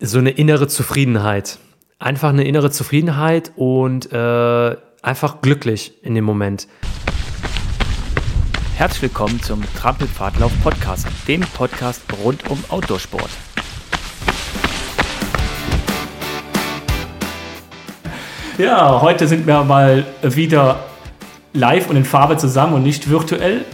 so eine innere Zufriedenheit. Einfach eine innere Zufriedenheit und äh, einfach glücklich in dem Moment. Herzlich willkommen zum Trampelpfadlauf Podcast, dem Podcast rund um Outdoorsport. Ja, heute sind wir mal wieder live und in Farbe zusammen und nicht virtuell.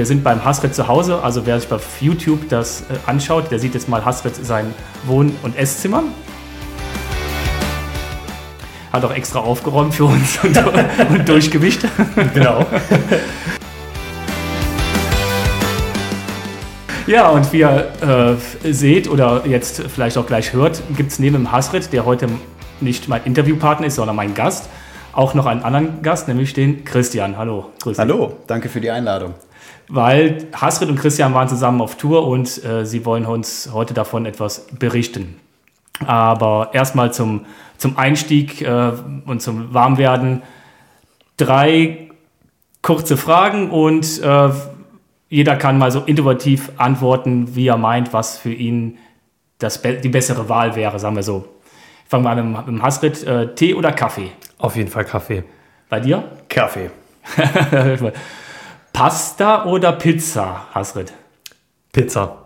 Wir sind beim Hasret zu Hause, also wer sich bei YouTube das äh, anschaut, der sieht jetzt mal Hasret sein Wohn- und Esszimmer. Hat auch extra aufgeräumt für uns und, und durchgewischt. Genau. Ja, und wie ihr äh, seht oder jetzt vielleicht auch gleich hört, gibt es neben dem Hasret, der heute nicht mein Interviewpartner ist, sondern mein Gast, auch noch einen anderen Gast, nämlich den Christian. Hallo. Grüß Hallo, danke für die Einladung. Weil Hasret und Christian waren zusammen auf Tour und äh, sie wollen uns heute davon etwas berichten. Aber erstmal zum, zum Einstieg äh, und zum Warmwerden. Drei kurze Fragen und äh, jeder kann mal so intuitiv antworten, wie er meint, was für ihn das, die bessere Wahl wäre, sagen wir so. Fangen wir an mit dem Hasrit. Äh, Tee oder Kaffee? Auf jeden Fall Kaffee. Bei dir? Kaffee. Pasta oder Pizza, Hasrit? Pizza.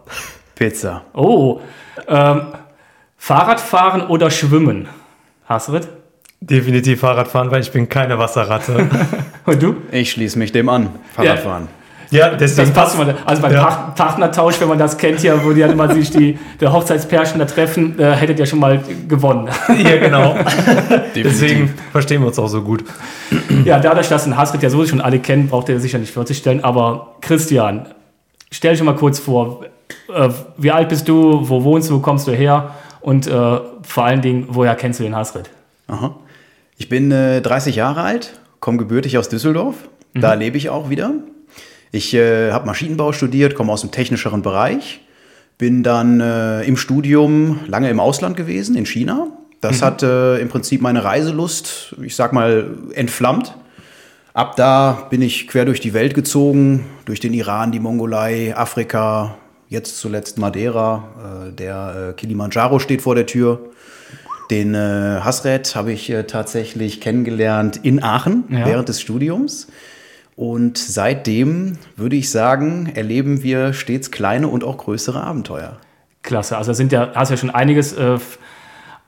Pizza. Oh. Ähm, Fahrradfahren oder Schwimmen, Hasrit? Definitiv Fahrradfahren, weil ich bin keine Wasserratte. Und du? Ich schließe mich dem an. Fahrradfahren. Ja. Ja, deswegen das passt immer. Also beim ja. Partnertausch, wenn man das kennt hier, wo die dann immer sich die der Hochzeitspärchen da treffen, äh, hättet ihr schon mal gewonnen. Ja, genau. deswegen verstehen wir uns auch so gut. Ja, dadurch, dass ein Hasrit ja so schon alle kennen, braucht er sicher nicht 40 stellen. Aber Christian, stell dich mal kurz vor, äh, wie alt bist du, wo wohnst du, wo kommst du her und äh, vor allen Dingen, woher kennst du den Hasrit? Aha. Ich bin äh, 30 Jahre alt, komme gebürtig aus Düsseldorf. Da mhm. lebe ich auch wieder. Ich äh, habe Maschinenbau studiert, komme aus dem technischeren Bereich, bin dann äh, im Studium lange im Ausland gewesen, in China. Das mhm. hat äh, im Prinzip meine Reiselust, ich sag mal, entflammt. Ab da bin ich quer durch die Welt gezogen, durch den Iran, die Mongolei, Afrika, jetzt zuletzt Madeira. Äh, der äh, Kilimanjaro steht vor der Tür. Den äh, Hasret habe ich äh, tatsächlich kennengelernt in Aachen ja. während des Studiums. Und seitdem würde ich sagen, erleben wir stets kleine und auch größere Abenteuer. Klasse, also sind ja, hast ja schon einiges äh,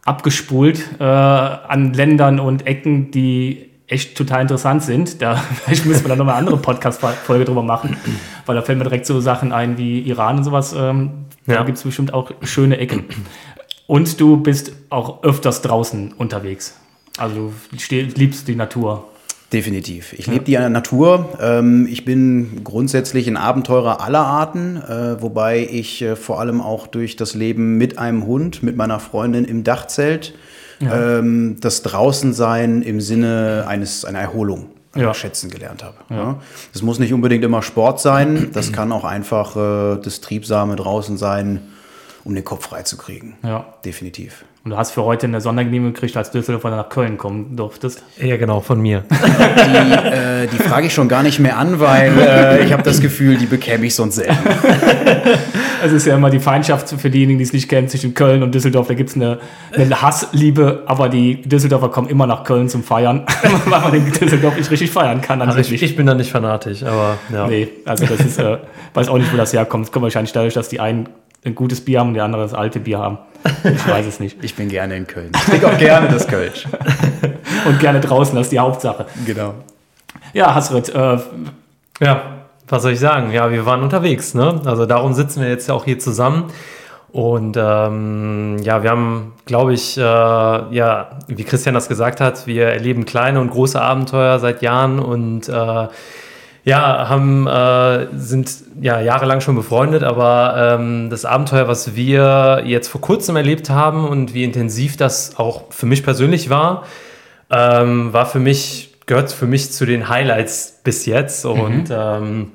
abgespult äh, an Ländern und Ecken, die echt total interessant sind. Da vielleicht müssen wir dann nochmal eine andere Podcast-Folge drüber machen, weil da fällt mir direkt so Sachen ein wie Iran und sowas. Ähm, ja. Da gibt es bestimmt auch schöne Ecken. Und du bist auch öfters draußen unterwegs. Also du liebst die Natur. Definitiv. Ich lebe die Natur. Ähm, ich bin grundsätzlich ein Abenteurer aller Arten, äh, wobei ich äh, vor allem auch durch das Leben mit einem Hund, mit meiner Freundin im Dachzelt, ja. Ähm, das Draußensein im Sinne eines einer Erholung ja. schätzen gelernt habe. Ja. Das muss nicht unbedingt immer Sport sein, das kann auch einfach äh, das Triebsame draußen sein, um den Kopf freizukriegen. Ja. Definitiv. Und du hast für heute eine Sondergenehmigung gekriegt, als Düsseldorfer nach Köln kommen durftest. Ja, genau, von mir. Die, äh, die frage ich schon gar nicht mehr an, weil äh, ich habe das Gefühl, die bekäme ich sonst selten. Es ist ja immer die Feindschaft für diejenigen, die es nicht kennen, zwischen Köln und Düsseldorf. Da gibt es eine, eine, Hassliebe, aber die Düsseldorfer kommen immer nach Köln zum Feiern, weil man in Düsseldorf nicht richtig feiern kann. Also ich, ich, bin da nicht fanatisch, aber ja. Nee, also das ist, äh, weiß auch nicht, wo das herkommt. Es kommt wahrscheinlich dadurch, dass die einen ein gutes Bier haben und die anderen das alte Bier haben. Ich weiß es nicht. Ich bin gerne in Köln. Ich trinke auch gerne das Kölsch. und gerne draußen, das ist die Hauptsache. Genau. Ja, Hasrit, äh, ja, was soll ich sagen? Ja, wir waren unterwegs, ne? Also darum sitzen wir jetzt ja auch hier zusammen. Und ähm, ja, wir haben, glaube ich, äh, ja, wie Christian das gesagt hat, wir erleben kleine und große Abenteuer seit Jahren und äh, ja, haben, äh, sind ja jahrelang schon befreundet, aber ähm, das Abenteuer, was wir jetzt vor kurzem erlebt haben und wie intensiv das auch für mich persönlich war, ähm, war für mich, gehört für mich zu den Highlights bis jetzt. Mhm. Und ähm,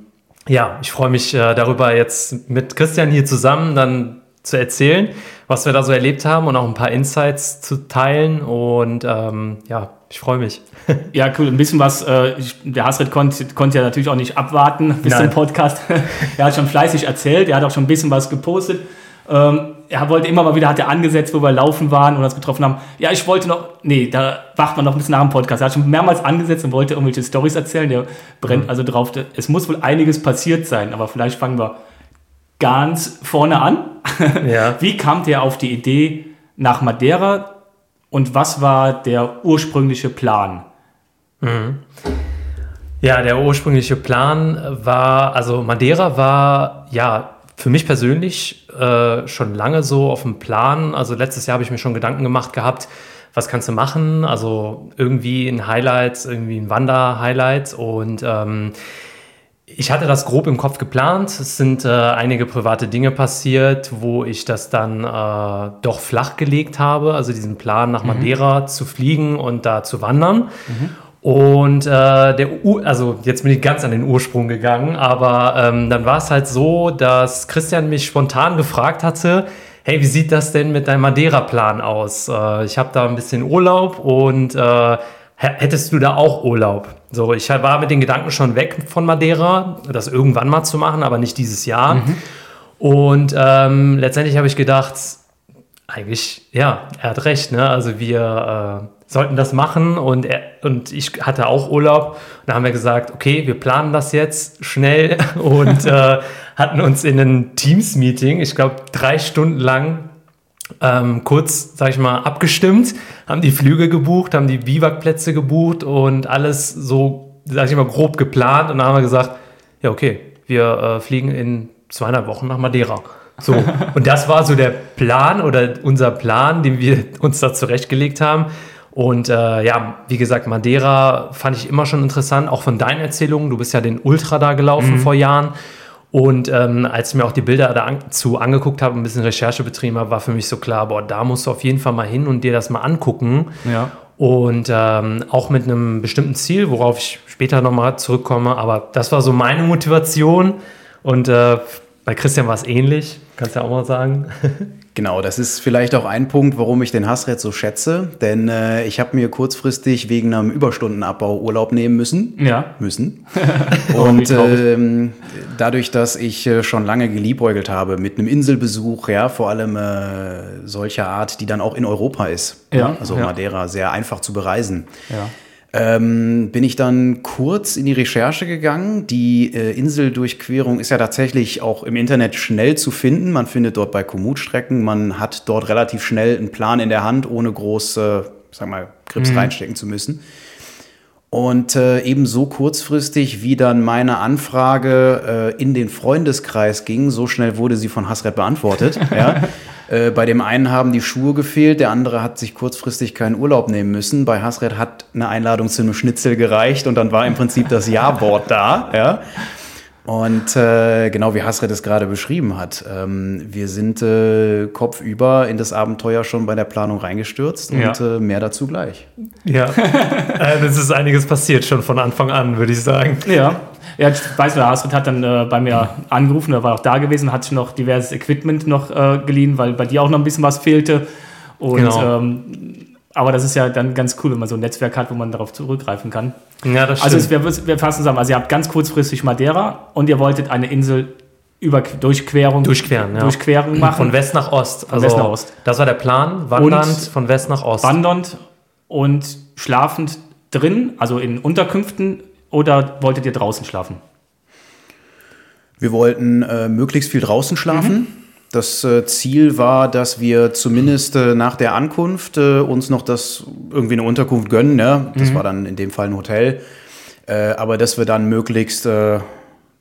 ja, ich freue mich äh, darüber jetzt mit Christian hier zusammen dann zu erzählen, was wir da so erlebt haben und auch ein paar Insights zu teilen. Und ähm, ja, ich freue mich. Ja, cool. Ein bisschen was. Äh, der Hasred konnte konnt ja natürlich auch nicht abwarten bis Nein. zum Podcast. er hat schon fleißig erzählt. Er hat auch schon ein bisschen was gepostet. Ähm, er wollte immer mal wieder, hat er angesetzt, wo wir laufen waren und uns getroffen haben. Ja, ich wollte noch, nee, da wacht man noch ein bisschen nach dem Podcast. Er hat schon mehrmals angesetzt und wollte irgendwelche Stories erzählen. Der brennt also drauf. Es muss wohl einiges passiert sein, aber vielleicht fangen wir ganz vorne an. Ja. Wie kam der auf die Idee nach Madeira und was war der ursprüngliche Plan? Ja, der ursprüngliche Plan war, also Madeira war ja für mich persönlich äh, schon lange so auf dem Plan. Also letztes Jahr habe ich mir schon Gedanken gemacht gehabt, was kannst du machen? Also irgendwie ein Highlight, irgendwie ein Wander-Highlight und ähm, ich hatte das grob im Kopf geplant. Es sind äh, einige private Dinge passiert, wo ich das dann äh, doch flach gelegt habe. Also diesen Plan nach Madeira zu fliegen und da zu wandern. Und äh, der, U also jetzt bin ich ganz an den Ursprung gegangen, aber ähm, dann war es halt so, dass Christian mich spontan gefragt hatte, hey, wie sieht das denn mit deinem Madeira-Plan aus? Äh, ich habe da ein bisschen Urlaub und äh, hättest du da auch Urlaub? So, ich war mit den Gedanken schon weg von Madeira, das irgendwann mal zu machen, aber nicht dieses Jahr. Und ähm, letztendlich habe ich gedacht, eigentlich, ja, er hat recht, ne? Also wir äh, sollten das machen und, er, und ich hatte auch Urlaub. Und da haben wir gesagt, okay, wir planen das jetzt schnell und äh, hatten uns in ein Teams-Meeting, ich glaube drei Stunden lang, ähm, kurz, sag ich mal, abgestimmt, haben die Flüge gebucht, haben die Biwakplätze gebucht und alles so, sag ich mal, grob geplant. Und dann haben wir gesagt, ja, okay, wir äh, fliegen in zweieinhalb Wochen nach Madeira. So, und das war so der Plan oder unser Plan, den wir uns da zurechtgelegt haben. Und äh, ja, wie gesagt, Madeira fand ich immer schon interessant, auch von deinen Erzählungen. Du bist ja den Ultra da gelaufen vor Jahren. Und ähm, als ich mir auch die Bilder dazu angeguckt habe, ein bisschen Recherche betrieben habe, war für mich so klar, boah, da musst du auf jeden Fall mal hin und dir das mal angucken. Ja. Und ähm, auch mit einem bestimmten Ziel, worauf ich später nochmal zurückkomme. Aber das war so meine Motivation. Und äh, bei Christian war es ähnlich, kannst du ja auch mal sagen. Genau, das ist vielleicht auch ein Punkt, warum ich den Hassred so schätze. Denn äh, ich habe mir kurzfristig wegen einem Überstundenabbau Urlaub nehmen müssen. Ja. Müssen. wie Und ähm, dadurch, dass ich äh, schon lange geliebäugelt habe mit einem Inselbesuch, ja, vor allem äh, solcher Art, die dann auch in Europa ist. Ja, Also ja. Madeira, sehr einfach zu bereisen. Ja. Ähm, bin ich dann kurz in die Recherche gegangen. Die äh, Inseldurchquerung ist ja tatsächlich auch im Internet schnell zu finden. Man findet dort bei Komoot-Strecken. Man hat dort relativ schnell einen Plan in der Hand, ohne groß, äh, sag mal, Grips reinstecken zu müssen. Und äh, eben so kurzfristig, wie dann meine Anfrage äh, in den Freundeskreis ging, so schnell wurde sie von Hasret beantwortet. ja. Äh, bei dem einen haben die Schuhe gefehlt, der andere hat sich kurzfristig keinen Urlaub nehmen müssen. Bei Hasret hat eine Einladung zu einem Schnitzel gereicht und dann war im Prinzip das Ja-Wort da. Ja. Und äh, genau wie Hasret es gerade beschrieben hat, ähm, wir sind äh, kopfüber in das Abenteuer schon bei der Planung reingestürzt Ja. und äh, mehr dazu gleich. Ja, äh, es ist einiges passiert schon von Anfang an, würde ich sagen. Ja. Ja, ich weiß noch, Astrid hat dann äh, bei mir angerufen, er war auch da gewesen, hat sich noch diverses Equipment noch äh, geliehen, weil bei dir auch noch ein bisschen was fehlte. Und, Genau. ähm, aber das ist ja dann ganz cool, wenn man so ein Netzwerk hat, wo man darauf zurückgreifen kann. Ja, das Also stimmt. es, wir, wir fassen zusammen, also ihr habt ganz kurzfristig Madeira und ihr wolltet eine Insel über Durchquerung, Durchqueren, ja. Durchquerung machen. Von West nach Ost. Also, West nach Ost. Das war der Plan, wandernd Und von West nach Ost. wandernd und schlafend drin, also in Unterkünften, oder wolltet ihr draußen schlafen? Wir wollten äh, möglichst viel draußen schlafen. Das äh, Ziel war, dass wir zumindest äh, nach der Ankunft äh, uns noch das irgendwie eine Unterkunft gönnen. Ne? Das war dann in dem Fall ein Hotel. Aber dass wir dann möglichst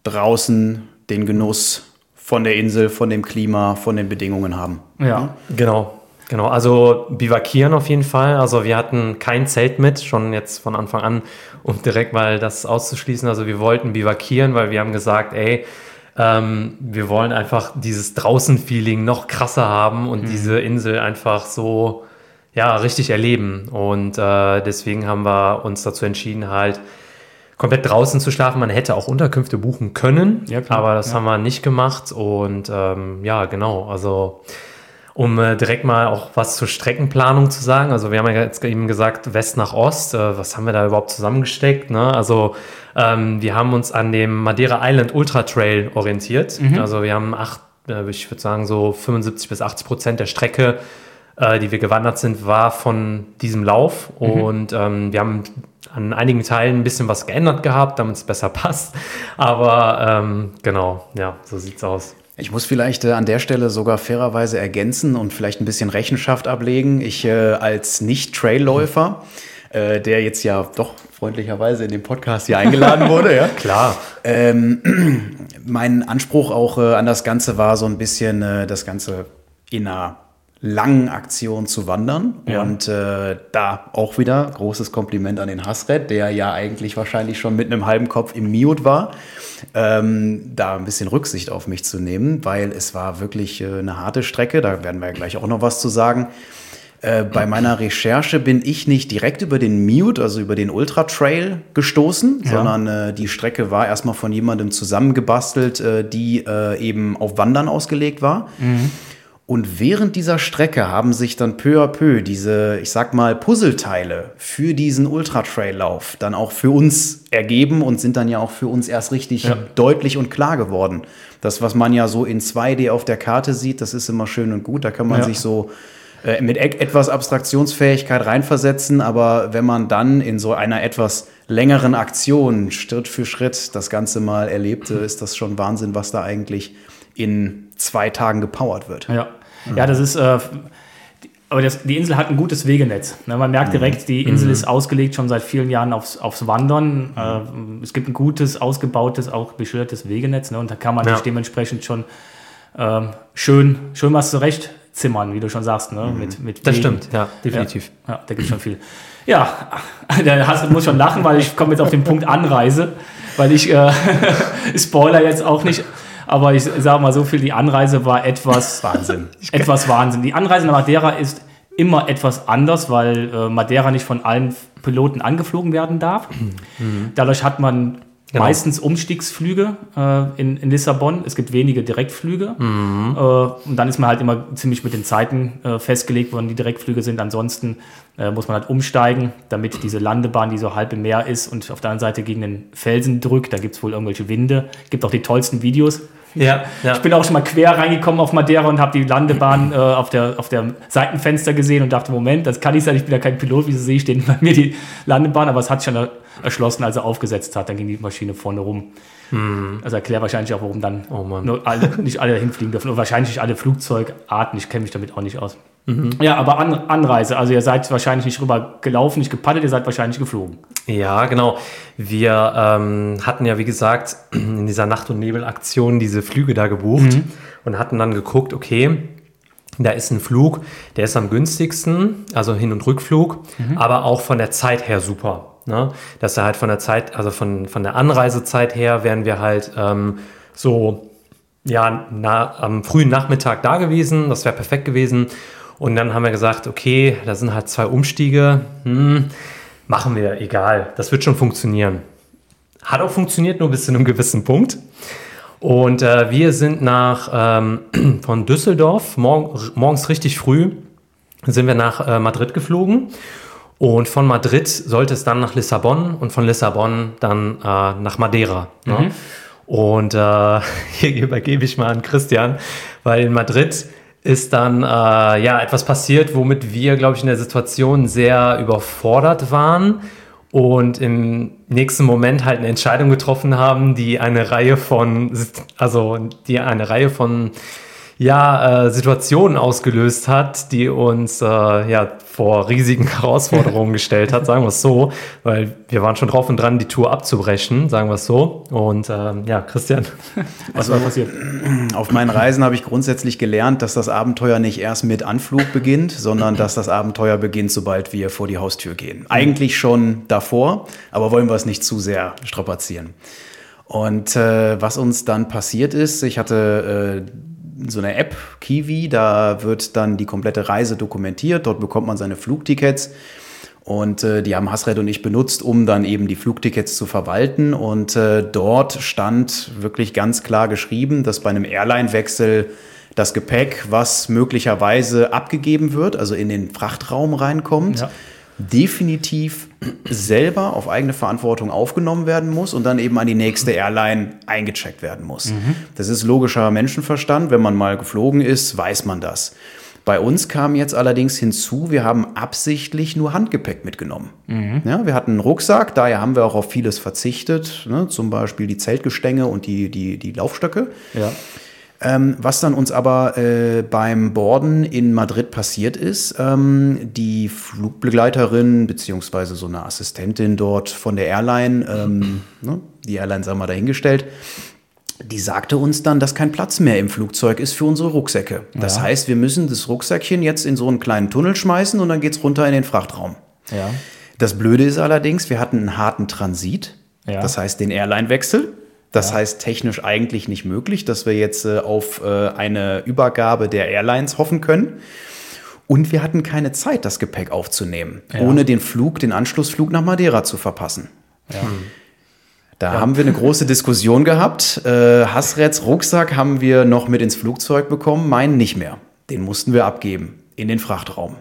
draußen den Genuss von der Insel, von dem Klima, von den Bedingungen haben. Ja. Genau. Genau, also bivakieren auf jeden Fall. Also wir hatten kein Zelt mit, schon jetzt von Anfang an, um direkt mal das auszuschließen. Also wir wollten bivakieren, weil wir haben gesagt, ey, ähm, wir wollen einfach dieses Draußen-Feeling noch krasser haben und diese Insel einfach so, ja, richtig erleben. Und äh, deswegen haben wir uns dazu entschieden, halt komplett draußen zu schlafen. Man hätte auch Unterkünfte buchen können, Ja, aber das Ja. haben wir nicht gemacht. Und ähm, ja, genau. Also um äh, direkt mal auch was zur Streckenplanung zu sagen. Also wir haben ja jetzt eben gesagt, West nach Ost. Äh, was haben wir da überhaupt zusammengesteckt? Ne? Also ähm, wir haben uns an dem Madeira Island Ultra Trail orientiert. Also wir haben acht, äh, ich würde sagen so 75 bis 80 Prozent der Strecke, äh, die wir gewandert sind, war von diesem Lauf. Und ähm, wir haben an einigen Teilen ein bisschen was geändert gehabt, damit es besser passt. Aber ähm, genau, ja, so sieht's aus. Ich muss vielleicht äh, an der Stelle sogar fairerweise ergänzen und vielleicht ein bisschen Rechenschaft ablegen. Ich äh, als Nicht-Trailläufer, äh, der jetzt ja doch freundlicherweise in den Podcast hier eingeladen wurde, ja. Klar. Ähm, mein Anspruch auch äh, an das Ganze war so ein bisschen äh, das Ganze in einer langen Aktion zu wandern. Ja. Und äh, da auch wieder großes Kompliment an den Hasred, der ja eigentlich wahrscheinlich schon mit einem halben Kopf im Miot war, ähm, da ein bisschen Rücksicht auf mich zu nehmen, weil es war wirklich äh, eine harte Strecke. Da werden wir ja gleich auch noch was zu sagen. Äh, bei meiner Recherche bin ich nicht direkt über den Mute, also über den Ultra Trail gestoßen, Ja. sondern äh, die Strecke war erstmal von jemandem zusammengebastelt, äh, die äh, eben auf Wandern ausgelegt war. Und während dieser Strecke haben sich dann peu à peu diese, ich sag mal, Puzzleteile für diesen Ultra-Trail-Lauf dann auch für uns ergeben und sind dann ja auch für uns erst richtig Ja. deutlich und klar geworden. Das, was man ja so in 2D auf der Karte sieht, das ist immer schön und gut. Da kann man Ja. sich so äh, mit e etwas Abstraktionsfähigkeit reinversetzen, aber wenn man dann in so einer etwas längeren Aktion Schritt für Schritt das Ganze mal erlebte, ist das schon Wahnsinn, was da eigentlich in zwei Tagen gepowert wird. Ja, ja das ist. Äh, aber das, die Insel hat ein gutes Wegenetz. Ne, man merkt direkt, die Insel ist ausgelegt schon seit vielen Jahren aufs, aufs Wandern. Äh, es gibt ein gutes, ausgebautes, auch beschildertes Wegenetz. Ne, und da kann man Ja. sich dementsprechend schon ähm, schön, schön was zurechtzimmern, wie du schon sagst. Ne, mit, mit Das Wegen. stimmt, ja, definitiv. Ja, ja da gibt es schon viel. Ja, der Hass muss schon lachen, weil ich komme jetzt auf den Punkt Anreise, weil ich äh, Spoiler jetzt auch nicht, aber ich sage mal so viel, die Anreise war etwas Wahnsinn. etwas Wahnsinn. Die Anreise nach Madeira ist immer etwas anders, weil äh, Madeira nicht von allen Piloten angeflogen werden darf. Dadurch hat man Genau. meistens Umstiegsflüge äh, in, in Lissabon. Es gibt wenige Direktflüge. Äh, und dann ist man halt immer ziemlich mit den Zeiten äh, festgelegt, wann die Direktflüge sind. Ansonsten äh, muss man halt umsteigen, damit diese Landebahn, die so halb im Meer ist und auf der anderen Seite gegen den Felsen drückt. Da gibt es wohl irgendwelche Winde. Gibt auch die tollsten Videos. Ja, ja. Ich bin auch schon mal quer reingekommen auf Madeira und habe die Landebahn äh, auf, der, auf der Seitenfenster gesehen und dachte, Moment, das kann nicht sein, ich bin ja kein Pilot, wieso sehe ich denn bei mir die Landebahn? Aber es hat sich dann erschlossen, als er aufgesetzt hat, dann ging die Maschine vorne rum. Also erklärt wahrscheinlich auch, warum dann Hm. Oh nicht alle hinfliegen dürfen. Und wahrscheinlich nicht alle Flugzeugarten, ich kenne mich damit auch nicht aus. Mhm. Ja, aber An Anreise, also ihr seid wahrscheinlich nicht rüber gelaufen, nicht gepaddelt, ihr seid wahrscheinlich geflogen. Ja, genau. Wir ähm, hatten ja, wie gesagt, in dieser Nacht- und Nebelaktion diese Flüge da gebucht und hatten dann geguckt, okay, da ist ein Flug, der ist am günstigsten, also Hin- und Rückflug, aber auch von der Zeit her super. Ne? Dass er halt von der Zeit, also von, von der Anreisezeit her, wären wir halt ähm, so ja, na, am frühen Nachmittag da gewesen. Das wäre perfekt gewesen. Und dann haben wir gesagt, okay, da sind halt zwei Umstiege. Hm, machen wir, egal. Das wird schon funktionieren. Hat auch funktioniert, nur bis zu einem gewissen Punkt. Und äh, wir sind nach ähm, von Düsseldorf morgen, morgens richtig früh sind wir nach äh, Madrid geflogen. Und von Madrid sollte es dann nach Lissabon und von Lissabon dann äh, nach Madeira. Ne? Und äh, hier übergebe ich mal an Christian, weil in Madrid ist dann äh, ja etwas passiert, womit wir, glaube ich, in der Situation sehr überfordert waren und im nächsten Moment halt eine Entscheidung getroffen haben, die eine Reihe von, also die eine Reihe von ja, äh, Situationen ausgelöst hat, die uns äh, ja vor riesigen Herausforderungen gestellt hat, sagen wir es so, weil wir waren schon drauf und dran, die Tour abzubrechen, sagen wir es so. Und ähm, ja, Christian. Was war passiert? Auf meinen Reisen habe ich grundsätzlich gelernt, dass das Abenteuer nicht erst mit Anflug beginnt, sondern dass das Abenteuer beginnt, sobald wir vor die Haustür gehen. Eigentlich schon davor, aber wollen wir es nicht zu sehr strapazieren. Und äh, was uns dann passiert ist, ich hatte äh, so eine App, Kiwi, da wird dann die komplette Reise dokumentiert, dort bekommt man seine Flugtickets. Und äh, die haben Hasred und ich benutzt, um dann eben die Flugtickets zu verwalten. Und äh, dort stand wirklich ganz klar geschrieben, dass bei einem Airline-Wechsel das Gepäck, was möglicherweise abgegeben wird, also in den Frachtraum reinkommt, Ja. Definitiv selber auf eigene Verantwortung aufgenommen werden muss und dann eben an die nächste Airline eingecheckt werden muss. Das ist logischer Menschenverstand. Wenn man mal geflogen ist, weiß man das. Bei uns kam jetzt allerdings hinzu, wir haben absichtlich nur Handgepäck mitgenommen. Ja, wir hatten einen Rucksack, daher haben wir auch auf vieles verzichtet, ne? zum Beispiel die Zeltgestänge und die, die, die Laufstöcke. Ja. Ähm, was dann uns aber äh, beim Borden in Madrid passiert ist, ähm, die Flugbegleiterin beziehungsweise so eine Assistentin dort von der Airline, ähm, ne, die Airline sei mal dahingestellt, die sagte uns dann, dass kein Platz mehr im Flugzeug ist für unsere Rucksäcke. Das Ja. heißt, wir müssen das Rucksäckchen jetzt in so einen kleinen Tunnel schmeißen und dann geht's runter in den Frachtraum. Ja. Das Blöde ist allerdings, wir hatten einen harten Transit. Ja. Das heißt, den Airline-Wechsel. Das heißt, technisch eigentlich nicht möglich, dass wir jetzt äh, auf äh, eine Übergabe der Airlines hoffen können. Und wir hatten keine Zeit, das Gepäck aufzunehmen, Ja. ohne den Flug, den Anschlussflug nach Madeira zu verpassen. Da haben wir eine große Diskussion gehabt. Äh, Hasreds Rucksack haben wir noch mit ins Flugzeug bekommen, meinen nicht mehr. Den mussten wir abgeben in den Frachtraum.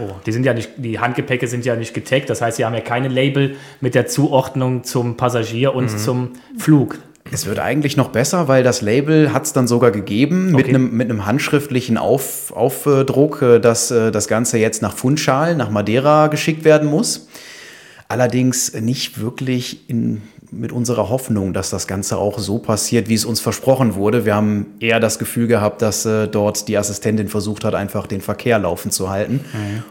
Oh, die sind ja nicht, die Handgepäcke sind ja nicht getaggt, das heißt, sie haben ja keine Label mit der Zuordnung zum Passagier und Mhm. zum Flug. Es wird eigentlich noch besser, weil das Label hat es dann sogar gegeben mit Okay. einem mit einem handschriftlichen Auf, Aufdruck, äh, dass äh, das Ganze jetzt nach Funchal, nach Madeira geschickt werden muss. Allerdings nicht wirklich in, mit unserer Hoffnung, dass das Ganze auch so passiert, wie es uns versprochen wurde. Wir haben eher das Gefühl gehabt, dass äh, dort die Assistentin versucht hat, einfach den Verkehr laufen zu halten.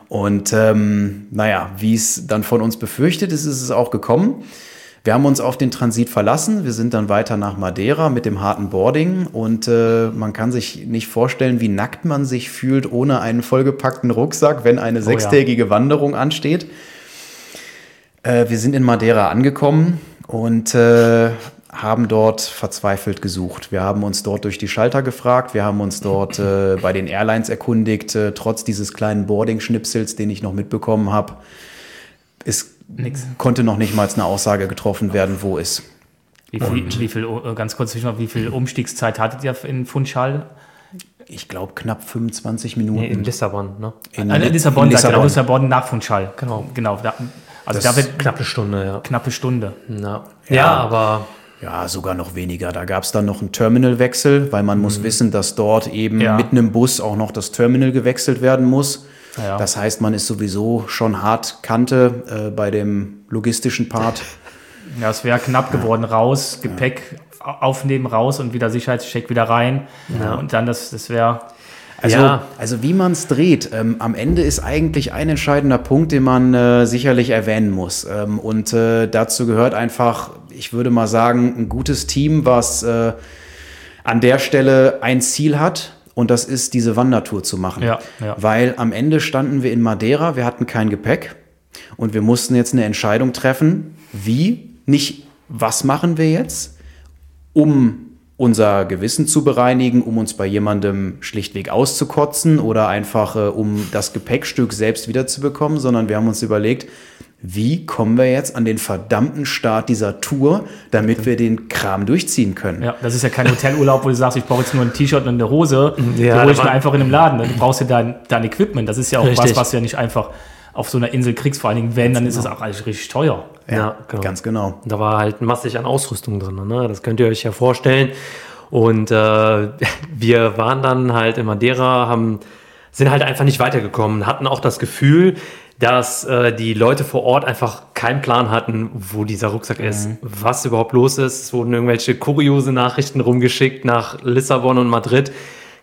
Und ähm, naja, wie es dann von uns befürchtet ist, ist es auch gekommen. Wir haben uns auf den Transit verlassen. Wir sind dann weiter nach Madeira mit dem harten Boarding und äh, man kann sich nicht vorstellen, wie nackt man sich fühlt ohne einen vollgepackten Rucksack, wenn eine sechstägige Wanderung ansteht. Äh, wir sind in Madeira angekommen und äh, haben dort verzweifelt gesucht. Wir haben uns dort durch die Schalter gefragt, wir haben uns dort äh, bei den Airlines erkundigt, äh, trotz dieses kleinen Boarding-Schnipsels, den ich noch mitbekommen habe. Es konnte noch nicht mal eine Aussage getroffen werden, wo es. Wie viel, wie viel äh, ganz kurz, wie viel Umstiegszeit hattet ihr in Funchal? Ich glaube, knapp 25 Minuten. Nee, in Lissabon, ne? In- In, Lissabon, in Lissabon. Lissabon nach Funchal. Genau. Genau. Da, also Das- da wird Knappe Stunde, ja. knappe Stunde. Ja, ja aber Ja, sogar noch weniger. Da gab es dann noch einen Terminalwechsel, weil man muss wissen, dass dort eben Ja. mit einem Bus auch noch das Terminal gewechselt werden muss. Ja. Das heißt, man ist sowieso schon hart Kante äh, bei dem logistischen Part. Ja, es wäre knapp geworden. Raus, Gepäck au- aufnehmen, raus und wieder Sicherheitscheck wieder rein. Und dann das, das wäre. Also, Ja. also wie man es dreht, ähm, am Ende ist eigentlich ein entscheidender Punkt, den man äh, sicherlich erwähnen muss. Ähm, und äh, dazu gehört einfach, ich würde mal sagen, ein gutes Team, was äh, an der Stelle ein Ziel hat. Und das ist, diese Wandertour zu machen. Ja, ja. Weil am Ende standen wir in Madeira, wir hatten kein Gepäck und wir mussten jetzt eine Entscheidung treffen, wie, nicht was machen wir jetzt, um unser Gewissen zu bereinigen, um uns bei jemandem schlichtweg auszukotzen oder einfach äh, um das Gepäckstück selbst wiederzubekommen, sondern wir haben uns überlegt, wie kommen wir jetzt an den verdammten Start dieser Tour, damit wir den Kram durchziehen können. Ja, das ist ja kein Hotelurlaub, wo du sagst, ich brauche jetzt nur ein T-Shirt und eine Hose. die Ja, hole ich mir einfach in einem Laden. Du brauchst ja dein, dein Equipment. Das ist ja auch was, Richtig. was du ja nicht einfach auf so einer Insel kriegst. Vor allen Dingen, wenn, dann ist es auch alles richtig teuer. ja, genau. Ganz genau. Da war halt massig an Ausrüstung drin, ne? das könnt ihr euch ja vorstellen. Und äh, wir waren dann halt in Madeira, haben, sind halt einfach nicht weitergekommen, hatten auch das Gefühl, dass äh, die Leute vor Ort einfach keinen Plan hatten, wo dieser Rucksack ist, was überhaupt los ist. Es wurden irgendwelche kuriose Nachrichten rumgeschickt nach Lissabon und Madrid.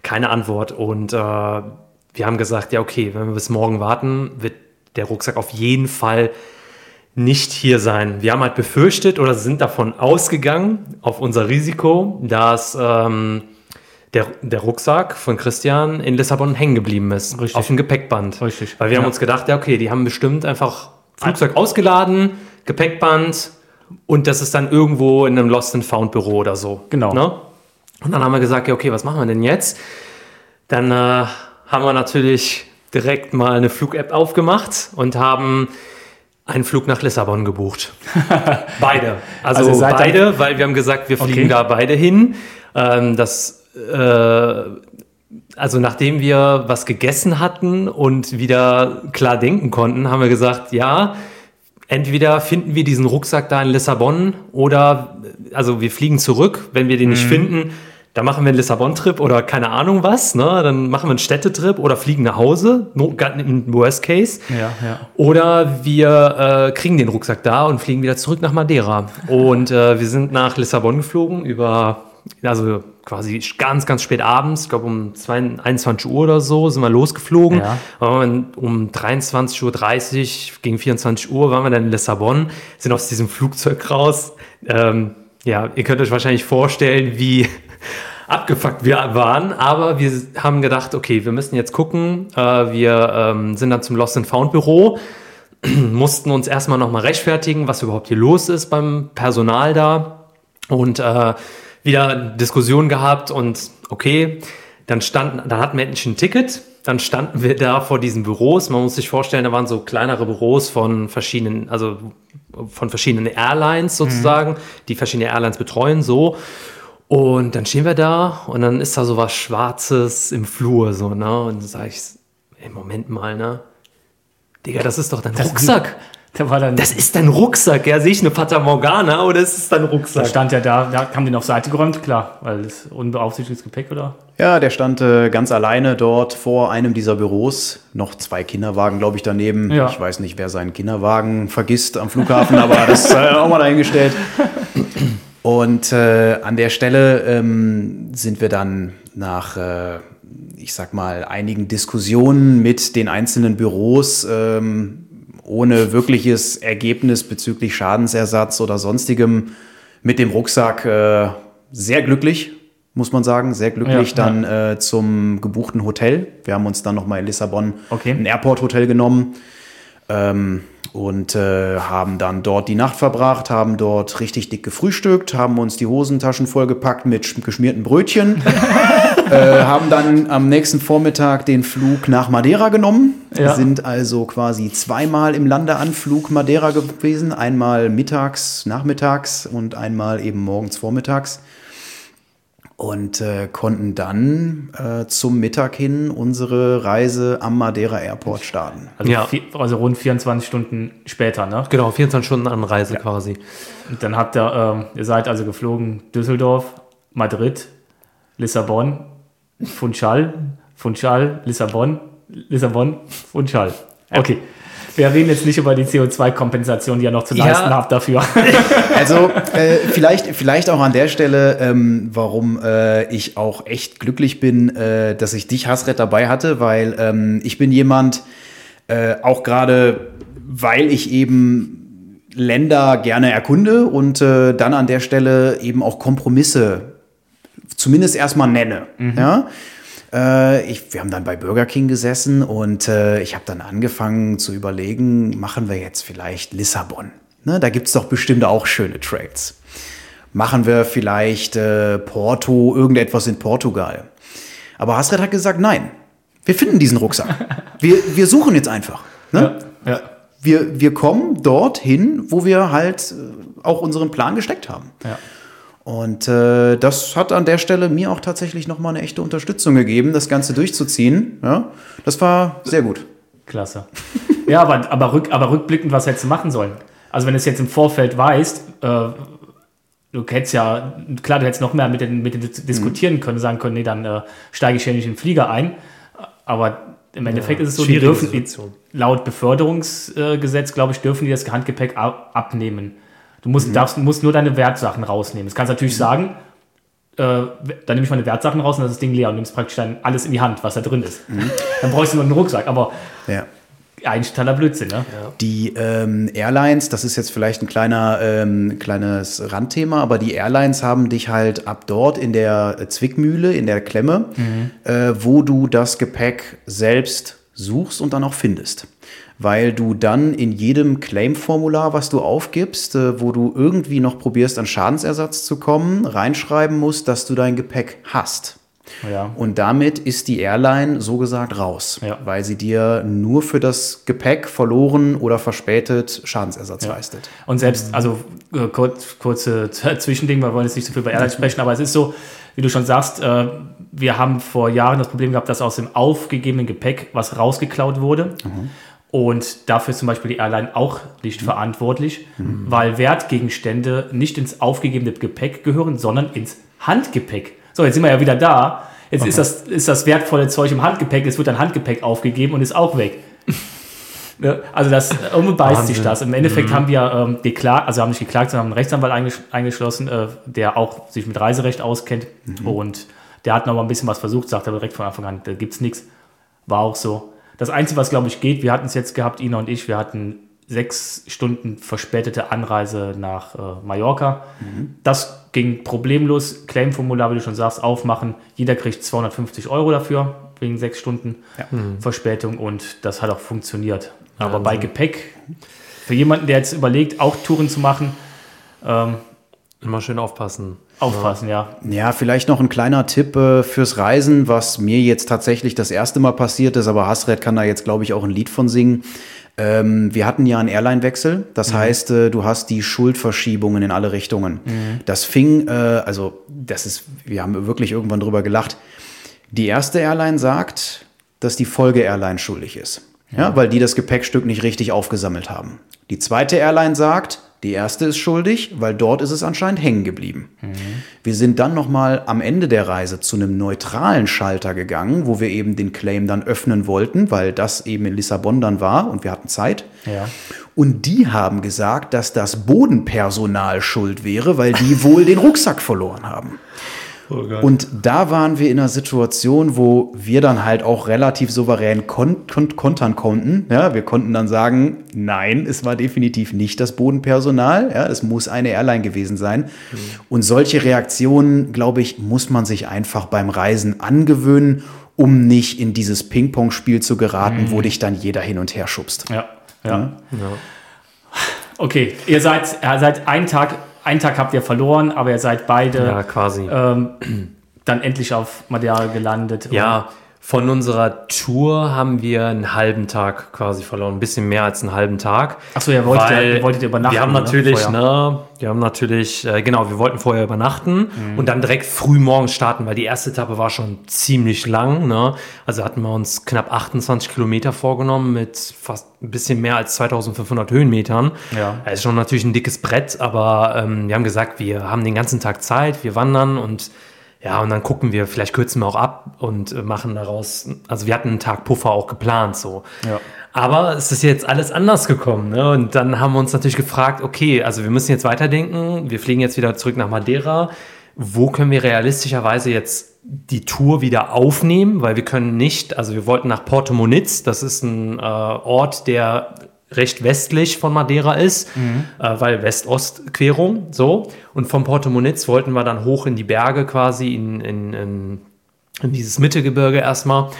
Keine Antwort. Und äh, wir haben gesagt, ja, okay, wenn wir bis morgen warten, wird der Rucksack auf jeden Fall nicht hier sein. Wir haben halt befürchtet oder sind davon ausgegangen, auf unser Risiko, dass ähm, der, der Rucksack von Christian in Lissabon hängen geblieben ist. Richtig. Auf dem Gepäckband. Richtig. Weil wir haben Ja. uns gedacht, ja, okay, die haben bestimmt einfach Flugzeug ausgeladen, Gepäckband und das ist dann irgendwo in einem Lost and Found Büro oder so. Genau. Ne? Und dann haben wir gesagt, ja, okay, was machen wir denn jetzt? Dann äh, haben wir natürlich direkt mal eine Flug-App aufgemacht und haben einen Flug nach Lissabon gebucht. beide. Also, Also beide, weil wir haben gesagt, wir fliegen Okay. da beide hin. Ähm, das, äh, also nachdem wir was gegessen hatten und wieder klar denken konnten, haben wir gesagt, ja, entweder finden wir diesen Rucksack da in Lissabon oder, also wir fliegen zurück. Wenn wir den nicht finden, dann machen wir einen Lissabon-Trip oder keine Ahnung was. Ne? Dann machen wir einen Städtetrip oder fliegen nach Hause, no, im Worst Case. Ja, ja. Oder wir äh, kriegen den Rucksack da und fliegen wieder zurück nach Madeira. Und äh, wir sind nach Lissabon geflogen über, also quasi ganz, ganz spät abends, ich glaube um 22 21 Uhr oder so sind wir losgeflogen. Ja. Und um 23.30 Uhr, gegen 24 Uhr waren wir dann in Lissabon, sind aus diesem Flugzeug raus. Ähm, ja, ihr könnt euch wahrscheinlich vorstellen, wie abgefuckt wir waren, aber wir haben gedacht, okay, wir müssen jetzt gucken. Äh, wir ähm, sind dann zum Lost and Found Büro, mussten uns erstmal nochmal rechtfertigen, was überhaupt hier los ist beim Personal da und äh, wieder Diskussion gehabt und okay, dann standen, dann hatten wir endlich ein Ticket, dann standen wir da vor diesen Büros. Man muss sich vorstellen, da waren so kleinere Büros von verschiedenen, also von verschiedenen Airlines sozusagen, die verschiedene Airlines betreuen, so. Und dann stehen wir da und dann ist da so was Schwarzes im Flur, so, ne? Und dann sage ich, ey, Moment mal, ne? Digga, das ist doch dein Rucksack. Da war dann, Das ist dein Rucksack, ja? Sehe ich eine Fata Morgana oder ist es dein da Rucksack? stand ja da, da haben den auf Seite geräumt, klar, weil das unbeaufsichtigtes Gepäck, oder? Ja, der stand äh, ganz alleine dort vor einem dieser Büros. Noch zwei Kinderwagen, glaube ich, daneben. Ja. Ich weiß nicht, wer seinen Kinderwagen vergisst am Flughafen, aber das ist äh, auch mal dahingestellt. Und äh, an der Stelle ähm, sind wir dann nach, äh, ich sag mal, einigen Diskussionen mit den einzelnen Büros ähm, ohne wirkliches Ergebnis bezüglich Schadensersatz oder sonstigem mit dem Rucksack äh, sehr glücklich, muss man sagen, sehr glücklich Ja, dann äh, zum gebuchten Hotel. Wir haben uns dann nochmal in Lissabon Okay. ein Airport-Hotel genommen ähm, und äh, haben dann dort die Nacht verbracht, haben dort richtig dick gefrühstückt, haben uns die Hosentaschen vollgepackt mit sch- geschmierten Brötchen, äh, haben dann am nächsten Vormittag den Flug nach Madeira genommen, Ja. sind also quasi zweimal im Landeanflug Madeira gewesen, einmal mittags, nachmittags und einmal eben morgens vormittags und äh, konnten dann äh, zum Mittag hin unsere Reise am Madeira Airport starten. Also, Ja. vier, also rund 24 Stunden später, ne? Genau, 24 Stunden Anreise quasi. Und dann habt ihr, ähm, ihr seid also geflogen Düsseldorf, Madrid, Lissabon, Funchal, Funchal, Lissabon, Lissabon, Funchal. Okay. Wir reden jetzt nicht über die CO2-Kompensation, die ihr noch zu Ja. leisten habt dafür. Also äh, vielleicht, vielleicht auch an der Stelle, ähm, warum äh, ich auch echt glücklich bin, äh, dass ich dich, Hasret, dabei hatte, weil ähm, ich bin jemand, äh, auch gerade, weil ich eben Länder gerne erkunde und äh, dann an der Stelle eben auch Kompromisse zumindest erstmal nenne. Ja? Äh, ich, wir haben dann bei Burger King gesessen und äh, ich habe dann angefangen zu überlegen, machen wir jetzt vielleicht Lissabon? Ne, da gibt es doch bestimmt auch schöne Trades. Machen wir vielleicht äh, Porto, irgendetwas in Portugal? Aber Hasret hat gesagt, nein, wir finden diesen Rucksack. Wir, wir suchen jetzt einfach. Ne? ja. Wir, wir kommen dorthin, wo wir halt äh, auch unseren Plan gesteckt haben. Ja. Und äh, das hat an der Stelle mir auch tatsächlich nochmal eine echte Unterstützung gegeben, das Ganze durchzuziehen. Ja, das war sehr gut. Klasse. Ja, aber, aber, rück, aber rückblickend, was hättest du machen sollen? Also wenn du es jetzt im Vorfeld weißt, äh, du hättest ja, klar, du hättest noch mehr mit den, mit den diskutieren können, sagen können, nee, dann äh, steige ich hier nicht in den Flieger ein. Aber im Endeffekt ist es so, die dürfen, die, laut Beförderungsgesetz, glaube ich, dürfen die das Handgepäck ab, abnehmen. Du musst, darfst, musst nur deine Wertsachen rausnehmen. Das kannst du natürlich sagen, äh, dann nehme ich meine Wertsachen raus und das ist das Ding leer und nimmst praktisch dann alles in die Hand, was da drin ist. Dann brauchst du nur einen Rucksack. Aber Ja. eigentlich totaler Blödsinn, ne? Die ähm, Airlines, das ist jetzt vielleicht ein kleiner, ähm, kleines Randthema, aber die Airlines haben dich halt ab dort in der Zwickmühle, in der Klemme, äh, wo du das Gepäck selbst suchst und dann auch findest. Weil du dann in jedem Claim-Formular, was du aufgibst, äh, wo du irgendwie noch probierst, an Schadensersatz zu kommen, reinschreiben musst, dass du dein Gepäck hast. Ja. Und damit ist die Airline so gesagt raus, Ja. weil sie dir nur für das Gepäck verloren oder verspätet Schadensersatz leistet. Und selbst, also äh, kurz, kurze Zwischending, wir wollen jetzt nicht so viel über Airlines sprechen, aber es ist so, wie du schon sagst, äh, wir haben vor Jahren das Problem gehabt, dass aus dem aufgegebenen Gepäck was rausgeklaut wurde. Und dafür ist zum Beispiel die Airline auch nicht verantwortlich, weil Wertgegenstände nicht ins aufgegebene Gepäck gehören, sondern ins Handgepäck. So, jetzt sind wir ja wieder da. Jetzt ist, das, ist das wertvolle Zeug im Handgepäck, es wird ein Handgepäck aufgegeben und ist auch weg. Ne? Also das irgendwie beißt sich das. Im Endeffekt haben wir ähm, geklagt, also haben nicht geklagt, sondern haben einen Rechtsanwalt eingesch eingeschlossen, äh, der auch sich mit Reiserecht auskennt. Und der hat noch mal ein bisschen was versucht, sagt aber direkt von Anfang an, da gibt's nichts. War auch so. Das Einzige, was glaube ich geht, wir hatten es jetzt gehabt, Ina und ich, wir hatten sechs Stunden verspätete Anreise nach äh, Mallorca. Das ging problemlos. Claimformular, wie du schon sagst, aufmachen. Jeder kriegt 250 Euro dafür, wegen sechs Stunden Verspätung. Und das hat auch funktioniert. Aber bei Gepäck, für jemanden, der jetzt überlegt, auch Touren zu machen, ähm, Immer schön aufpassen. aufpassen, ja. Ja, vielleicht noch ein kleiner Tipp äh, fürs Reisen, was mir jetzt tatsächlich das erste Mal passiert ist, aber Hasred kann da jetzt, glaube ich, auch ein Lied von singen. Ähm, wir hatten ja einen Airline-Wechsel, das heißt, äh, du hast die Schuldverschiebungen in alle Richtungen. Das fing, äh, also das ist, wir haben wirklich irgendwann drüber gelacht. Die erste Airline sagt, dass die Folge-Airline schuldig ist, ja. weil die das Gepäckstück nicht richtig aufgesammelt haben. Die zweite Airline sagt, die erste ist schuldig, weil dort ist es anscheinend hängen geblieben. Wir sind dann nochmal am Ende der Reise zu einem neutralen Schalter gegangen, wo wir eben den Claim dann öffnen wollten, weil das eben in Lissabon dann war und wir hatten Zeit. Ja. Und die haben gesagt, dass das Bodenpersonal schuld wäre, weil die wohl den Rucksack verloren haben. Und da waren wir in einer Situation, wo wir dann halt auch relativ souverän kon kon kontern konnten. Ja, wir konnten dann sagen, nein, es war definitiv nicht das Bodenpersonal. Ja, es muss eine Airline gewesen sein. Und solche Reaktionen, glaube ich, muss man sich einfach beim Reisen angewöhnen, um nicht in dieses Ping-Pong-Spiel zu geraten, wo dich dann jeder hin und her schubst. Ja, ja. Okay, ihr seid, ihr seid einen Tag, einen Tag habt ihr verloren, aber ihr seid beide Ja, quasi. ähm, dann endlich auf Madeira gelandet. Ja, von unserer Tour haben wir einen halben Tag quasi verloren, ein bisschen mehr als einen halben Tag. Ach so, ihr wolltet- ihr wolltet übernachten, Wir haben ne, natürlich, vorher? ne, wir haben natürlich, äh, genau, wir wollten vorher übernachten Mhm. und dann direkt früh morgens starten, weil die erste Etappe war schon ziemlich lang, ne. Also hatten wir uns knapp 28 Kilometer vorgenommen mit fast ein bisschen mehr als 2500 Höhenmetern. Ja. Das ist schon natürlich ein dickes Brett, aber ähm, wir haben gesagt, wir haben den ganzen Tag Zeit, wir wandern und ja, und dann gucken wir, vielleicht kürzen wir auch ab und äh, machen daraus, also wir hatten einen Tag Puffer auch geplant so. Ja. Aber es ist jetzt alles anders gekommen. Ne? Und dann haben wir uns natürlich gefragt, okay, also wir müssen jetzt weiterdenken, wir fliegen jetzt wieder zurück nach Madeira. Wo können wir realistischerweise jetzt die Tour wieder aufnehmen? Weil wir können nicht, also wir wollten nach Porto Muniz, das ist ein äh, Ort, der recht westlich von Madeira ist, äh, weil West-Ost-Querung, so. Und von Porto Muniz wollten wir dann hoch in die Berge quasi, in, in, in, in dieses Mittelgebirge erstmal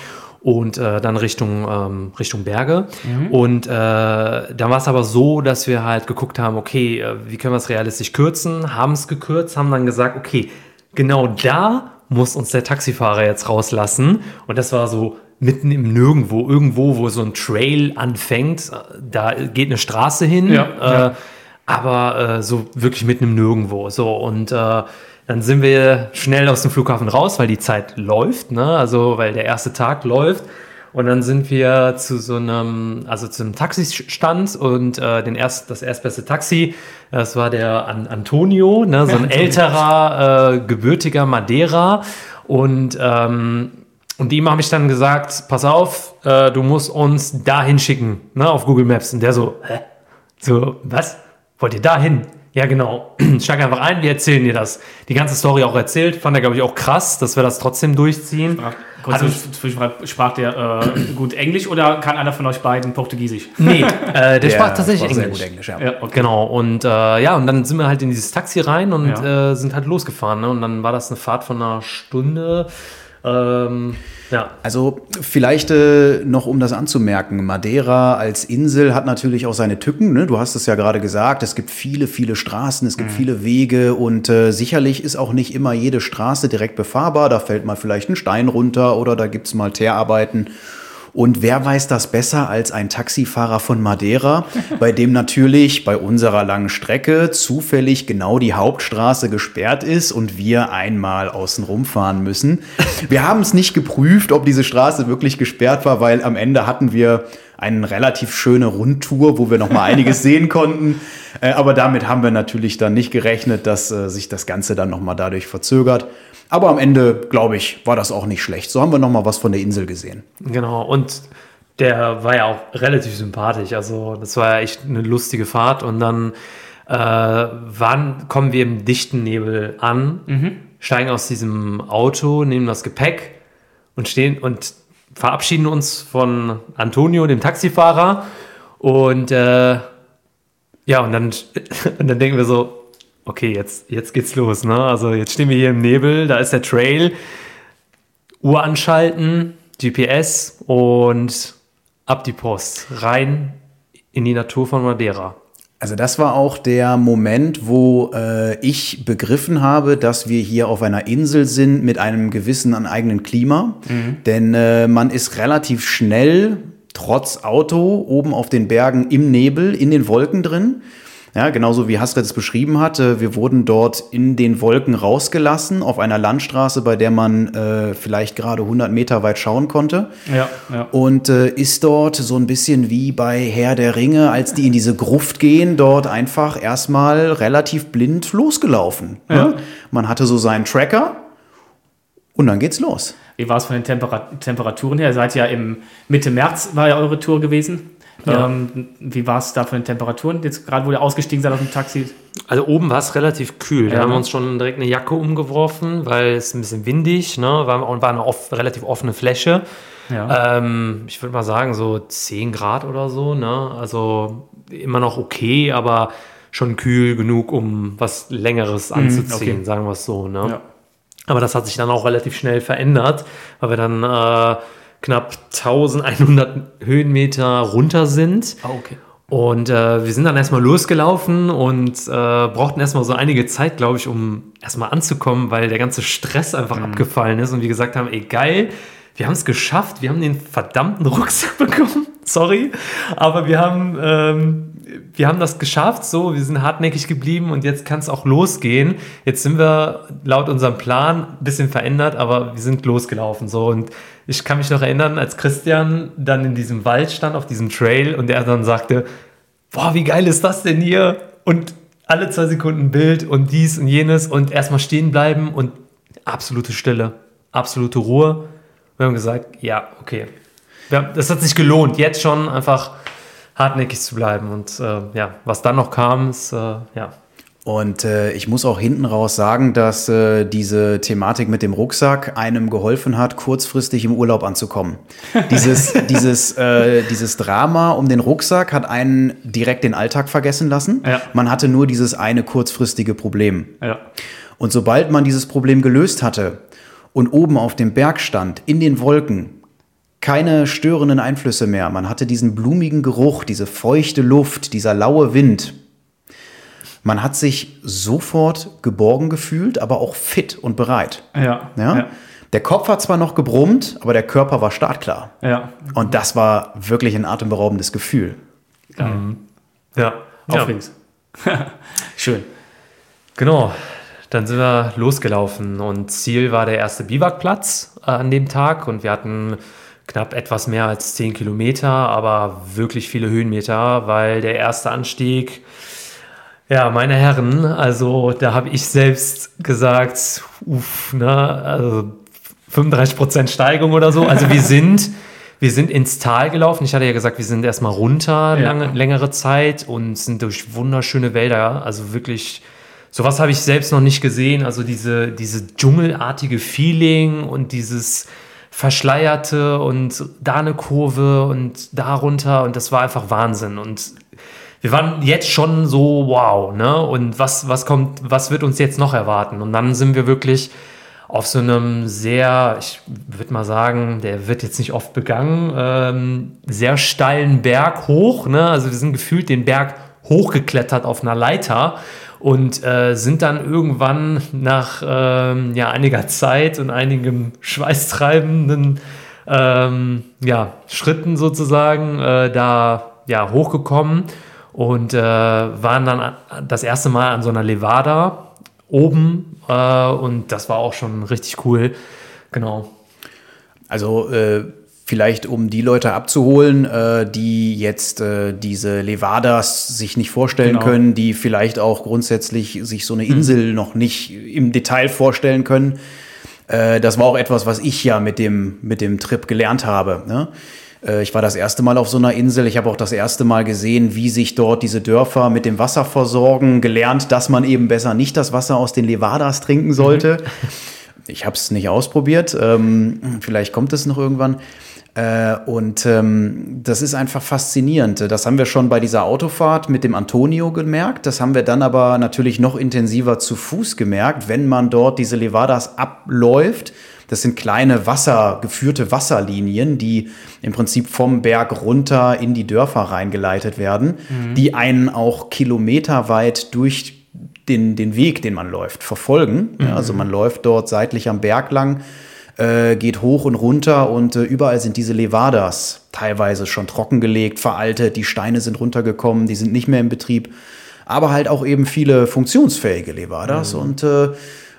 und äh, dann Richtung, ähm, Richtung Berge. Und äh, dann war es aber so, dass wir halt geguckt haben, okay, äh, wie können wir es realistisch kürzen? Haben es gekürzt, haben dann gesagt, okay, genau da muss uns der Taxifahrer jetzt rauslassen. Und das war so mitten im Nirgendwo, irgendwo, wo so ein Trail anfängt. Da geht eine Straße hin. Ja, äh, ja. aber äh, so wirklich mitten im Nirgendwo. So und äh, dann sind wir schnell aus dem Flughafen raus, weil die Zeit läuft, ne? Also weil der erste Tag läuft. Und dann sind wir zu so einem, also zu einem Taxistand und äh, den erst, das erstbeste Taxi, das war der An Antonio, ne? so ein älterer, äh, gebürtiger Madeira. Und, ähm, und ihm habe ich dann gesagt, pass auf, äh, du musst uns dahin schicken, ne? auf Google Maps. Und der so, hä? So, was? Wollt ihr da hin? Ja, genau. Steig einfach ein, wir erzählen dir das. Die ganze Story auch erzählt. Fand er, glaube ich, auch krass, dass wir das trotzdem durchziehen. Kurz Hat uns- Zwischenfrage, sprach der äh, gut Englisch oder kann einer von euch beiden Portugiesisch? Nee, äh, der, sprach tatsächlich sprach sehr Englisch. gut Englisch, ja. Ja, okay. Genau, und äh, ja, und dann sind wir halt in dieses Taxi rein und Ja. äh, sind halt losgefahren. Ne? Und dann war das eine Fahrt von einer Stunde. Ähm, ja. Also vielleicht äh, noch, um das anzumerken, Madeira als Insel hat natürlich auch seine Tücken. Ne? Du hast es ja gerade gesagt, es gibt viele, viele Straßen, es gibt Mhm. viele Wege und äh, sicherlich ist auch nicht immer jede Straße direkt befahrbar. Da fällt mal vielleicht ein Stein runter oder da gibt es mal Teerarbeiten. Und wer weiß das besser als ein Taxifahrer von Madeira, bei dem natürlich bei unserer langen Strecke zufällig genau die Hauptstraße gesperrt ist und wir einmal außen rumfahren müssen. Wir haben es nicht geprüft, ob diese Straße wirklich gesperrt war, weil am Ende hatten wir eine relativ schöne Rundtour, wo wir noch mal einiges sehen konnten. Äh, aber damit haben wir natürlich dann nicht gerechnet, dass äh, sich das Ganze dann noch mal dadurch verzögert. Aber am Ende, glaube ich, war das auch nicht schlecht. So haben wir noch mal was von der Insel gesehen. Genau, und der war ja auch relativ sympathisch. Also, das war ja echt eine lustige Fahrt. Und dann äh, wann kommen wir im dichten Nebel an, steigen aus diesem Auto, nehmen das Gepäck und stehen und verabschieden uns von Antonio, dem Taxifahrer. Und äh, ja, und dann, und dann denken wir so, okay, jetzt, jetzt geht's los. Ne? Also jetzt stehen wir hier im Nebel, da ist der Trail. Uhr anschalten, GPS und ab die Post. Rein in die Natur von Madeira. Also das war auch der Moment, wo äh, ich begriffen habe, dass wir hier auf einer Insel sind mit einem gewissen an eigenen Klima. Denn äh, man ist relativ schnell, trotz Auto, oben auf den Bergen im Nebel, in den Wolken drin. Ja, genauso wie Hasret es beschrieben hat. äh, Wir wurden dort in den Wolken rausgelassen auf einer Landstraße, bei der man äh, vielleicht gerade 100 Meter weit schauen konnte Ja, ja. und äh, ist dort so ein bisschen wie bei Herr der Ringe, als die in diese Gruft gehen, dort einfach erstmal relativ blind losgelaufen. Ne? Man hatte so seinen Tracker und dann geht's los. Wie war es von den Tempera Temperaturen her? Ihr seid ja im Mitte März war ja eure Tour gewesen. Ja. Ähm, wie war es da von den Temperaturen? Jetzt gerade, wo ihr ausgestiegen seid aus dem Taxi. Also oben war es relativ kühl. Da Ja, haben wir uns schon direkt eine Jacke umgeworfen, weil es ein bisschen windig ne? war, und war eine off relativ offene Fläche. Ja. Ähm, ich würde mal sagen, so 10 Grad oder so. Ne? Also immer noch okay, aber schon kühl genug, um was Längeres anzuziehen, okay. sagen wir es so. Ne? Ja. Aber das hat sich dann auch relativ schnell verändert, weil wir dann äh, knapp 1100 Höhenmeter runter sind. Ah, okay. Und äh, wir sind dann erstmal losgelaufen und äh, brauchten erstmal so einige Zeit, glaube ich, um erstmal anzukommen, weil der ganze Stress einfach abgefallen ist und wir gesagt haben, ey geil, wir haben es geschafft, wir haben den verdammten Rucksack bekommen, sorry, aber wir haben, ähm, wir haben das geschafft, so, wir sind hartnäckig geblieben und jetzt kann es auch losgehen. Jetzt sind wir laut unserem Plan ein bisschen verändert, aber wir sind losgelaufen, so und ich kann mich noch erinnern, als Christian dann in diesem Wald stand, auf diesem Trail und er dann sagte, boah, wie geil ist das denn hier? Und alle zwei Sekunden Bild und dies und jenes und erstmal stehen bleiben und absolute Stille, absolute Ruhe. Wir haben gesagt, ja, okay. Das hat sich gelohnt, jetzt schon einfach hartnäckig zu bleiben. Und äh, ja, was dann noch kam, ist, äh, ja, Und äh, ich muss auch hinten raus sagen, dass äh, diese Thematik mit dem Rucksack einem geholfen hat, kurzfristig im Urlaub anzukommen. Dieses, dieses, äh, dieses Drama um den Rucksack hat einen direkt den Alltag vergessen lassen. Ja. Man hatte nur dieses eine kurzfristige Problem. Ja. Und sobald man dieses Problem gelöst hatte und oben auf dem Berg stand, in den Wolken, keine störenden Einflüsse mehr, man hatte diesen blumigen Geruch, diese feuchte Luft, dieser laue Wind, man hat sich sofort geborgen gefühlt, aber auch fit und bereit. Ja. Ja? Ja. Der Kopf hat zwar noch gebrummt, aber der Körper war startklar. ja. Und das war wirklich ein atemberaubendes Gefühl. Ja, ja. Aufregend. Schön. Genau. Dann sind wir losgelaufen und Ziel war der erste Biwakplatz äh, an dem Tag und wir hatten knapp etwas mehr als 10 Kilometer, aber wirklich viele Höhenmeter, weil der erste Anstieg, ja, meine Herren, also da habe ich selbst gesagt, uff, ne, also 35% Steigung oder so. Also wir sind, wir sind ins Tal gelaufen. Ich hatte ja gesagt, wir sind erstmal runter Ja. lange, längere Zeit und sind durch wunderschöne Wälder. Also wirklich, sowas habe ich selbst noch nicht gesehen. Also diese, diese dschungelartige Feeling und dieses verschleierte und da eine Kurve und da runter und das war einfach Wahnsinn. Und wir waren jetzt schon so, wow, ne? Und was, was kommt, was wird uns jetzt noch erwarten? Und dann sind wir wirklich auf so einem sehr, ich würde mal sagen, der wird jetzt nicht oft begangen, ähm, sehr steilen Berg hoch. Ne? Also wir sind gefühlt den Berg hochgeklettert auf einer Leiter und äh, sind dann irgendwann nach ähm, ja, einiger Zeit und einigem schweißtreibenden ähm, ja, Schritten sozusagen äh, da ja, hochgekommen und äh, waren dann das erste Mal an so einer Levada oben äh, und das war auch schon richtig cool. Genau. Also äh, vielleicht um die Leute abzuholen, äh, die jetzt äh, diese Levadas sich nicht vorstellen Genau. können, die vielleicht auch grundsätzlich sich so eine Insel noch nicht im Detail vorstellen können. Äh, das war auch etwas, was ich ja mit dem, mit dem Trip gelernt habe. Ne? Äh, Ich war das erste Mal auf so einer Insel. Ich habe auch das erste Mal gesehen, wie sich dort diese Dörfer mit dem Wasser versorgen. Gelernt, dass man eben besser nicht das Wasser aus den Levadas trinken sollte. Ich habe es nicht ausprobiert. Ähm, vielleicht kommt es noch irgendwann. Äh, und ähm, das ist einfach faszinierend. Das haben wir schon bei dieser Autofahrt mit dem Antonio gemerkt. Das haben wir dann aber natürlich noch intensiver zu Fuß gemerkt, wenn man dort diese Levadas abläuft. Das sind kleine Wasser, geführte Wasserlinien, die im Prinzip vom Berg runter in die Dörfer reingeleitet werden, die einen auch kilometerweit durch den, den Weg, den man läuft, verfolgen. Ja, also man läuft dort seitlich am Berg lang, äh, geht hoch und runter und äh, überall sind diese Levadas teilweise schon trockengelegt, veraltet, die Steine sind runtergekommen, die sind nicht mehr in Betrieb, aber halt auch eben viele funktionsfähige Levadas und äh,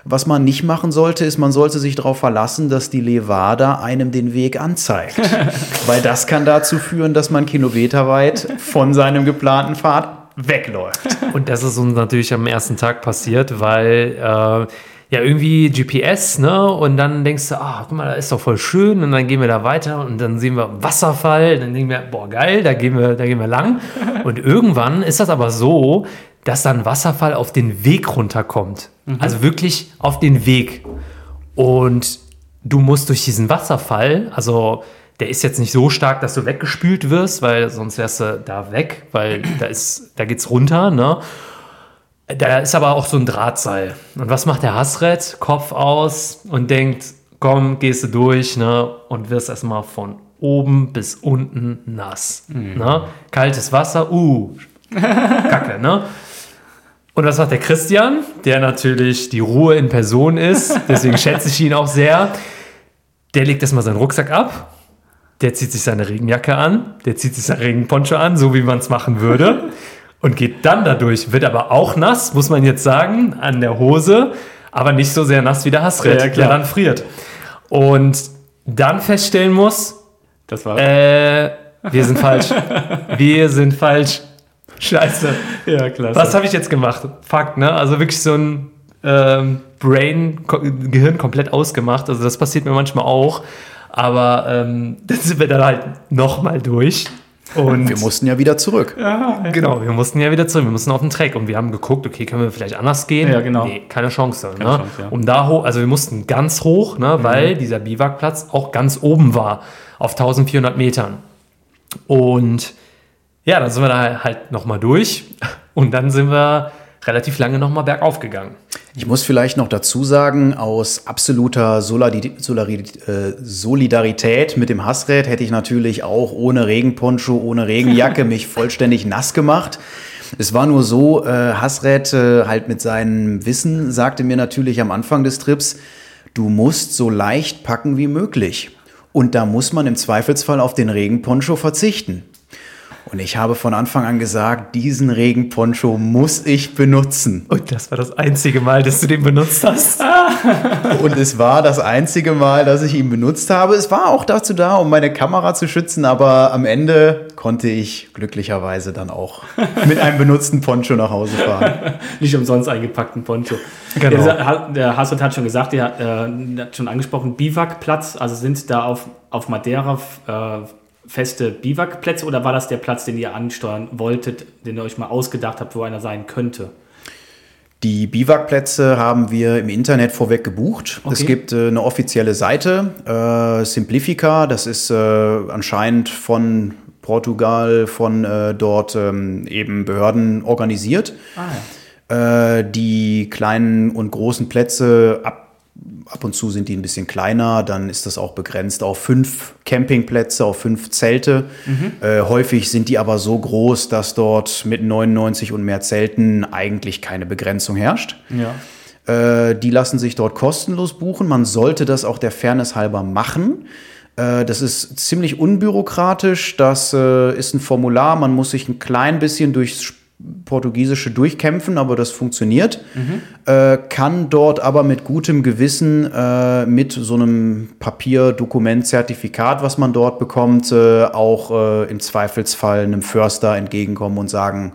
was man nicht machen sollte, ist, man sollte sich darauf verlassen, dass die Levada einem den Weg anzeigt. Weil das kann dazu führen, dass man kilometerweit von seinem geplanten Pfad wegläuft. Und das ist uns natürlich am ersten Tag passiert, weil äh, ja irgendwie GPS, ne? Und dann denkst du, ah, guck mal, da ist doch voll schön. Und dann gehen wir da weiter und dann sehen wir Wasserfall. Dann denken wir, boah, geil, da gehen wir, da gehen wir lang. Und irgendwann ist das aber so, dass dann Wasserfall auf den Weg runterkommt. Also wirklich auf den Weg. Und du musst durch diesen Wasserfall, also der ist jetzt nicht so stark, dass du weggespült wirst, weil sonst wärst du da weg, weil da ist, da geht's runter, ne? Da ist aber auch so ein Drahtseil. Und was macht der Hassred? Kopf aus und denkt, komm, gehst du durch, ne? Und wirst erstmal von oben bis unten nass. Ne? Kaltes Wasser, uh, Kacke, ne? Und was macht der Christian, der natürlich die Ruhe in Person ist, deswegen schätze ich ihn auch sehr. Der legt erstmal seinen Rucksack ab, der zieht sich seine Regenjacke an, der zieht sich sein Regenponcho an, so wie man es machen würde, und geht dann dadurch, wird aber auch nass, muss man jetzt sagen, an der Hose, aber nicht so sehr nass wie der Hassred, Ja, klar. der dann friert. Und dann feststellen muss, Das war. äh, wir sind falsch. wir sind falsch. Scheiße. ja, klasse. Was habe ich jetzt gemacht? Fakt, ne? Also wirklich so ein ähm, Brain, Gehirn komplett ausgemacht. Also das passiert mir manchmal auch. Aber ähm, dann sind wir dann halt nochmal durch. Und Wir mussten ja wieder zurück. genau, wir mussten ja wieder zurück. Wir mussten auf den Track und wir haben geguckt, okay, können wir vielleicht anders gehen? Ja, genau. Nee, keine Chance. ne? Chance, ja. Um da hoch, also wir mussten ganz hoch, ne, weil dieser Biwakplatz auch ganz oben war, auf 1400 Metern. Und ja, dann sind wir da halt nochmal durch und dann sind wir relativ lange nochmal bergauf gegangen. Ich muss vielleicht noch dazu sagen, aus absoluter äh, Solidarität mit dem Hassrät hätte ich natürlich auch ohne Regenponcho, ohne Regenjacke mich vollständig nass gemacht. Es war nur so, äh, Hassrät äh, halt mit seinem Wissen sagte mir natürlich am Anfang des Trips, du musst so leicht packen wie möglich. Und da muss man im Zweifelsfall auf den Regenponcho verzichten. Und ich habe von Anfang an gesagt, diesen Regenponcho muss ich benutzen. Und das war das einzige Mal, dass du den benutzt hast. Und es war das einzige Mal, dass ich ihn benutzt habe. Es war auch dazu da, um meine Kamera zu schützen, aber am Ende konnte ich glücklicherweise dann auch mit einem benutzten Poncho nach Hause fahren. Nicht umsonst eingepackten Poncho. Genau. Der, der Hassel hat schon gesagt, der äh, hat schon angesprochen, Biwakplatz, also sind da auf, auf Madeira äh, feste Biwakplätze oder war das der Platz, den ihr ansteuern wolltet, den ihr euch mal ausgedacht habt, wo einer sein könnte? Die Biwakplätze haben wir im Internet vorweg gebucht. Es Okay. gibt äh, eine offizielle Seite, äh, Simplifica, das ist äh, anscheinend von Portugal, von äh, dort ähm, eben Behörden organisiert. Ah, ja. äh, die kleinen und großen Plätze ab, ab und zu sind die ein bisschen kleiner, dann ist das auch begrenzt auf fünf Campingplätze, auf fünf Zelte. Äh, häufig sind die aber so groß, dass dort mit 99 und mehr Zelten eigentlich keine Begrenzung herrscht. Ja. Äh, die lassen sich dort kostenlos buchen. Man sollte das auch der Fairness halber machen. Äh, das ist ziemlich unbürokratisch. Das äh, ist ein Formular. Man muss sich ein klein bisschen durchs Portugiesische durchkämpfen, aber das funktioniert. Äh, kann dort aber mit gutem Gewissen äh, mit so einem Papierdokument, Zertifikat, was man dort bekommt, äh, auch äh, im Zweifelsfall einem Förster entgegenkommen und sagen,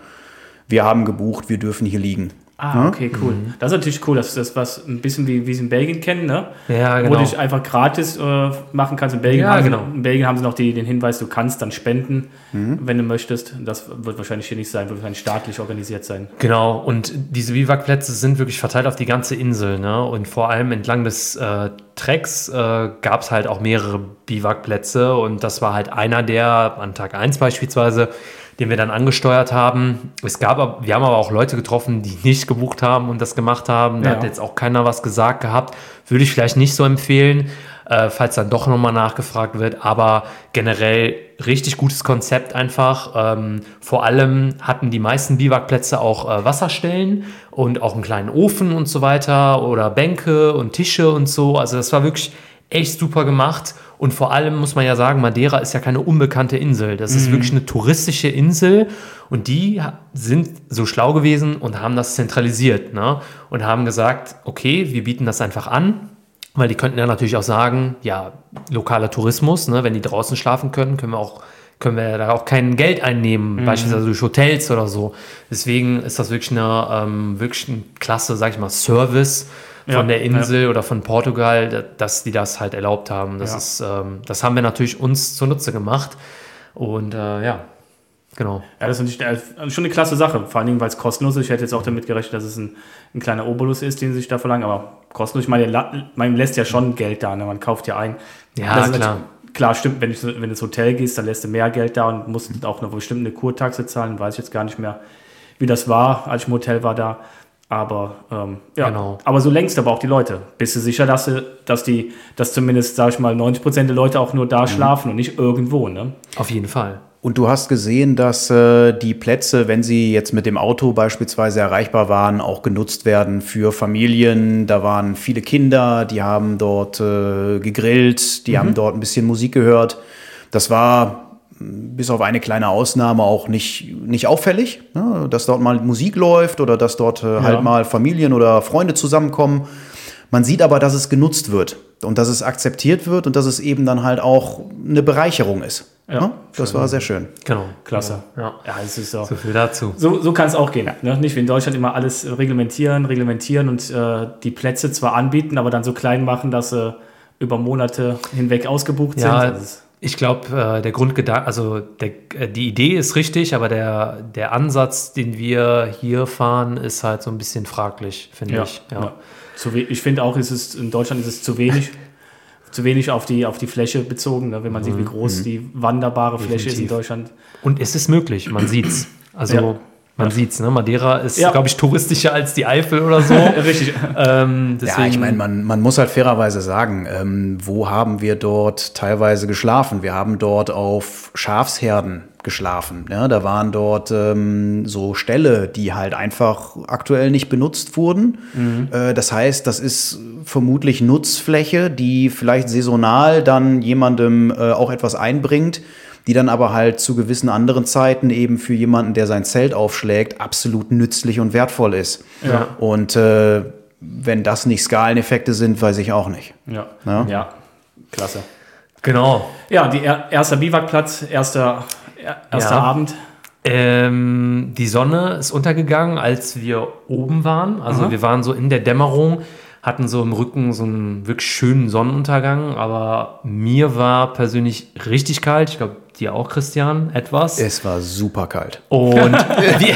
wir haben gebucht, wir dürfen hier liegen. Ah, okay, cool. Das ist natürlich cool. Das ist das, was ein bisschen wie, wie sie in Belgien kennen, ne? Ja, Wo genau. du dich einfach gratis äh, machen kannst. In Belgien, Ja, haben, genau. sie, in Belgien haben sie noch die, den Hinweis, du kannst dann spenden, Mhm. wenn du möchtest. Das wird wahrscheinlich hier nicht sein, wird wahrscheinlich staatlich organisiert sein. Genau, und diese Biwakplätze sind wirklich verteilt auf die ganze Insel. Ne? Und vor allem entlang des äh, Trecks äh, gab es halt auch mehrere Biwakplätze. Und das war halt einer der, an Tag 1 beispielsweise, den wir dann angesteuert haben. Es gab, wir haben aber auch Leute getroffen, die nicht gebucht haben und das gemacht haben. Da Ja. hat jetzt auch keiner was gesagt gehabt. Würde ich vielleicht nicht so empfehlen, äh, falls dann doch nochmal nachgefragt wird. Aber generell richtig gutes Konzept einfach. Ähm, vor allem hatten die meisten Biwakplätze auch äh, Wasserstellen und auch einen kleinen Ofen und so weiter oder Bänke und Tische und so. Also das war wirklich echt super gemacht. Und vor allem muss man ja sagen, Madeira ist ja keine unbekannte Insel. Das ist wirklich eine touristische Insel. Und die sind so schlau gewesen und haben das zentralisiert. Ne? Und haben gesagt, okay, wir bieten das einfach an. Weil die könnten ja natürlich auch sagen, ja, lokaler Tourismus, ne, wenn die draußen schlafen können, können wir auch können wir da auch kein Geld einnehmen, beispielsweise durch Hotels oder so. Deswegen ist das wirklich eine ähm, wirklich ein klasse, sag ich mal, Service von Ja, der Insel oder von Portugal, da- dass die das halt erlaubt haben. Das Ja. ist, ähm, das haben wir natürlich uns zunutze gemacht. Und äh, ja, genau. Ja, das ist natürlich äh, schon eine klasse Sache, vor allen Dingen, weil es kostenlos ist. Ich hätte jetzt auch damit gerechnet, dass es ein, ein kleiner Obolus ist, den sie sich da verlangen, aber kostenlos. Ich meine, man lässt ja schon Geld da, ne? man kauft ja ein. Ja, klar. Klar, stimmt, wenn, ich, wenn du ins Hotel gehst, dann lässt du mehr Geld da und musst auch eine bestimmte Kurtaxe zahlen. Weiß ich jetzt gar nicht mehr, wie das war, als ich im Hotel war da. Aber ähm, ja, Genau. aber so längst aber auch die Leute. Bist du sicher, dass, du, dass die, dass zumindest, sag ich mal, 90 Prozent der Leute auch nur da schlafen und nicht irgendwo, ne? Auf jeden Fall. Und du hast gesehen, dass äh, die Plätze, wenn sie jetzt mit dem Auto beispielsweise erreichbar waren, auch genutzt werden für Familien. Da waren viele Kinder, die haben dort äh, gegrillt, die haben dort ein bisschen Musik gehört. Das war bis auf eine kleine Ausnahme auch nicht, nicht auffällig, ne? dass dort mal Musik läuft oder dass dort äh, halt mal Familien oder Freunde zusammenkommen. Man sieht aber, dass es genutzt wird und dass es akzeptiert wird und dass es eben dann halt auch eine Bereicherung ist. Ja, Ne? Das war sehr schön. Genau. Klasse. Ja. Ja, es ist so. So viel dazu. So, so kann es auch gehen. Ne? Nicht wie in Deutschland immer alles reglementieren, reglementieren und äh, die Plätze zwar anbieten, aber dann so klein machen, dass sie über Monate hinweg ausgebucht Ja, sind. Ich glaube, äh, der Grundgedanke, also der, äh, die Idee ist richtig, aber der, der Ansatz, den wir hier fahren, ist halt so ein bisschen fraglich, finde ja, ich. ja. Zu we- ich finde auch, ist es, in Deutschland ist es zu wenig. zu wenig auf die, auf die Fläche bezogen, ne? wenn man sieht, wie groß die wanderbare Fläche ist in Mhm. Deutschland. Und es ist möglich, man sieht's. Also Ja. man sieht's, ne? Madeira ist, Ja. glaube ich, touristischer als die Eifel oder so. Richtig. ähm, deswegen, Ja, ich meine, man, man muss halt fairerweise sagen, ähm, wo haben wir dort teilweise geschlafen? Wir haben dort auf Schafsherden geschlafen. Ja, da waren dort ähm, so Ställe, die halt einfach aktuell nicht benutzt wurden. Äh, das heißt, das ist vermutlich Nutzfläche, die vielleicht saisonal dann jemandem äh, auch etwas einbringt, die dann aber halt zu gewissen anderen Zeiten eben für jemanden, der sein Zelt aufschlägt, absolut nützlich und wertvoll ist. Ja. Und äh, wenn das nicht Skaleneffekte sind, weiß ich auch nicht. Ja. Ja. ja. Klasse. genau. Ja, die er, erster Biwakplatz, erster, er, erster Ja. Abend. Ähm, die Sonne ist untergegangen, als wir oben waren. Also Aha. wir waren so in der Dämmerung, hatten so im Rücken so einen wirklich schönen Sonnenuntergang. Aber mir war persönlich richtig kalt. Ich glaube, dir auch, Christian, etwas. Es war super kalt. Und wir,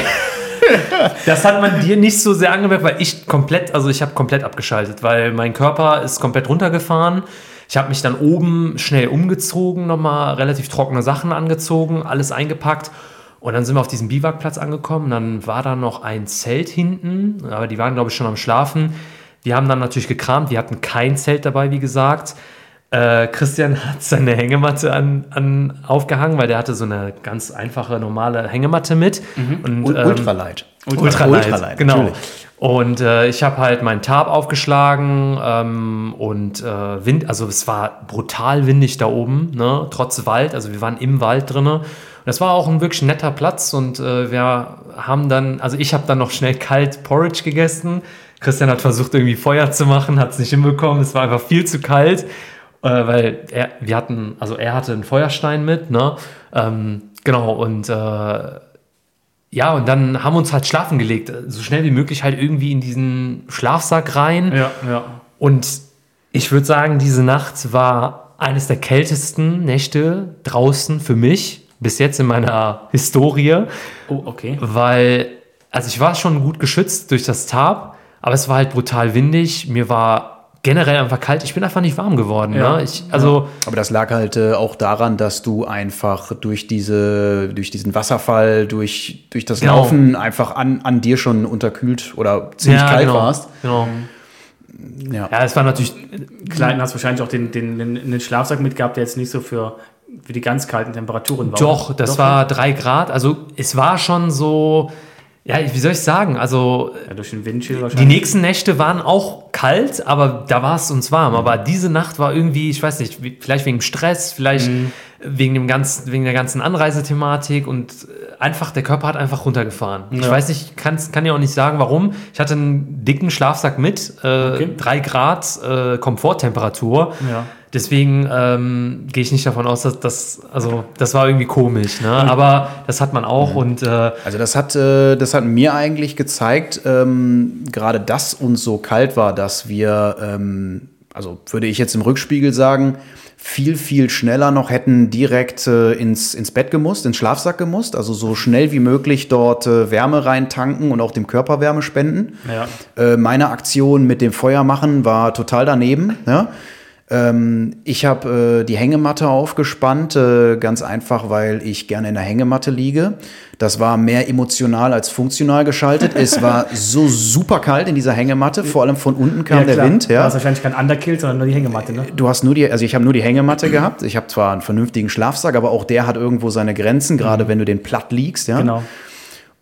das hat man dir nicht so sehr angemerkt, weil ich komplett, also ich habe komplett abgeschaltet, weil mein Körper ist komplett runtergefahren. Ich habe mich dann oben schnell umgezogen, nochmal relativ trockene Sachen angezogen, alles eingepackt. Und dann sind wir auf diesem Biwakplatz angekommen. Dann war da noch ein Zelt hinten, aber die waren, glaube ich, schon am Schlafen. Wir haben dann natürlich gekramt, wir hatten kein Zelt dabei, wie gesagt. Äh, Christian hat seine Hängematte an, an, aufgehangen, weil der hatte so eine ganz einfache, normale Hängematte mit. Mhm. Und, ähm, Ultralight. Ultralight, Ultralight genau. Natürlich. Und äh, ich habe halt meinen Tarp aufgeschlagen ähm, und äh, Wind, also es war brutal windig da oben, ne? trotz Wald, also wir waren im Wald drinne. Das war auch ein wirklich netter Platz und äh, wir haben dann, also ich habe dann noch schnell kalt Porridge gegessen. Christian hat versucht irgendwie Feuer zu machen, hat es nicht hinbekommen, es war einfach viel zu kalt, weil er, wir hatten, also er hatte einen Feuerstein mit, ne? Ähm, genau und äh, ja, und dann haben wir uns halt schlafen gelegt, so schnell wie möglich halt irgendwie in diesen Schlafsack rein. Ja, ja. Und ich würde sagen, diese Nacht war eines der kältesten Nächte draußen für mich bis jetzt in meiner Historie. Oh, okay. Weil, also ich war schon gut geschützt durch das Tarp, aber es war halt brutal windig. Mir war generell einfach kalt. Ich bin einfach nicht warm geworden. Ja. Ne? Ich, also Aber das lag halt äh, auch daran, dass du einfach durch, diese, durch diesen Wasserfall, durch, durch das genau. Laufen einfach an, an dir schon unterkühlt oder ziemlich ja, kalt genau. warst. Genau. Ja. ja, es war natürlich. Klein hast wahrscheinlich auch den, den, den, den Schlafsack mitgehabt, der jetzt nicht so für, für die ganz kalten Temperaturen war. Doch, das Doch, war drei Grad. Also es war schon so ja, wie soll ich sagen? Also, ja, durch den Windchill wahrscheinlich. Die nächsten Nächte waren auch kalt, aber da war es uns warm. Mhm. Aber diese Nacht war irgendwie, ich weiß nicht, vielleicht wegen Stress, vielleicht mhm. Wegen, dem ganzen, wegen der ganzen Anreisethematik und einfach, der Körper hat einfach runtergefahren. Ja. Ich weiß nicht, kann, kann ja auch nicht sagen, warum. Ich hatte einen dicken Schlafsack mit, äh, okay. drei Grad äh, Komforttemperatur. Ja. Deswegen ähm, gehe ich nicht davon aus, dass das, also das war irgendwie komisch, ne? aber das hat man auch. Mhm. Und, äh also das hat, äh, das hat mir eigentlich gezeigt, ähm, gerade dass uns so kalt war, dass wir, ähm, also würde ich jetzt im Rückspiegel sagen, viel, viel schneller noch hätten direkt äh, ins, ins Bett gemusst, ins Schlafsack gemusst. Also so schnell wie möglich dort äh, Wärme reintanken und auch dem Körper Wärme spenden. Ja. Äh, meine Aktion mit dem Feuer machen war total daneben. Ja? Ähm, ich habe äh, die Hängematte aufgespannt, äh, ganz einfach, weil ich gerne in der Hängematte liege. Das war mehr emotional als funktional geschaltet. es war so super kalt in dieser Hängematte, vor allem von unten kam ja, der Wind. Ja. Du hast wahrscheinlich kein Underkill, sondern nur die Hängematte, ne? Du hast nur die, also ich habe nur die Hängematte gehabt. Ich habe zwar einen vernünftigen Schlafsack, aber auch der hat irgendwo seine Grenzen, gerade mhm. wenn du den platt liegst, ja. Genau.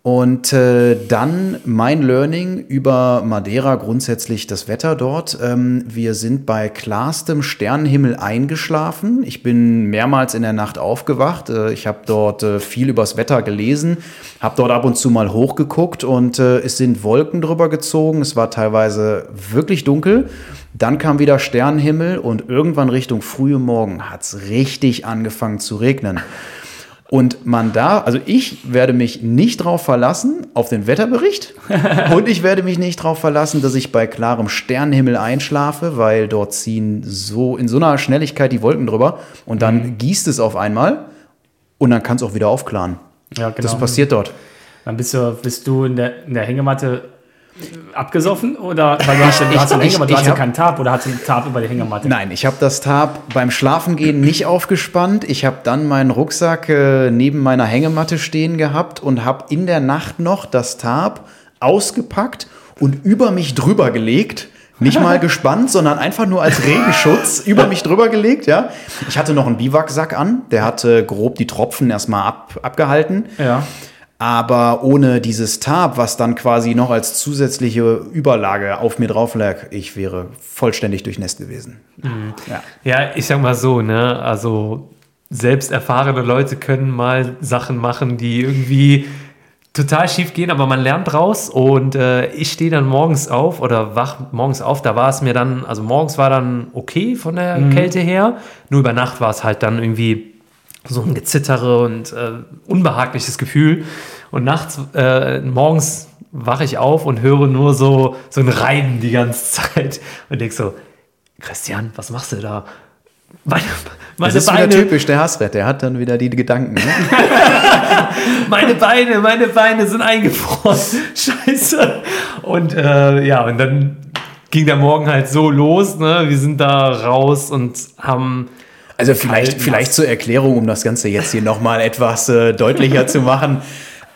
Und äh, dann mein Learning über Madeira, grundsätzlich das Wetter dort. Ähm, wir sind bei klarstem Sternenhimmel eingeschlafen. Ich bin mehrmals in der Nacht aufgewacht. Äh, ich habe dort äh, viel übers Wetter gelesen, habe dort ab und zu mal hochgeguckt und äh, es sind Wolken drüber gezogen. Es war teilweise wirklich dunkel. Dann kam wieder Sternenhimmel und irgendwann Richtung frühe Morgen hat es richtig angefangen zu regnen. Und man da, also ich werde mich nicht darauf verlassen, auf den Wetterbericht. und ich werde mich nicht darauf verlassen, dass ich bei klarem Sternenhimmel einschlafe, weil dort ziehen so in so einer Schnelligkeit die Wolken drüber und dann mhm. gießt es auf einmal und dann kann es auch wieder aufklaren. Ja, genau. Das passiert dort. Dann bist du, bist du in der, in der Hängematte abgesoffen oder weil du hast, du hast, ich, Hängematte, du hast ja keinen Tarp oder hast du einen Tarp über die Hängematte? Nein, ich habe das Tarp beim Schlafengehen nicht aufgespannt. Ich habe dann meinen Rucksack äh, neben meiner Hängematte stehen gehabt und habe in der Nacht noch das Tarp ausgepackt und über mich drüber gelegt. Nicht mal gespannt, sondern einfach nur als Regenschutz über mich drüber gelegt, ja. Ich hatte noch einen Biwaksack an, der hatte grob die Tropfen erstmal ab, abgehalten. Ja aber ohne dieses Tarp, was dann quasi noch als zusätzliche Überlage auf mir drauf lag, ich wäre vollständig durchnässt gewesen. Mhm. Ja. ja, ich sag mal so, ne, also selbst erfahrene Leute können mal Sachen machen, die irgendwie total schief gehen, aber man lernt draus und äh, ich stehe dann morgens auf oder wach morgens auf, da war es mir dann, also morgens war dann okay von der mhm. Kälte her, nur über Nacht war es halt dann irgendwie so ein Gezittere und äh, unbehagliches Gefühl. Und nachts, äh, morgens wache ich auf und höre nur so, so ein Reiben die ganze Zeit. Und denk so, Christian, was machst du da? Meine, meine das ist Beine. wieder typisch der Hassret, der hat dann wieder die Gedanken. Ne? meine Beine, meine Beine sind eingefroren. Scheiße. Und äh, ja, und dann ging der Morgen halt so los. Ne? Wir sind da raus und haben also vielleicht, vielleicht zur Erklärung, um das Ganze jetzt hier nochmal etwas äh, deutlicher zu machen.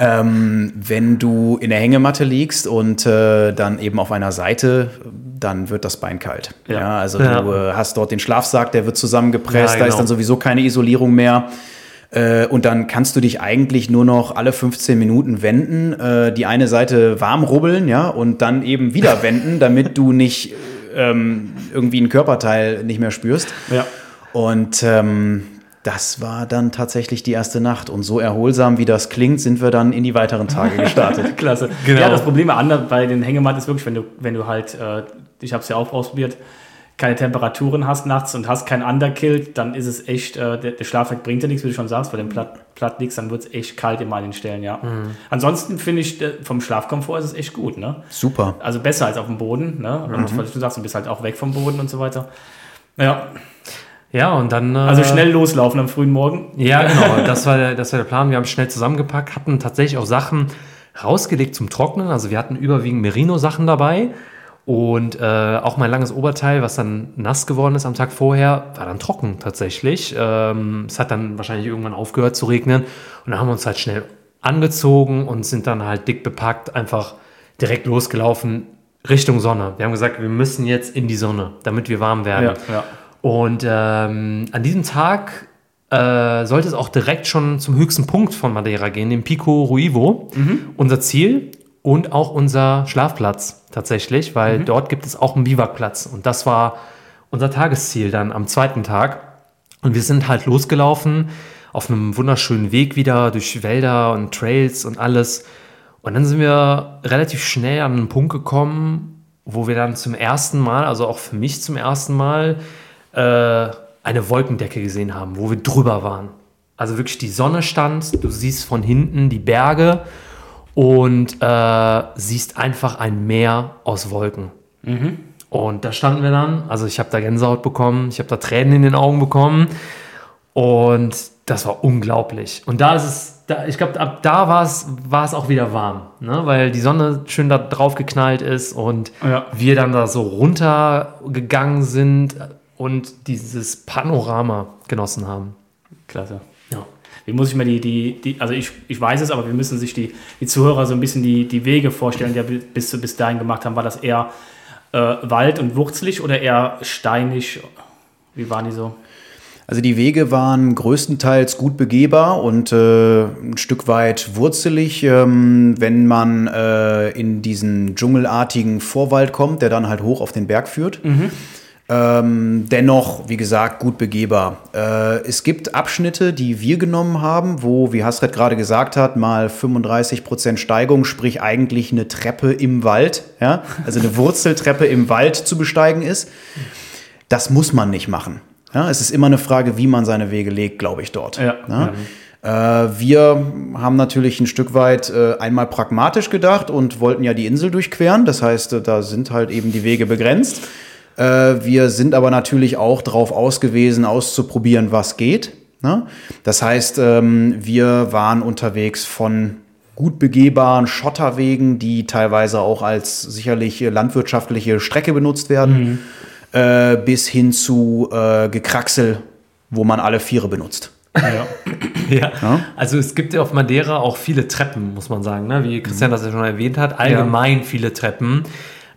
Ähm, wenn du in der Hängematte liegst und äh, dann eben auf einer Seite dann wird das Bein kalt. Ja, Ja. also Ja. du äh, hast dort den Schlafsack, der wird zusammengepresst, Ja, da ist genau. dann sowieso keine Isolierung mehr. Äh, und dann kannst du dich eigentlich nur noch alle 15 Minuten wenden, äh, die eine Seite warm rubbeln, ja, und dann eben wieder wenden, damit du nicht ähm, irgendwie ein Körperteil nicht mehr spürst. Ja. Und ähm, das war dann tatsächlich die erste Nacht. Und so erholsam, wie das klingt, sind wir dann in die weiteren Tage gestartet. Klasse. Genau. Ja, das Problem bei, den Hängematten ist wirklich, wenn du, wenn du halt, äh, ich habe es ja auch ausprobiert, keine Temperaturen hast nachts und hast kein Underkill, dann ist es echt, äh, der, der Schlafsack bringt dir nichts, wie du schon sagst, weil du platt, platt liegst, dann wird es echt kalt immer an den Stellen, ja. Mhm. Ansonsten finde ich, äh, vom Schlafkomfort ist es echt gut, ne? Super. Also besser als auf dem Boden, ne? Und Mhm. was du sagst, du bist halt auch weg vom Boden und so weiter. Ja, Ja, und dann. Äh, also schnell loslaufen am frühen Morgen. Ja, genau. Das war, der, das war der Plan. Wir haben schnell zusammengepackt, hatten tatsächlich auch Sachen rausgelegt zum Trocknen. Also wir hatten überwiegend Merino-Sachen dabei. Und äh, auch mein langes Oberteil, was dann nass geworden ist am Tag vorher, war dann trocken tatsächlich. Ähm, es hat dann wahrscheinlich irgendwann aufgehört zu regnen. Und dann haben wir uns halt schnell angezogen und sind dann halt dick bepackt, einfach direkt losgelaufen Richtung Sonne. Wir haben gesagt, wir müssen jetzt in die Sonne, damit wir warm werden. Ja, ja. Und ähm, an diesem Tag äh, sollte es auch direkt schon zum höchsten Punkt von Madeira gehen, dem Pico Ruivo. Unser Ziel und auch unser Schlafplatz tatsächlich, weil dort gibt es auch einen Biwakplatz. Und das war unser Tagesziel dann am zweiten Tag. Und wir sind halt losgelaufen auf einem wunderschönen Weg wieder durch Wälder und Trails und alles. Und dann sind wir relativ schnell an einen Punkt gekommen, wo wir dann zum ersten Mal, also auch für mich zum ersten Mal, äh, eine Wolkendecke gesehen haben, wo wir drüber waren. Also wirklich die Sonne stand, du siehst von hinten die Berge und äh, siehst einfach ein Meer aus Wolken. Und da standen wir dann, also ich habe da Gänsehaut bekommen, ich habe da Tränen in den Augen bekommen und das war unglaublich. Und da ist es, da, ich glaube, ab da war es, war es auch wieder warm, ne? weil die Sonne schön da drauf geknallt ist und Ja. wir dann da so runtergegangen sind und dieses Panorama genossen haben. Klasse. Ja. Wie muss ich mir die, die, die also ich, ich weiß es, aber wir müssen sich die, die Zuhörer so ein bisschen die, die Wege vorstellen, die wir bis, bis dahin gemacht haben. War das eher äh, Wald und wurzelig oder eher steinig? Wie waren die so? Also die Wege waren größtenteils gut begehbar und äh, ein Stück weit wurzelig, ähm, wenn man äh, in diesen dschungelartigen Vorwald kommt, der dann halt hoch auf den Berg führt. Ähm, dennoch, wie gesagt, gut begehbar. Äh, es gibt Abschnitte, die wir genommen haben, wo, wie Hasret gerade gesagt hat, mal 35% Steigung, sprich eigentlich eine Treppe im Wald, ja? also eine Wurzeltreppe im Wald zu besteigen ist. Das muss man nicht machen. Ja, es ist immer eine Frage, wie man seine Wege legt, glaube ich, dort. Ja. Ja? Äh, wir haben natürlich ein Stück weit äh, einmal pragmatisch gedacht und wollten ja die Insel durchqueren. Das heißt, äh, da sind halt eben die Wege begrenzt. Äh, wir sind aber natürlich auch darauf ausgewiesen, auszuprobieren, was geht. Ne? Das heißt, ähm, wir waren unterwegs von gut begehbaren Schotterwegen, die teilweise auch als sicherlich landwirtschaftliche Strecke benutzt werden, äh, bis hin zu äh, Gekraxel, wo man alle Viere benutzt. Ja. Also es gibt ja auf Madeira auch viele Treppen, muss man sagen, ne? wie Christian das ja schon erwähnt hat. Allgemein viele Treppen.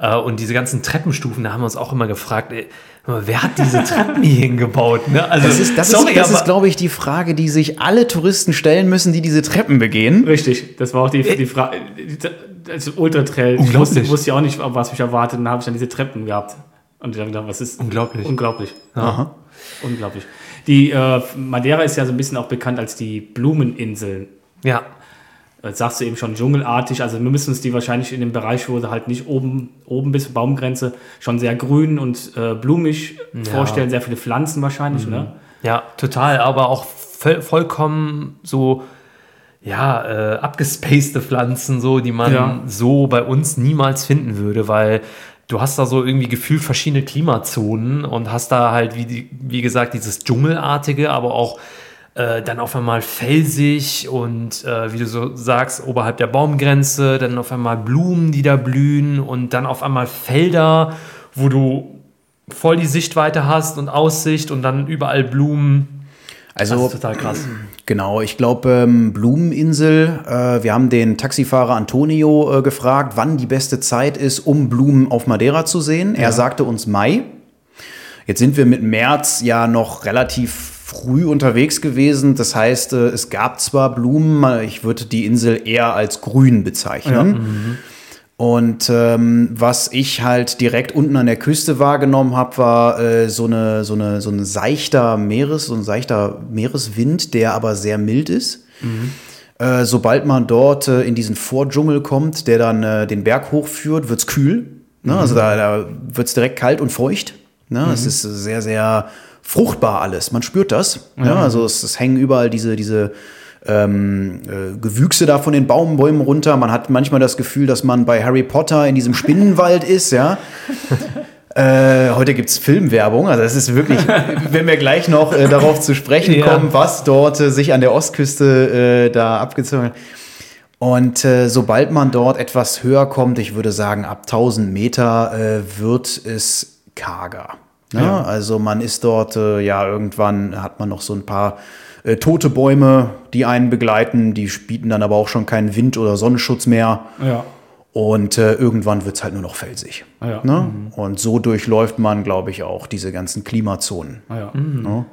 Äh, Und diese ganzen Treppenstufen, da haben wir uns auch immer gefragt, ey, wer hat diese Treppen hier hingebaut? Ne? Also, Das ist, das sorry, ist, das ist glaube ich, die Frage, die sich alle Touristen stellen müssen, die diese Treppen begehen. Richtig, das war auch die, die Frage. Das Ultra-Trail. Ich wusste, wusste ja auch nicht, was mich erwartet. Und dann habe ich dann diese Treppen gehabt. Und ich habe gedacht, was ist. Unglaublich. Unglaublich. Unglaublich. Die äh, Madeira ist ja so ein bisschen auch bekannt als die Blumeninsel. ja, Jetzt sagst du eben schon dschungelartig, also wir müssen uns die wahrscheinlich in dem Bereich, wo du halt nicht oben, oben bis Baumgrenze, schon sehr grün und äh, blumig vorstellen, sehr viele Pflanzen wahrscheinlich, ne? ja, total, aber auch voll, vollkommen so, ja, äh, abgespacede Pflanzen, so, die man Ja. so bei uns niemals finden würde, weil du hast da so irgendwie gefühlt verschiedene Klimazonen und hast da halt, wie, wie gesagt, dieses Dschungelartige, aber auch äh, dann auf einmal felsig und äh, wie du so sagst, oberhalb der Baumgrenze, dann auf einmal Blumen, die da blühen und dann auf einmal Felder, wo du voll die Sichtweite hast und Aussicht und dann überall Blumen. Also, Das ist total krass. Genau, ich glaube, ähm, Blumeninsel, äh, wir haben den Taxifahrer Antonio äh, gefragt, wann die beste Zeit ist, um Blumen auf Madeira zu sehen. Er sagte uns Mai. Jetzt sind wir mit März ja noch relativ früh unterwegs gewesen. Das heißt, äh, es gab zwar Blumen, ich würde die Insel eher als grün bezeichnen. Und ähm, was ich halt direkt unten an der Küste wahrgenommen habe, war äh, so, eine, so, eine, so ein seichter Meeres, so ein seichter Meereswind, der aber sehr mild ist. Äh, sobald man dort äh, in diesen Vordschungel kommt, der dann den Berg hochführt, wird's kühl. Ne? Also da, da wird's direkt kalt und feucht. Ne? Es ist sehr, sehr fruchtbar alles. Man spürt das. Ne? Also es, es hängen überall diese, diese ähm, äh, Gewüchse da von den Baumbäumen runter. Man hat manchmal das Gefühl, dass man bei Harry Potter in diesem Spinnenwald ist, ja. Äh, heute gibt's Filmwerbung, also es ist wirklich, wenn wir gleich noch äh, darauf zu sprechen Ja. kommen, was dort äh, sich an der Ostküste äh, da abgezogen hat. Und äh, sobald man dort etwas höher kommt, ich würde sagen, ab 1000 Meter äh, wird es karger. Ne? Also man ist dort, äh, ja, irgendwann hat man noch so ein paar äh, tote Bäume, die einen begleiten, die bieten dann aber auch schon keinen Wind- oder Sonnenschutz mehr. Ja. Und äh, irgendwann wird es halt nur noch felsig. Ah ja. Ne? Und so durchläuft man, glaube ich, auch diese ganzen Klimazonen. Ah, ja. Ne?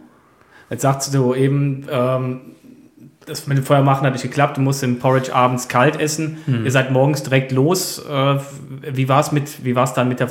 Jetzt sagst du eben, ähm, das mit dem Feuer machen hat nicht geklappt. Du musst den Porridge abends kalt essen. Ihr seid morgens direkt los. Äh, wie war es mit, wie war es dann mit der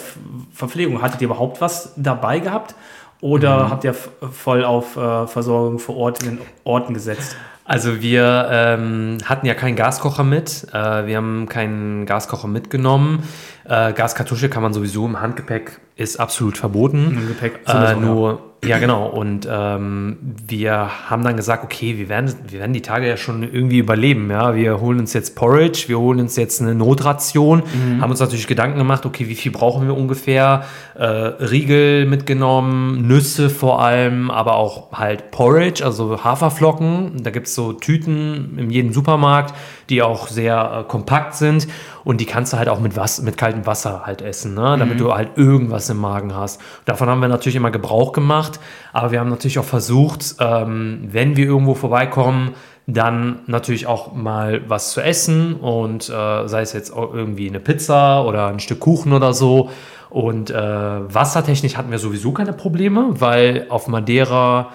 Verpflegung? Hattet ihr überhaupt was dabei gehabt? Oder habt ihr voll auf äh, Versorgung vor Ort in den Orten gesetzt? Also wir ähm, hatten ja keinen Gaskocher mit. Äh, wir haben keinen Gaskocher mitgenommen. Äh, Gaskartusche kann man sowieso im Handgepäck, ist absolut verboten. Im Gepäck Äh, nur, ja genau. Und ähm, wir haben dann gesagt, okay, wir werden, wir werden die Tage ja schon irgendwie überleben. Ja, wir holen uns jetzt Porridge, wir holen uns jetzt eine Notration, haben uns natürlich Gedanken gemacht, okay, wie viel brauchen wir ungefähr? Äh, Riegel mitgenommen, Nüsse vor allem, aber auch halt Porridge, also Haferflocken. Da gibt es so Tüten in jedem Supermarkt, die auch sehr äh, kompakt sind und die kannst du halt auch mit, Wasser, mit kaltem Wasser halt essen, ne? damit du halt irgendwas im Magen hast. Davon haben wir natürlich immer Gebrauch gemacht, aber wir haben natürlich auch versucht, ähm, wenn wir irgendwo vorbeikommen, dann natürlich auch mal was zu essen und äh, sei es jetzt irgendwie eine Pizza oder ein Stück Kuchen oder so. Und äh, wassertechnisch hatten wir sowieso keine Probleme, weil auf Madeira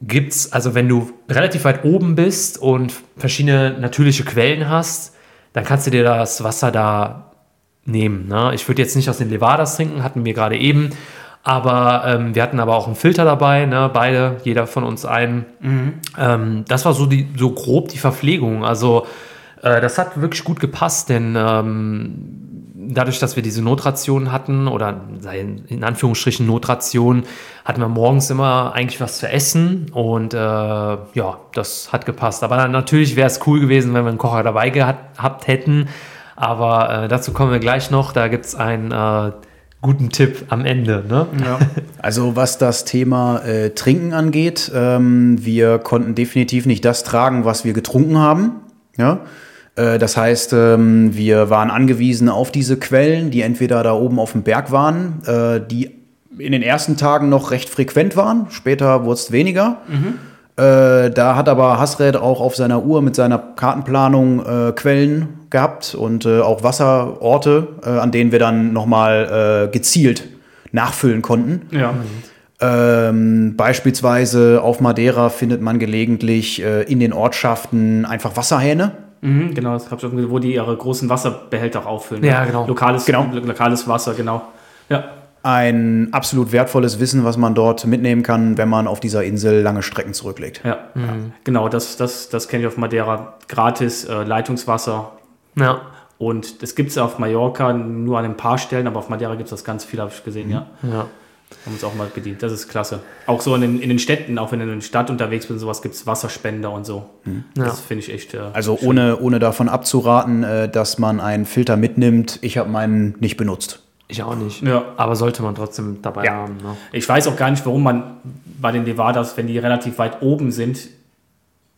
gibt's, also wenn du relativ weit oben bist und verschiedene natürliche Quellen hast, dann kannst du dir das Wasser da nehmen. Ne? Ich würde jetzt nicht aus den Levadas trinken, hatten wir gerade eben, aber ähm, wir hatten aber auch einen Filter dabei, ne? beide, jeder von uns einen. Ähm, das war so, die, so grob die Verpflegung. Also äh, das hat wirklich gut gepasst, denn ähm, dadurch, dass wir diese Notration hatten, oder in Anführungsstrichen Notration, hatten wir morgens immer eigentlich was zu essen und äh, ja, das hat gepasst. Aber natürlich wäre es cool gewesen, wenn wir einen Kocher dabei gehabt hätten. Aber äh, dazu kommen wir gleich noch. Da gibt es einen äh, guten Tipp am Ende. Ne? Ja. Also was das Thema äh, Trinken angeht, ähm, wir konnten definitiv nicht das tragen, was wir getrunken haben. Ja? Äh, das heißt, ähm, wir waren angewiesen auf diese Quellen, die entweder da oben auf dem Berg waren, äh, die in den ersten Tagen noch recht frequent waren. Später wurde es weniger. Äh, da hat aber Hasred auch auf seiner Uhr mit seiner Kartenplanung äh, Quellen gehabt und äh, auch Wasserorte, an denen wir dann nochmal gezielt nachfüllen konnten. ja. Ähm, beispielsweise auf Madeira findet man gelegentlich in den Ortschaften einfach Wasserhähne. Mhm, genau, das hab ich auch gesehen, wo die ihre großen Wasserbehälter auch auffüllen. Ja, genau. Lokales, Genau. lo- lokales Wasser, genau. Ja. Ein absolut wertvolles Wissen, was man dort mitnehmen kann, wenn man auf dieser Insel lange Strecken zurücklegt. Ja, ja. genau, das, das, das kenne ich auf Madeira. Gratis äh, Leitungswasser. Ja. Und das gibt es auf Mallorca nur an ein paar Stellen, aber auf Madeira gibt es das ganz viel, habe ich gesehen, ja. ja. Haben uns auch mal bedient. Das ist klasse. Auch so in den, in den Städten, auch wenn du in der Stadt unterwegs bist und sowas, gibt es Wasserspender und so. Das finde ich echt. Äh, Also schön. ohne, ohne davon abzuraten, äh, dass man einen Filter mitnimmt. Ich habe meinen nicht benutzt. Ich auch nicht. Ja. Aber sollte man trotzdem dabei Ja. haben. Ne? Ich weiß auch gar nicht, warum man bei den Nevadas, wenn die relativ weit oben sind,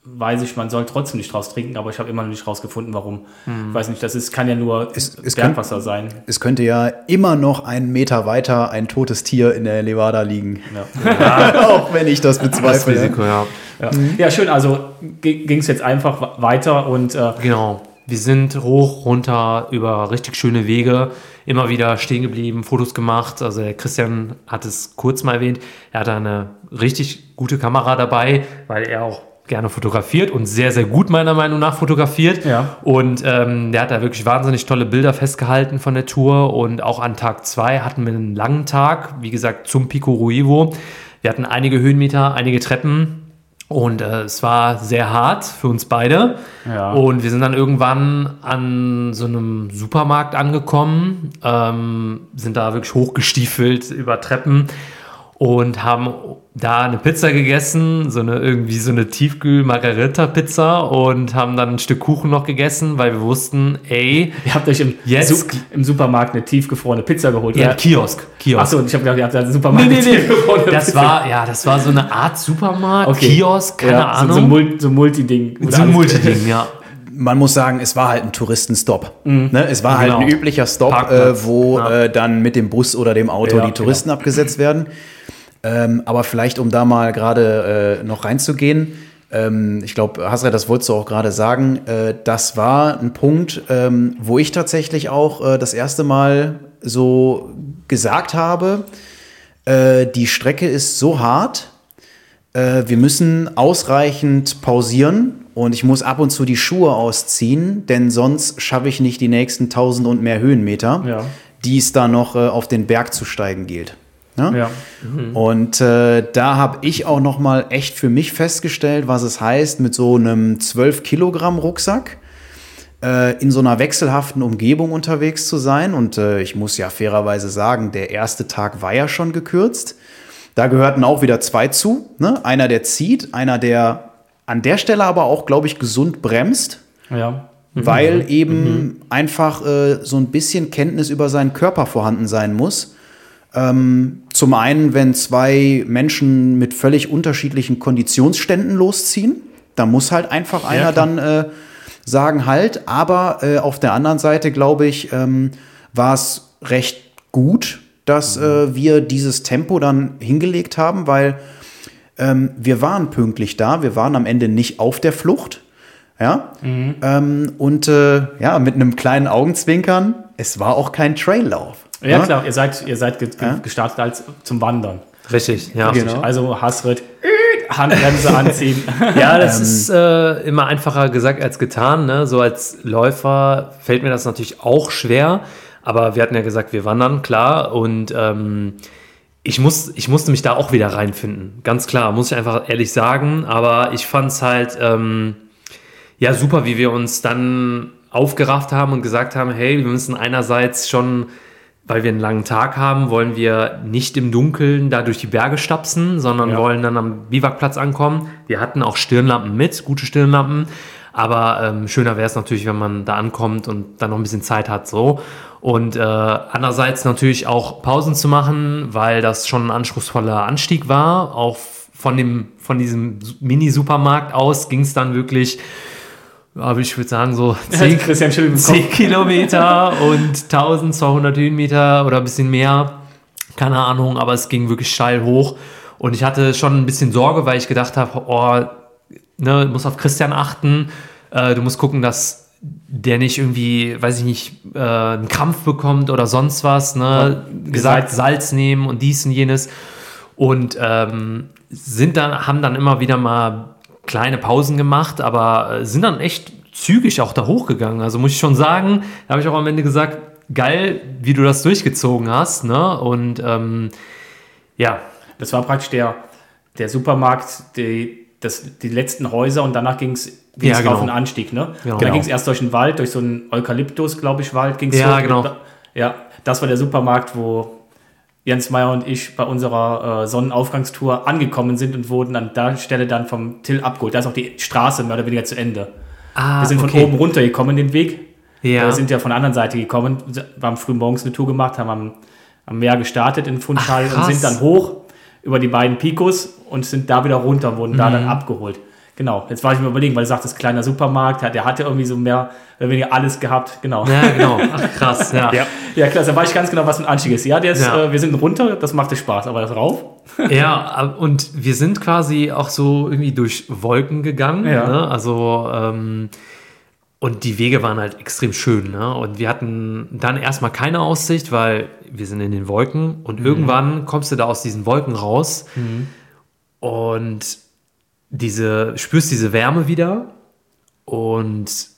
weiß ich, man soll trotzdem nicht draus trinken, aber ich habe immer noch nicht rausgefunden, warum. Ich weiß nicht, das ist, kann ja nur Es- es Bergwasser sein. Es könnte ja immer noch einen Meter weiter ein totes Tier in der Levada liegen. Ja. Auch wenn ich das Das bezweifle. Risiko, ja. Ja. ja, schön. Also ging es jetzt einfach weiter und äh, Genau. Wir sind hoch, runter, über richtig schöne Wege, immer wieder stehen geblieben, Fotos gemacht. Also der Christian hat es kurz mal erwähnt, er hat eine richtig gute Kamera dabei, weil er auch gerne fotografiert und sehr, sehr gut meiner Meinung nach fotografiert. Ja. Und ähm, der hat da wirklich wahnsinnig tolle Bilder festgehalten von der Tour. Und auch an Tag zwei hatten wir einen langen Tag, wie gesagt, zum Pico Ruivo. Wir hatten einige Höhenmeter, einige Treppen. Und äh, es war sehr hart für uns beide. Ja. Und wir sind dann irgendwann an so einem Supermarkt angekommen, ähm, sind da wirklich hochgestiefelt über Treppen und haben da eine Pizza gegessen, so eine irgendwie so eine Tiefkühl-Margarita-Pizza und haben dann ein Stück Kuchen noch gegessen, weil wir wussten, ey, ihr habt euch im, Jetzt- im Supermarkt eine tiefgefrorene Pizza geholt. ja, oder? Kiosk, Kiosk. Achso, ich habe gedacht, ihr habt da einen Supermarkt Nee, nee, nee. Das Pizza. war, ja, das war so eine Art Supermarkt, Okay. Kiosk, keine ja, Ahnung. So, so, ein Mul- so Multiding. So ein Multiding, ja. Man muss sagen, es war halt ein Touristenstopp. Ne? Es war halt Genau. ein üblicher Stop, Parkplatz. äh, wo Ja. äh, dann mit dem Bus oder dem Auto Ja, die Touristen abgesetzt werden. Ähm, aber vielleicht, um da mal gerade äh, noch reinzugehen, ähm, ich glaube, Hasre, das wolltest du auch gerade sagen, äh, das war ein Punkt, ähm, wo ich tatsächlich auch äh, das erste Mal so gesagt habe, äh, die Strecke ist so hart, wir müssen ausreichend pausieren und ich muss ab und zu die Schuhe ausziehen, denn sonst schaffe ich nicht die nächsten 1000 und mehr Höhenmeter, Ja. die es da noch äh, auf den Berg zu steigen gilt. Ja? Ja. Und äh, da habe ich auch noch mal echt für mich festgestellt, was es heißt, mit so einem 12 Kilogramm Rucksack äh, in so einer wechselhaften Umgebung unterwegs zu sein. Und äh, ich muss ja fairerweise sagen, der erste Tag war ja schon gekürzt. Da gehörten auch wieder zwei zu. Ne? Einer, der zieht, einer, der an der Stelle aber auch, glaube ich, gesund bremst ja. weil eben einfach äh, so ein bisschen Kenntnis über seinen Körper vorhanden sein muss. Ähm, zum einen, wenn zwei Menschen mit völlig unterschiedlichen Konditionsständen losziehen, da muss halt einfach einer klar. dann äh, sagen halt. Aber äh, auf der anderen Seite, glaube ich, ähm, war es recht gut, dass äh, wir dieses Tempo dann hingelegt haben, weil ähm, wir waren pünktlich da, wir waren am Ende nicht auf der Flucht. Ja, ähm, und äh, ja, mit einem kleinen Augenzwinkern, es war auch kein Traillauf. Ja, ne? klar, ihr seid, ihr seid ge Ja. gestartet als zum Wandern. Richtig, ja. Genau. Also Hasrit, Handbremse anziehen. Ja, das ist äh, immer einfacher gesagt als getan. Ne? So als Läufer fällt mir das natürlich auch schwer. Aber wir hatten ja gesagt, wir wandern, klar. Und ähm, ich, muss, ich musste mich da auch wieder reinfinden. Ganz klar, muss ich einfach ehrlich sagen. Aber ich fand es halt ähm, ja super, wie wir uns dann aufgerafft haben und gesagt haben, hey, wir müssen einerseits schon weil wir einen langen Tag haben, wollen wir nicht im Dunkeln da durch die Berge stapsen, sondern Ja. wollen dann am Biwakplatz ankommen. Wir hatten auch Stirnlampen mit, gute Stirnlampen. Aber ähm, schöner wäre es natürlich, wenn man da ankommt und dann noch ein bisschen Zeit hat so. Und äh, andererseits natürlich auch Pausen zu machen, weil das schon ein anspruchsvoller Anstieg war. Auch von, dem, von diesem Mini-Supermarkt aus ging es dann wirklich, aber ich würde sagen, so 10, Christian Schill im Kopf. 10 Kilometer und 1200 Höhenmeter oder ein bisschen mehr. Keine Ahnung, aber es ging wirklich steil hoch. Und ich hatte schon ein bisschen Sorge, weil ich gedacht habe, oh, ne, du musst auf Christian achten. Äh, du musst gucken, dass der nicht irgendwie, weiß ich nicht, äh, einen Krampf bekommt oder sonst was. Ne? Gesagt, Salz nehmen und dies und jenes. Und ähm, sind dann, haben dann immer wieder mal kleine Pausen gemacht, aber äh, sind dann echt zügig auch da hochgegangen. Also muss ich schon sagen, da habe ich auch am Ende gesagt, geil, wie du das durchgezogen hast. Ne? Und ähm, ja, Das war praktisch der, der Supermarkt, die, das, die letzten Häuser und danach ging es Ja, genau. auf den Anstieg. Ne? Genau. Dann ging es erst durch den Wald, durch so einen Eukalyptus, glaube ich, Wald ging es Ja, genau. Ja, das war der Supermarkt, wo Jens Meyer und ich bei unserer äh, Sonnenaufgangstour angekommen sind und wurden an der Stelle dann vom Till abgeholt. Da ist auch die Straße mehr oder weniger zu Ende. ah, Wir sind von okay. oben runtergekommen, den Weg. Ja. Wir sind ja von der anderen Seite gekommen. Wir haben früh morgens eine Tour gemacht, haben am, am Meer gestartet in Funchal Ach, und sind dann hoch über die beiden Pikos und sind da wieder runter, wurden da Mhm. dann abgeholt. Genau, jetzt war ich mir überlegen, weil du sagtest, kleiner Supermarkt, der hatte irgendwie so mehr oder weniger alles gehabt, genau. Ja, genau. Ach, krass, ja. Ja, ja klar, da weiß ich ganz genau, was ein Anstieg ist. Ja, der ist, Ja. Äh, wir sind runter, das machte Spaß, aber das rauf? Ja, und wir sind quasi auch so irgendwie durch Wolken gegangen. Ja. Ne? Also, ähm, und die Wege waren halt extrem schön. Ne? Und wir hatten dann erstmal keine Aussicht, weil wir sind in den Wolken und irgendwann kommst du da aus diesen Wolken raus und diese, spürst diese Wärme wieder und,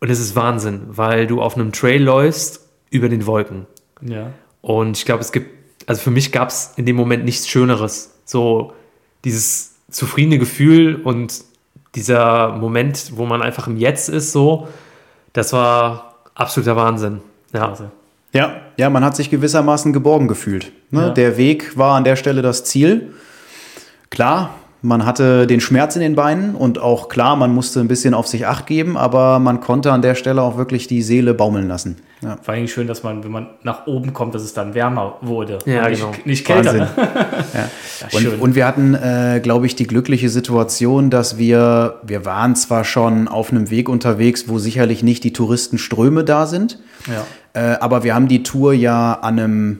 und es ist Wahnsinn, weil du auf einem Trail läufst über den Wolken. Ja. Und ich glaube, es gibt, also für mich gab es in dem Moment nichts Schöneres. So dieses zufriedene Gefühl und dieser Moment, wo man einfach im Jetzt ist, so, das war absoluter Wahnsinn. Ja, Ja, ja, man hat sich gewissermaßen geborgen gefühlt. Ne? Ja. Der Weg war an der Stelle das Ziel. Klar, man hatte den Schmerz in den Beinen und auch klar, man musste ein bisschen auf sich acht geben, aber man konnte an der Stelle auch wirklich die Seele baumeln lassen. Ja. vor allem schön, dass man, wenn man nach oben kommt, dass es dann wärmer wurde. Ja, und nicht, genau. nicht kälter. Wahnsinn. Ja, Und, schön. und wir hatten, äh, glaube ich, die glückliche Situation, dass wir, wir waren zwar schon auf einem Weg unterwegs, wo sicherlich nicht die Touristenströme da sind, ja. Äh, aber wir haben die Tour ja an einem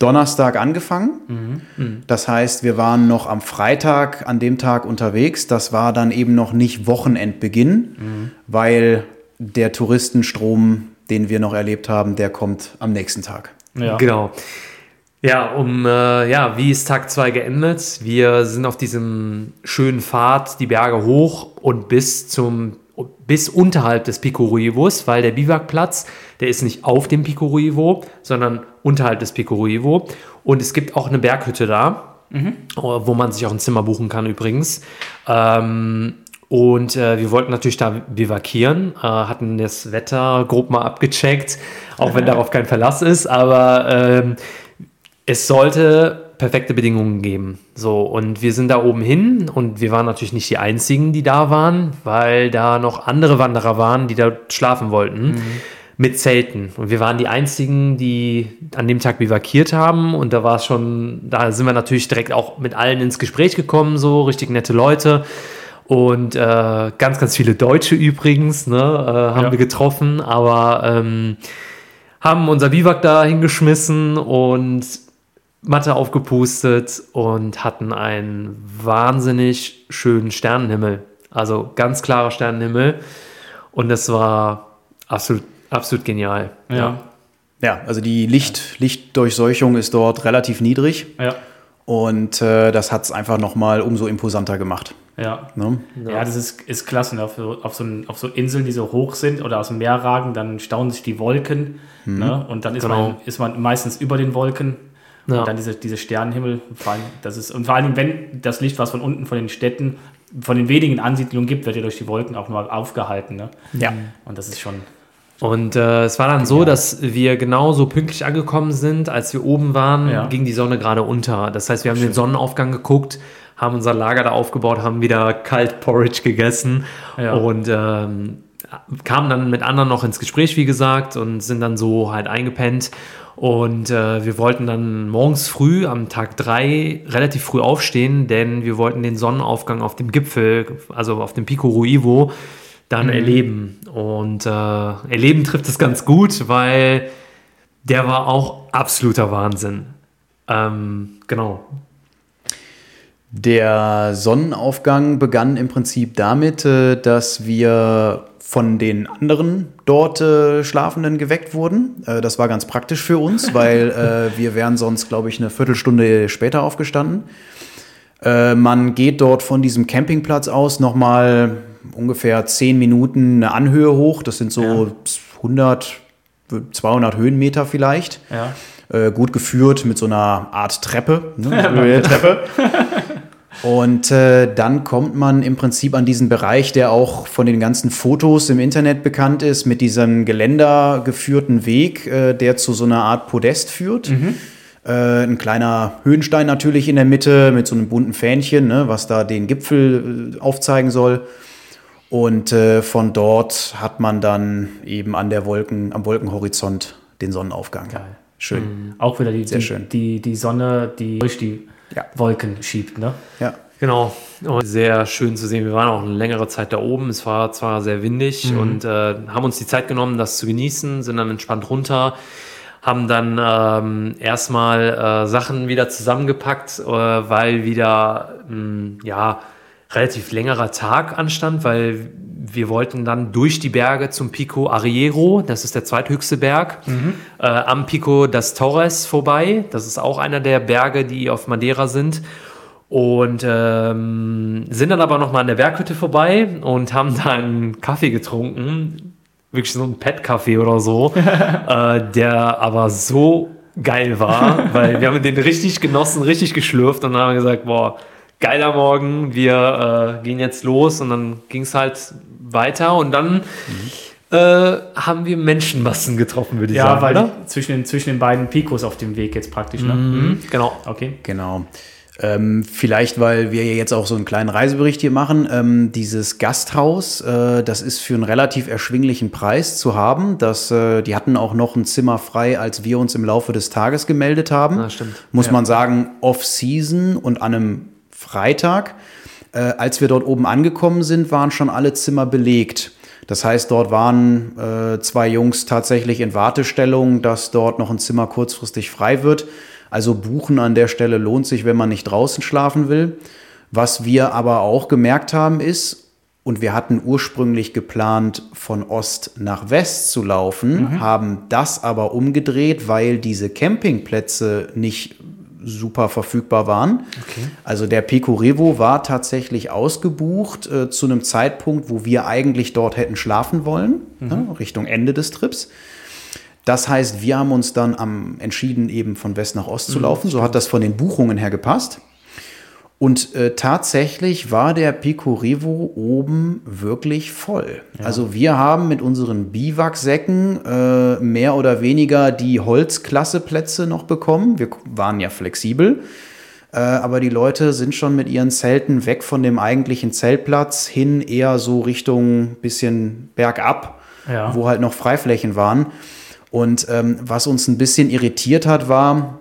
Donnerstag angefangen. Das heißt, wir waren noch am Freitag an dem Tag unterwegs. Das war dann eben noch nicht Wochenendbeginn, weil der Touristenstrom, den wir noch erlebt haben, der kommt am nächsten Tag. ja. genau. Ja, um, äh, ja, wie ist Tag 2 geendet? Wir sind auf diesem schönen Pfad die Berge hoch und bis zum bis unterhalb des Pico Ruivos, weil der Biwakplatz, der ist nicht auf dem Pico Ruivo, sondern unterhalb des Pico Ruivo. Und es gibt auch eine Berghütte da, wo man sich auch ein Zimmer buchen kann übrigens. Ähm, und äh, wir wollten natürlich da bivakieren, äh, hatten das Wetter grob mal abgecheckt, auch wenn darauf kein Verlass ist, aber ähm, es sollte perfekte Bedingungen geben. So, und wir sind da oben hin und wir waren natürlich nicht die einzigen, die da waren, weil da noch andere Wanderer waren, die da schlafen wollten. Mit Zelten. Und wir waren die einzigen, die an dem Tag bivakiert haben. Und da war es schon, da sind wir natürlich direkt auch mit allen ins Gespräch gekommen, so richtig nette Leute. Und äh, ganz, ganz viele Deutsche übrigens, ne, äh, haben Ja. wir getroffen. Aber ähm, haben unser Biwak da hingeschmissen und Matte aufgepustet und hatten einen wahnsinnig schönen Sternenhimmel. Also ganz klarer Sternenhimmel. Und das war absolut, absolut genial. Ja. Ja, also die Licht, Lichtdurchseuchung ist dort relativ niedrig Ja. und äh, das hat es einfach nochmal umso imposanter gemacht. Ja. Ne? Ja, das ist, ist klasse. Ne? Auf, so, auf, so, ein- auf so Inseln, die so hoch sind oder aus dem Meer ragen, dann staunen sich die Wolken. Ne? Und dann ist, Genau. man, ist man meistens über den Wolken. Ja. Und dann diese, diese Sternenhimmel. Vor allem, das ist, und vor allem, wenn das Licht, was von unten von den Städten, von den wenigen Ansiedlungen gibt, wird ja durch die Wolken auch nur aufgehalten. Ne? Ja. Und das ist schon. Und äh, es war dann so, dass wir genauso pünktlich angekommen sind, als wir oben waren, Ja. ging die Sonne gerade unter. Das heißt, wir haben den Sonnenaufgang geguckt, haben unser Lager da aufgebaut, haben wieder kalt Porridge gegessen Ja. und ähm, kamen dann mit anderen noch ins Gespräch, wie gesagt, und sind dann so halt eingepennt. Und äh, wir wollten dann morgens früh am Tag drei relativ früh aufstehen, denn wir wollten den Sonnenaufgang auf dem Gipfel, also auf dem Pico Ruivo, dann erleben. Und äh, erleben trifft es ganz gut, weil der war auch absoluter Wahnsinn. Ähm, genau. Der Sonnenaufgang begann im Prinzip damit, äh, dass wir von den anderen dort äh, Schlafenden geweckt wurden. Äh, das war ganz praktisch für uns, weil äh, wir wären sonst, glaube ich, eine Viertelstunde später aufgestanden. Man geht dort von diesem Campingplatz aus nochmal ungefähr 10 Minuten eine Anhöhe hoch. Das sind so 100, 200 Höhenmeter vielleicht. Ja. Gut geführt mit so einer Art Treppe. Ne? Treppe. Und äh, dann kommt man im Prinzip an diesen Bereich, der auch von den ganzen Fotos im Internet bekannt ist, mit diesem Geländer geführten Weg, äh, der zu so einer Art Podest führt. Äh, ein kleiner Höhenstein natürlich in der Mitte mit so einem bunten Fähnchen, ne, was da den Gipfel äh, aufzeigen soll. Und äh, von dort hat man dann eben an der Wolken, am Wolkenhorizont den Sonnenaufgang. Geil. Schön. Auch wieder die, Sehr die, schön. Die, die Sonne, die durch die Ja. Wolken schiebt. Ne? Ja. Genau. Und sehr schön zu sehen. Wir waren auch eine längere Zeit da oben. Es war zwar sehr windig und äh, haben uns die Zeit genommen, das zu genießen, sind dann entspannt runter, haben dann ähm, erstmal äh, Sachen wieder zusammengepackt, äh, weil wieder mh, ja relativ längerer Tag anstand, weil wir wollten dann durch die Berge zum Pico Arriero, das ist der zweithöchste Berg, äh, am Pico das Torres vorbei. Das ist auch einer der Berge, die auf Madeira sind. Und ähm, sind dann aber noch mal an der Berghütte vorbei und haben dann Kaffee getrunken. Wirklich so ein Pet-Kaffee oder so, äh, der aber so geil war, weil wir haben den richtig genossen, richtig geschlürft und dann haben wir gesagt, boah, geiler Morgen, wir äh, gehen jetzt los und dann ging es halt weiter und dann äh, haben wir Menschenmassen getroffen, würde ich Ja, sagen, weil oder? zwischen den, zwischen den beiden Picos auf dem Weg jetzt praktisch. Ne? Mhm, genau. Okay. Genau. Ähm, vielleicht, weil wir ja jetzt auch so einen kleinen Reisebericht hier machen. Ähm, dieses Gasthaus, äh, das ist für einen relativ erschwinglichen Preis zu haben. Das, äh, die hatten auch noch ein Zimmer frei, als wir uns im Laufe des Tages gemeldet haben. Ja, stimmt. Muss man sagen, off-season und an einem Freitag. Äh, als wir dort oben angekommen sind, waren schon alle Zimmer belegt. Das heißt, dort waren äh, zwei Jungs tatsächlich in Wartestellung, dass dort noch ein Zimmer kurzfristig frei wird. Also buchen an der Stelle lohnt sich, wenn man nicht draußen schlafen will. Was wir aber auch gemerkt haben ist, und wir hatten ursprünglich geplant, von Ost nach West zu laufen, haben das aber umgedreht, weil diese Campingplätze nicht super verfügbar waren. Also der Pico Revo war tatsächlich ausgebucht äh, zu einem Zeitpunkt, wo wir eigentlich dort hätten schlafen wollen, ne, Richtung Ende des Trips. Das heißt, wir haben uns dann am, entschieden, eben von West nach Ost zu laufen. So hat das von den Buchungen her gepasst. Und äh, tatsächlich war der Pico Revo oben wirklich voll. Also wir haben mit unseren Biwaksäcken äh, mehr oder weniger die Holzklasseplätze noch bekommen. Wir waren ja flexibel. Äh, aber die Leute sind schon mit ihren Zelten weg von dem eigentlichen Zeltplatz hin eher so Richtung bisschen bergab, Ja. wo halt noch Freiflächen waren. Und ähm, was uns ein bisschen irritiert hat, war,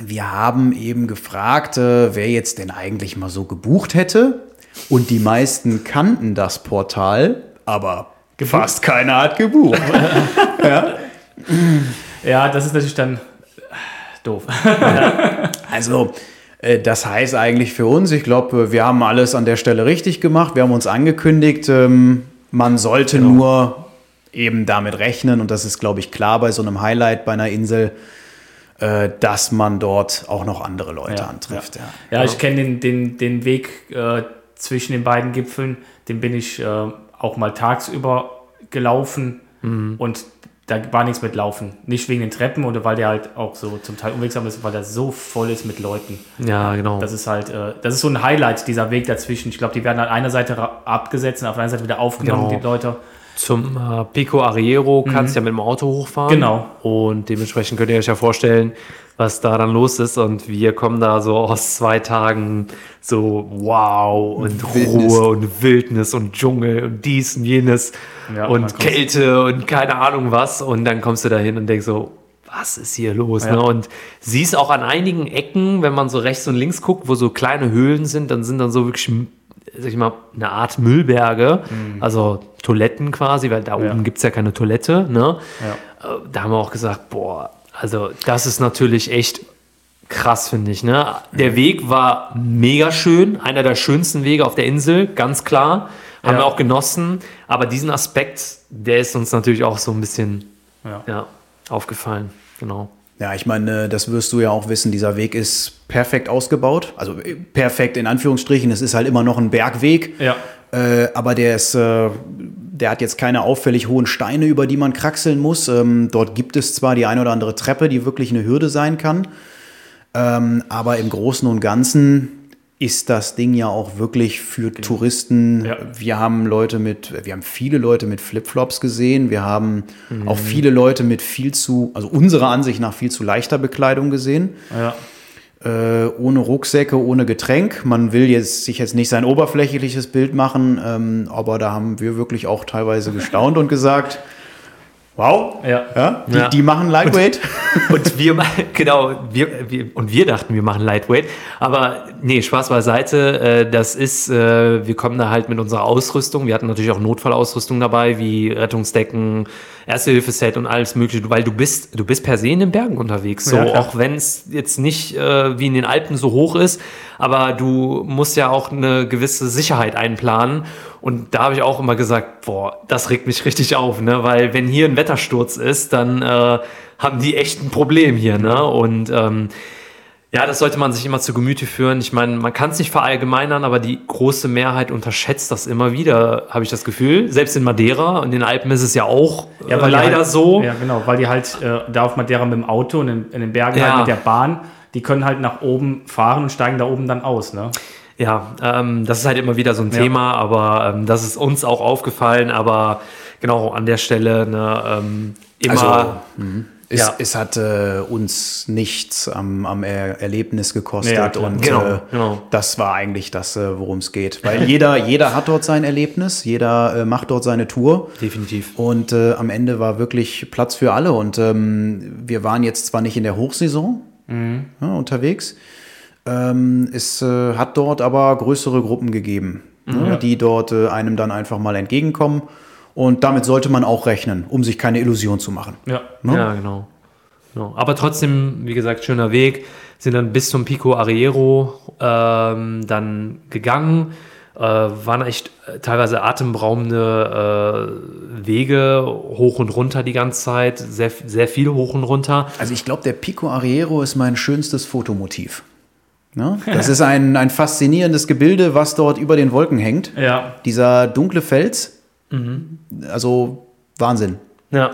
wir haben eben gefragt, äh, wer jetzt denn eigentlich mal so gebucht hätte. Und die meisten kannten das Portal, aber fast keiner hat gebucht. Ja, das ist natürlich dann äh, doof. Also, äh, das heißt eigentlich für uns, ich glaube, wir haben alles an der Stelle richtig gemacht. Wir haben uns angekündigt, ähm, man sollte nur eben damit rechnen, und das ist, glaube ich, klar bei so einem Highlight bei einer Insel, äh, dass man dort auch noch andere Leute Ja, antrifft. Ja. Ja, ich kenne den, den, den Weg äh, zwischen den beiden Gipfeln, den bin ich äh, auch mal tagsüber gelaufen und da war nichts mit Laufen. Nicht wegen den Treppen oder weil der halt auch so zum Teil unwegsam ist, weil der so voll ist mit Leuten. Ja, genau. Das ist halt, äh, das ist so ein Highlight, dieser Weg dazwischen. Ich glaube, die werden an einer Seite abgesetzt und auf der anderen Seite wieder aufgenommen, Genau. die Leute. Zum äh, Pico Arriero kannst du ja mit dem Auto hochfahren. Mhm. Genau. Und dementsprechend könnt ihr euch ja vorstellen, was da dann los ist. Und wir kommen da so aus zwei Tagen so wow und Wildnis. Ruhe und Wildnis und Dschungel und dies und jenes Ja, und Kälte und keine Ahnung was. Und dann kommst du da hin und denkst so, was ist hier los? Ja. Ne? Und siehst auch an einigen Ecken, wenn man so rechts und links guckt, wo so kleine Höhlen sind, dann sind dann so wirklich, sag ich mal, eine Art Müllberge, also Toiletten quasi, weil da Mhm. Ja. oben gibt es ja keine Toilette. Ne? Ja. Äh, Da haben wir auch gesagt, boah, also das ist natürlich echt krass, finde ich. Ne? Der Weg war mega schön, einer der schönsten Wege auf der Insel, ganz klar. Haben Ja. wir auch genossen. Aber diesen Aspekt, der ist uns natürlich auch so ein bisschen ja, aufgefallen. Genau. Ja, ich meine, das wirst du ja auch wissen, dieser Weg ist perfekt ausgebaut. Also äh, perfekt in Anführungsstrichen, es ist halt immer noch ein Bergweg. Ja. Äh, aber der ist, äh, der hat jetzt keine auffällig hohen Steine, über die man kraxeln muss. Ähm, dort gibt es zwar die eine oder andere Treppe, die wirklich eine Hürde sein kann. Ähm, aber im Großen und Ganzen ist das Ding ja auch wirklich für Touristen. Ja. Wir haben Leute mit, wir haben viele Leute mit Flipflops gesehen. Wir haben auch viele Leute mit viel zu, also unserer Ansicht nach viel zu leichter Bekleidung gesehen Ja. äh, ohne Rucksäcke, ohne Getränk. Man will jetzt, sich jetzt nicht sein oberflächliches Bild machen, ähm, aber da haben wir wirklich auch teilweise gestaunt und gesagt, Wow. Ja. ja? Die, Ja. die machen Lightweight. Und wir, genau, wir, wir, und wir dachten, wir machen Lightweight. Aber nee, Spaß beiseite. Äh, das ist, äh, wir kommen da halt mit unserer Ausrüstung. Wir hatten natürlich auch Notfallausrüstung dabei, wie Rettungsdecken, Erste-Hilfe-Set und alles Mögliche. Weil du bist, du bist per se in den Bergen unterwegs. So, Ja, auch wenn es jetzt nicht äh, wie in den Alpen so hoch ist. Aber du musst ja auch eine gewisse Sicherheit einplanen. Und da habe ich auch immer gesagt, boah, das regt mich richtig auf, ne? Weil wenn hier ein Wettersturz ist, dann äh, haben die echt ein Problem hier, ne? Und ähm, ja, das sollte man sich immer zu Gemüte führen. Ich meine, man kann es nicht verallgemeinern, aber die große Mehrheit unterschätzt das immer wieder, habe ich das Gefühl. Selbst in Madeira und in den Alpen ist es ja auch äh, weil die leider halt, so. Ja, genau, weil die halt äh, da auf Madeira mit dem Auto und in, in den Bergen Ja. halt mit der Bahn, die können halt nach oben fahren und steigen da oben dann aus, ne? Ja, ähm, das ist halt immer wieder so ein Ja. Thema, aber ähm, das ist uns auch aufgefallen, aber genau an der Stelle ne, ähm, immer. Also, mhm. es, Ja. es hat äh, uns nichts am, am er Erlebnis gekostet Ja, und Genau, äh, genau. das war eigentlich das, äh, worum es geht. Weil jeder, jeder hat dort sein Erlebnis, jeder äh, macht dort seine Tour. definitiv. Und äh, am Ende war wirklich Platz für alle. Und ähm, wir waren jetzt zwar nicht in der Hochsaison ja, unterwegs, ähm, es äh, hat dort aber größere Gruppen gegeben, ne, die dort äh, einem dann einfach mal entgegenkommen. Und damit sollte man auch rechnen, um sich keine Illusion zu machen. Ja. Ne? Ja, genau. genau. Aber trotzdem, wie gesagt, schöner Weg. Sind dann bis zum Pico Arriero ähm, dann gegangen. Äh, waren echt äh, teilweise atemberaubende äh, Wege hoch und runter die ganze Zeit. Sehr, sehr viel hoch und runter. Also ich glaube, der Pico Arriero ist mein schönstes Fotomotiv. Ne? Das ist ein, ein faszinierendes Gebilde, was dort über den Wolken hängt. Ja. Dieser dunkle Fels, also Wahnsinn. Ja.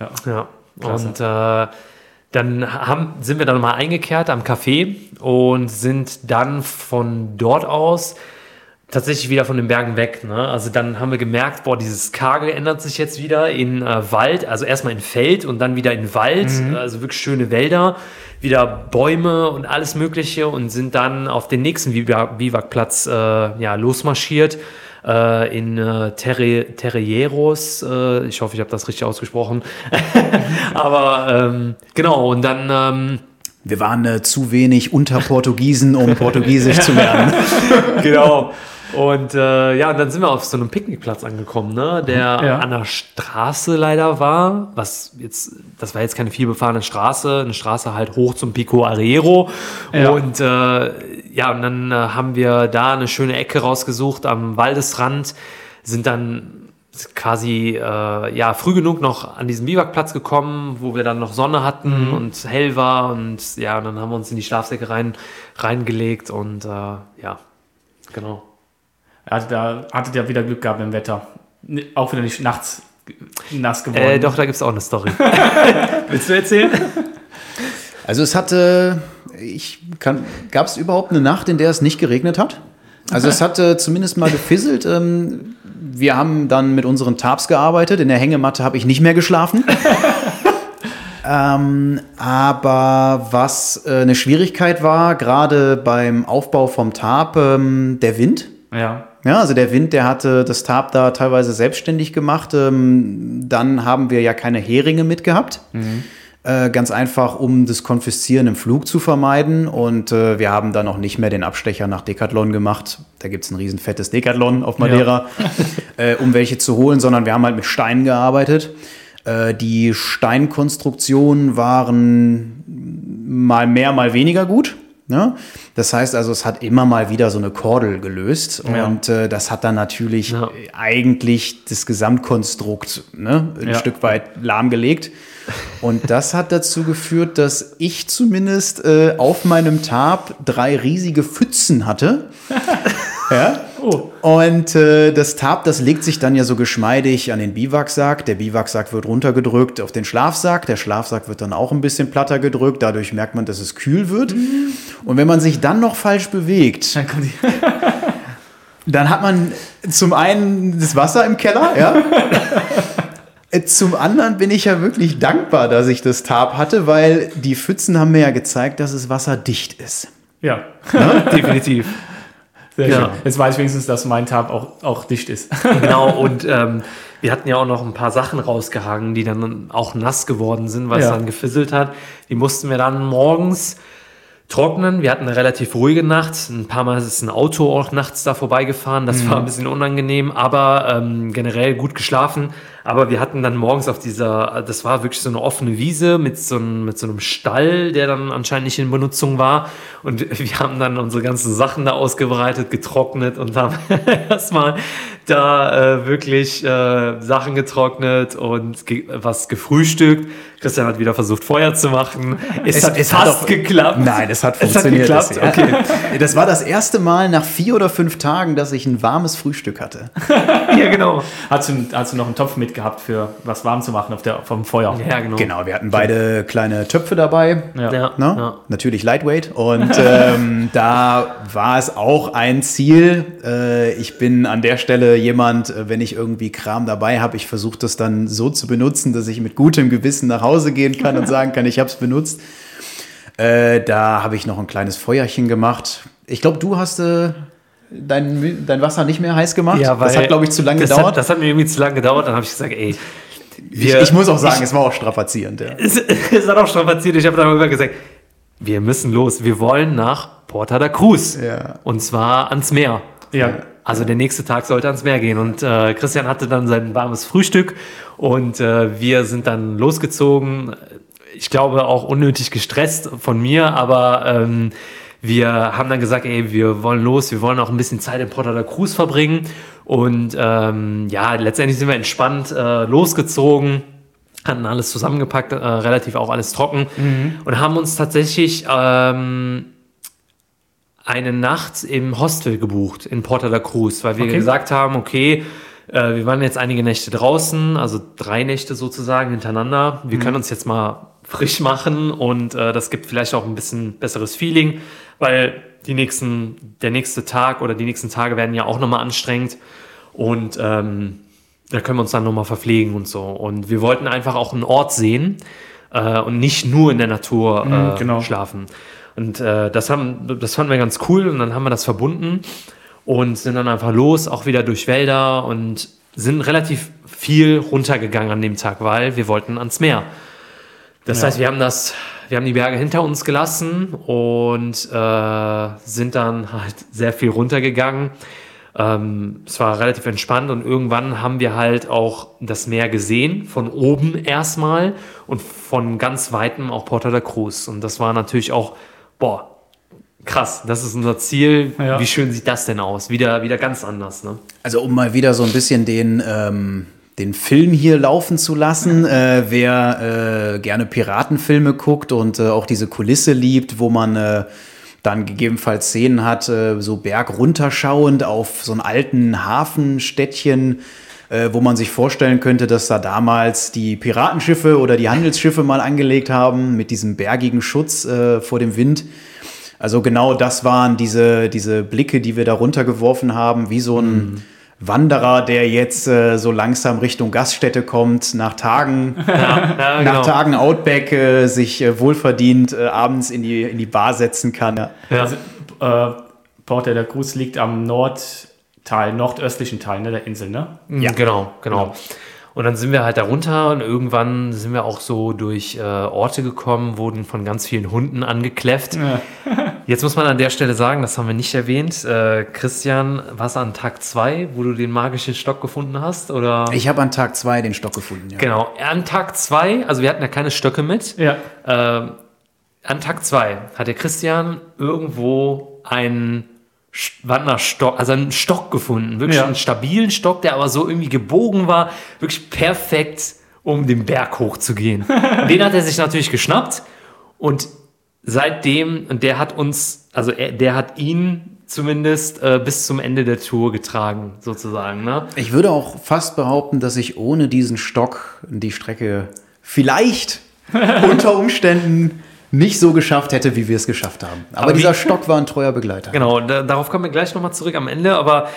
Ja. Ja. Und äh, dann haben, sind wir dann mal eingekehrt am Café und sind dann von dort aus tatsächlich wieder von den Bergen weg. Ne? Also dann haben wir gemerkt, boah, dieses Karge ändert sich jetzt wieder in äh, Wald, also erstmal in Feld und dann wieder in Wald, also wirklich schöne Wälder, wieder Bäume und alles Mögliche und sind dann auf den nächsten Biwa- Biwakplatz äh, ja, losmarschiert. Äh, in äh, Terre, Terreros, äh, ich hoffe, ich habe das richtig ausgesprochen. Aber ähm, genau, und dann ähm, Wir waren äh, zu wenig unter Portugiesen, um Portugiesisch zu lernen. genau. Und äh, ja, und dann sind wir auf so einem Picknickplatz angekommen, ne, der Ja. an der Straße leider war. Was jetzt, das war jetzt keine vielbefahrene Straße, eine Straße halt hoch zum Pico Arriero. Ja. Und äh, ja, und dann äh, haben wir da eine schöne Ecke rausgesucht am Waldesrand, sind dann quasi äh, ja früh genug noch an diesen Biwakplatz gekommen, wo wir dann noch Sonne hatten und hell war und ja, und dann haben wir uns in die Schlafsäcke rein reingelegt und äh, ja, genau. Also da hattet ihr wieder Glück gehabt im Wetter. Auch wieder nicht nachts nass geworden. Äh, doch, da gibt es auch eine Story. Willst du erzählen? Also es hatte, ich kann, gab es überhaupt eine Nacht, in der es nicht geregnet hat? Also es hat äh, zumindest mal gefisselt. Ähm, wir haben dann mit unseren Tarps gearbeitet. In der Hängematte habe ich nicht mehr geschlafen. ähm, aber was äh, eine Schwierigkeit war, gerade beim Aufbau vom Tarp, ähm, der Wind. Ja. Ja, also der Wind, der hatte das Tarp da teilweise selbstständig gemacht. Ähm, dann haben wir ja keine Heringe mitgehabt. Äh, ganz einfach, um das Konfiszieren im Flug zu vermeiden. Und äh, wir haben dann auch nicht mehr den Abstecher nach Decathlon gemacht. Da gibt es ein riesen fettes Decathlon auf Madeira, äh, um welche zu holen, sondern wir haben halt mit Steinen gearbeitet. Die Steinkonstruktionen waren mal mehr, mal weniger gut. Ne? Das heißt also, es hat immer mal wieder so eine Kordel gelöst Ja. und äh, das hat dann natürlich Ja. eigentlich das Gesamtkonstrukt ne, ein Ja. Stück weit lahmgelegt. Und das hat dazu geführt, dass ich zumindest äh, auf meinem Tarp drei riesige Pfützen hatte. ja. Oh. Und äh, das Tarp, das legt sich dann ja so geschmeidig an den Biwaksack. Der Biwaksack wird runtergedrückt auf den Schlafsack. Der Schlafsack wird dann auch ein bisschen platter gedrückt. Dadurch merkt man, dass es kühl wird. Und wenn man sich dann noch falsch bewegt, Dann dann hat man zum einen das Wasser im Keller, ja. Äh, Zum anderen bin ich ja wirklich dankbar, dass ich das Tarp hatte, weil die Pfützen haben mir ja gezeigt, dass es wasserdicht ist. Ja. Definitiv. Sehr Ja. schön. Jetzt weiß ich wenigstens, dass mein Tab auch, auch dicht ist. Genau, und ähm, wir hatten ja auch noch ein paar Sachen rausgehangen, die dann auch nass geworden sind, weil es Ja. dann gefisselt hat. Die mussten wir dann morgens trocknen. Wir hatten eine relativ ruhige Nacht. Ein paar Mal ist ein Auto auch nachts da vorbeigefahren. Das war ein bisschen unangenehm, aber ähm, generell gut geschlafen. Aber wir hatten dann morgens auf dieser, das war wirklich so eine offene Wiese mit so einem, mit so einem Stall, der dann anscheinend nicht in Benutzung war. Und wir haben dann unsere ganzen Sachen da ausgebreitet, getrocknet und haben erstmal da äh, wirklich äh, Sachen getrocknet und ge was gefrühstückt. Christian hat wieder versucht, Feuer zu machen. Es, hat es hat fast auch- geklappt. Nein, es hat Es hat funktioniert. geklappt, Das- okay. Das war das erste Mal nach vier oder fünf Tagen, dass ich ein warmes Frühstück hatte. Ja, genau. Hast du, hast du noch einen Topf mitgehabt für was warm zu machen auf der, vom Feuer? Ja, genau. Genau, wir hatten beide kleine Töpfe dabei. Ja. Ja, Ne? ja. Natürlich Lightweight. Und ähm, da war es auch ein Ziel. Äh, ich bin an der Stelle jemand, äh, wenn ich irgendwie Kram dabei habe, ich versuche das dann so zu benutzen, dass ich mit gutem Gewissen nach Hause gehen kann und sagen kann, ich habe es benutzt. Äh, da habe ich noch ein kleines Feuerchen gemacht. Ich glaube, du hast äh, dein, dein Wasser nicht mehr heiß gemacht. das hat, glaube ich, zu lange das gedauert. Hat, das hat mir irgendwie zu lange gedauert. Dann habe ich gesagt, ey, ich, wir, ich muss auch sagen, es war auch strapazierend. Ja. es, es hat auch strapaziert. Ich habe dann immer gesagt, wir müssen los. Wir wollen nach Porta da Cruz. Ja. Und zwar ans Meer. Ja. Also der nächste Tag sollte ans Meer gehen. Und äh, Christian hatte dann sein warmes Frühstück und äh, wir sind dann losgezogen. Ich glaube auch unnötig gestresst von mir, aber ähm, wir haben dann gesagt, ey, wir wollen los, wir wollen auch ein bisschen Zeit in Porta da Cruz verbringen. Und ähm, ja, letztendlich sind wir entspannt äh, losgezogen hatten alles zusammengepackt, äh, relativ auch alles trocken und haben uns tatsächlich ähm, eine Nacht im Hostel gebucht in Porta da Cruz, weil wir Okay. gesagt haben, okay, äh, wir waren jetzt einige Nächte draußen, also drei Nächte sozusagen hintereinander. Wir können uns jetzt mal frisch machen und äh, das gibt vielleicht auch ein bisschen besseres Feeling, weil die nächsten, der nächste Tag oder die nächsten Tage werden ja auch nochmal anstrengend und ähm, da können wir uns dann nochmal verpflegen und so. Und wir wollten einfach auch einen Ort sehen äh, und nicht nur in der Natur äh, genau. schlafen. Und äh, das, haben, das fanden wir ganz cool und dann haben wir das verbunden und sind dann einfach los, auch wieder durch Wälder und sind relativ viel runtergegangen an dem Tag, weil wir wollten ans Meer. Das heißt, wir haben das, wir haben die Berge hinter uns gelassen und äh, sind dann halt sehr viel runtergegangen. Ähm, es war relativ entspannt und irgendwann haben wir halt auch das Meer gesehen, von oben erstmal und von ganz weitem auch Porta da Cruz. Und das war natürlich auch, boah, krass, das ist unser Ziel. Ja. Wie schön sieht das denn aus? Wieder, wieder ganz anders, ne? Also um mal wieder so ein bisschen den, ähm, den Film hier laufen zu lassen, äh, wer äh, gerne Piratenfilme guckt und äh, auch diese Kulisse liebt, wo man äh, dann gegebenenfalls Szenen hat, äh, so bergrunterschauend auf so einen alten Hafenstädtchen, äh, wo man sich vorstellen könnte, dass da damals die Piratenschiffe oder die Handelsschiffe mal angelegt haben mit diesem bergigen Schutz äh, vor dem Wind. Also genau das waren diese, diese Blicke, die wir da runtergeworfen haben, wie so ein Wanderer, der jetzt äh, so langsam Richtung Gaststätte kommt, nach Tagen, Ja, nach Tagen Outback äh, sich äh, wohlverdient äh, abends in die, in die Bar setzen kann. Ja. Ja. Also, äh, Porta der Cruz liegt am Nordteil, nordöstlichen Teil ne, der Insel, ne? Ja, genau, genau. Und dann sind wir halt da runter und irgendwann sind wir auch so durch äh, Orte gekommen, wurden von ganz vielen Hunden angekläfft. Jetzt muss man an der Stelle sagen, das haben wir nicht erwähnt. Äh, Christian, was an Tag 2, wo du den magischen Stock gefunden hast? Oder? Ich habe an Tag zwei den Stock gefunden. Ja. Genau, an Tag 2, also wir hatten ja keine Stöcke mit. Ja. Ähm, an Tag 2 hat der Christian irgendwo einen Wanderstock, also einen Stock gefunden. Wirklich Ja. einen stabilen Stock, der aber so irgendwie gebogen war. Wirklich perfekt, um den Berg hochzugehen. Den hat er sich natürlich geschnappt und seitdem, und der hat uns, also er, der hat ihn zumindest äh, bis zum Ende der Tour getragen, sozusagen. Ne? Ich würde auch fast behaupten, dass ich ohne diesen Stock die Strecke vielleicht unter Umständen nicht so geschafft hätte, wie wir es geschafft haben. Aber, Aber wie- dieser Stock war ein treuer Begleiter. Genau, da, darauf kommen wir gleich nochmal zurück am Ende, aber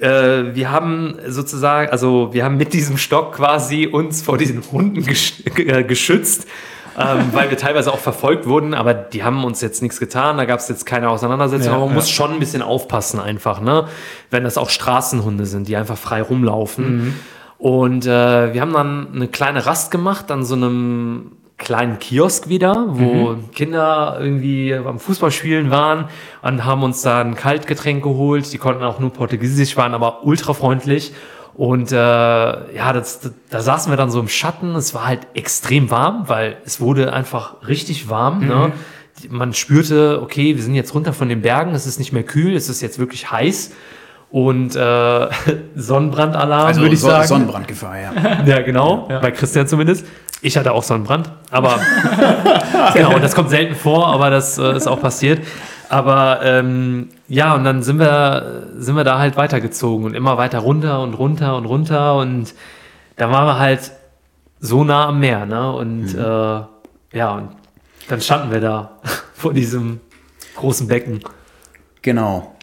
äh, wir haben sozusagen, also wir haben mit diesem Stock quasi uns vor diesen Hunden gesch äh, geschützt. Ähm, weil wir teilweise auch verfolgt wurden, aber die haben uns jetzt nichts getan, da gab es jetzt keine Auseinandersetzung, Ja, aber man ja. muss schon ein bisschen aufpassen einfach, ne? wenn das auch Straßenhunde sind, die einfach frei rumlaufen. Und äh, wir haben dann eine kleine Rast gemacht an so einem kleinen Kiosk wieder, wo Kinder irgendwie am Fußballspielen waren und haben uns da ein Kaltgetränk geholt. Die konnten auch nur Portugiesisch, waren aber ultra freundlich. Und äh, ja, das, da saßen wir dann so im Schatten. Es war halt extrem warm, weil es wurde einfach richtig warm. Ne? Man spürte, okay, wir sind jetzt runter von den Bergen, es ist nicht mehr kühl, es ist jetzt wirklich heiß. Und äh, Sonnenbrandalarm, würde ich So- sagen. Sonnenbrandgefahr, ja. Ja, genau. Bei Christian zumindest. Ich hatte auch Sonnenbrand, aber genau, das kommt selten vor, aber das äh, ist auch passiert. Aber ähm, ja, und dann sind wir, sind wir da halt weitergezogen und immer weiter runter und runter und runter und da waren wir halt so nah am Meer, ne? Und äh, ja, und dann standen wir da vor diesem großen Becken. Genau.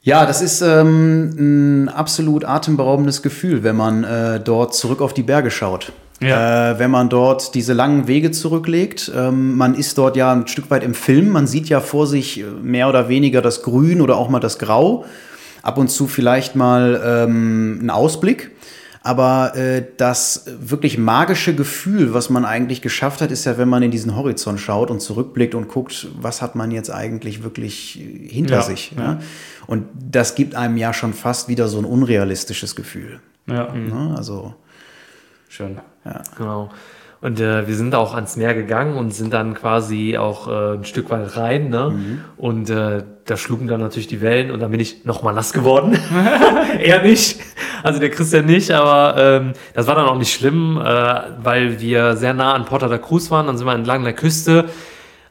Ja, das ist ähm, ein absolut atemberaubendes Gefühl, wenn man äh, dort zurück auf die Berge schaut. Ja. Äh, wenn man dort diese langen Wege zurücklegt. Ähm, man ist dort ja ein Stück weit im Film. Man sieht ja vor sich äh, mehr oder weniger das Grün oder auch mal das Grau. Ab und zu vielleicht mal ähm, ein Ausblick. Aber äh, das wirklich magische Gefühl, was man eigentlich geschafft hat, ist ja, wenn man in diesen Horizont schaut und zurückblickt und guckt, was hat man jetzt eigentlich wirklich äh, hinter Ja, sich. ja. Ja? Und das gibt einem ja schon fast wieder so ein unrealistisches Gefühl. Ja, Ne? Also schön. Genau. Und äh, wir sind auch ans Meer gegangen und sind dann quasi auch äh, ein Stück weit rein. Ne? Und äh, da schlugen dann natürlich die Wellen und dann bin ich nochmal nass geworden. er nicht, also der Christian nicht, aber ähm, das war dann auch nicht schlimm, äh, weil wir sehr nah an Porta da Cruz waren. Dann sind wir entlang der Küste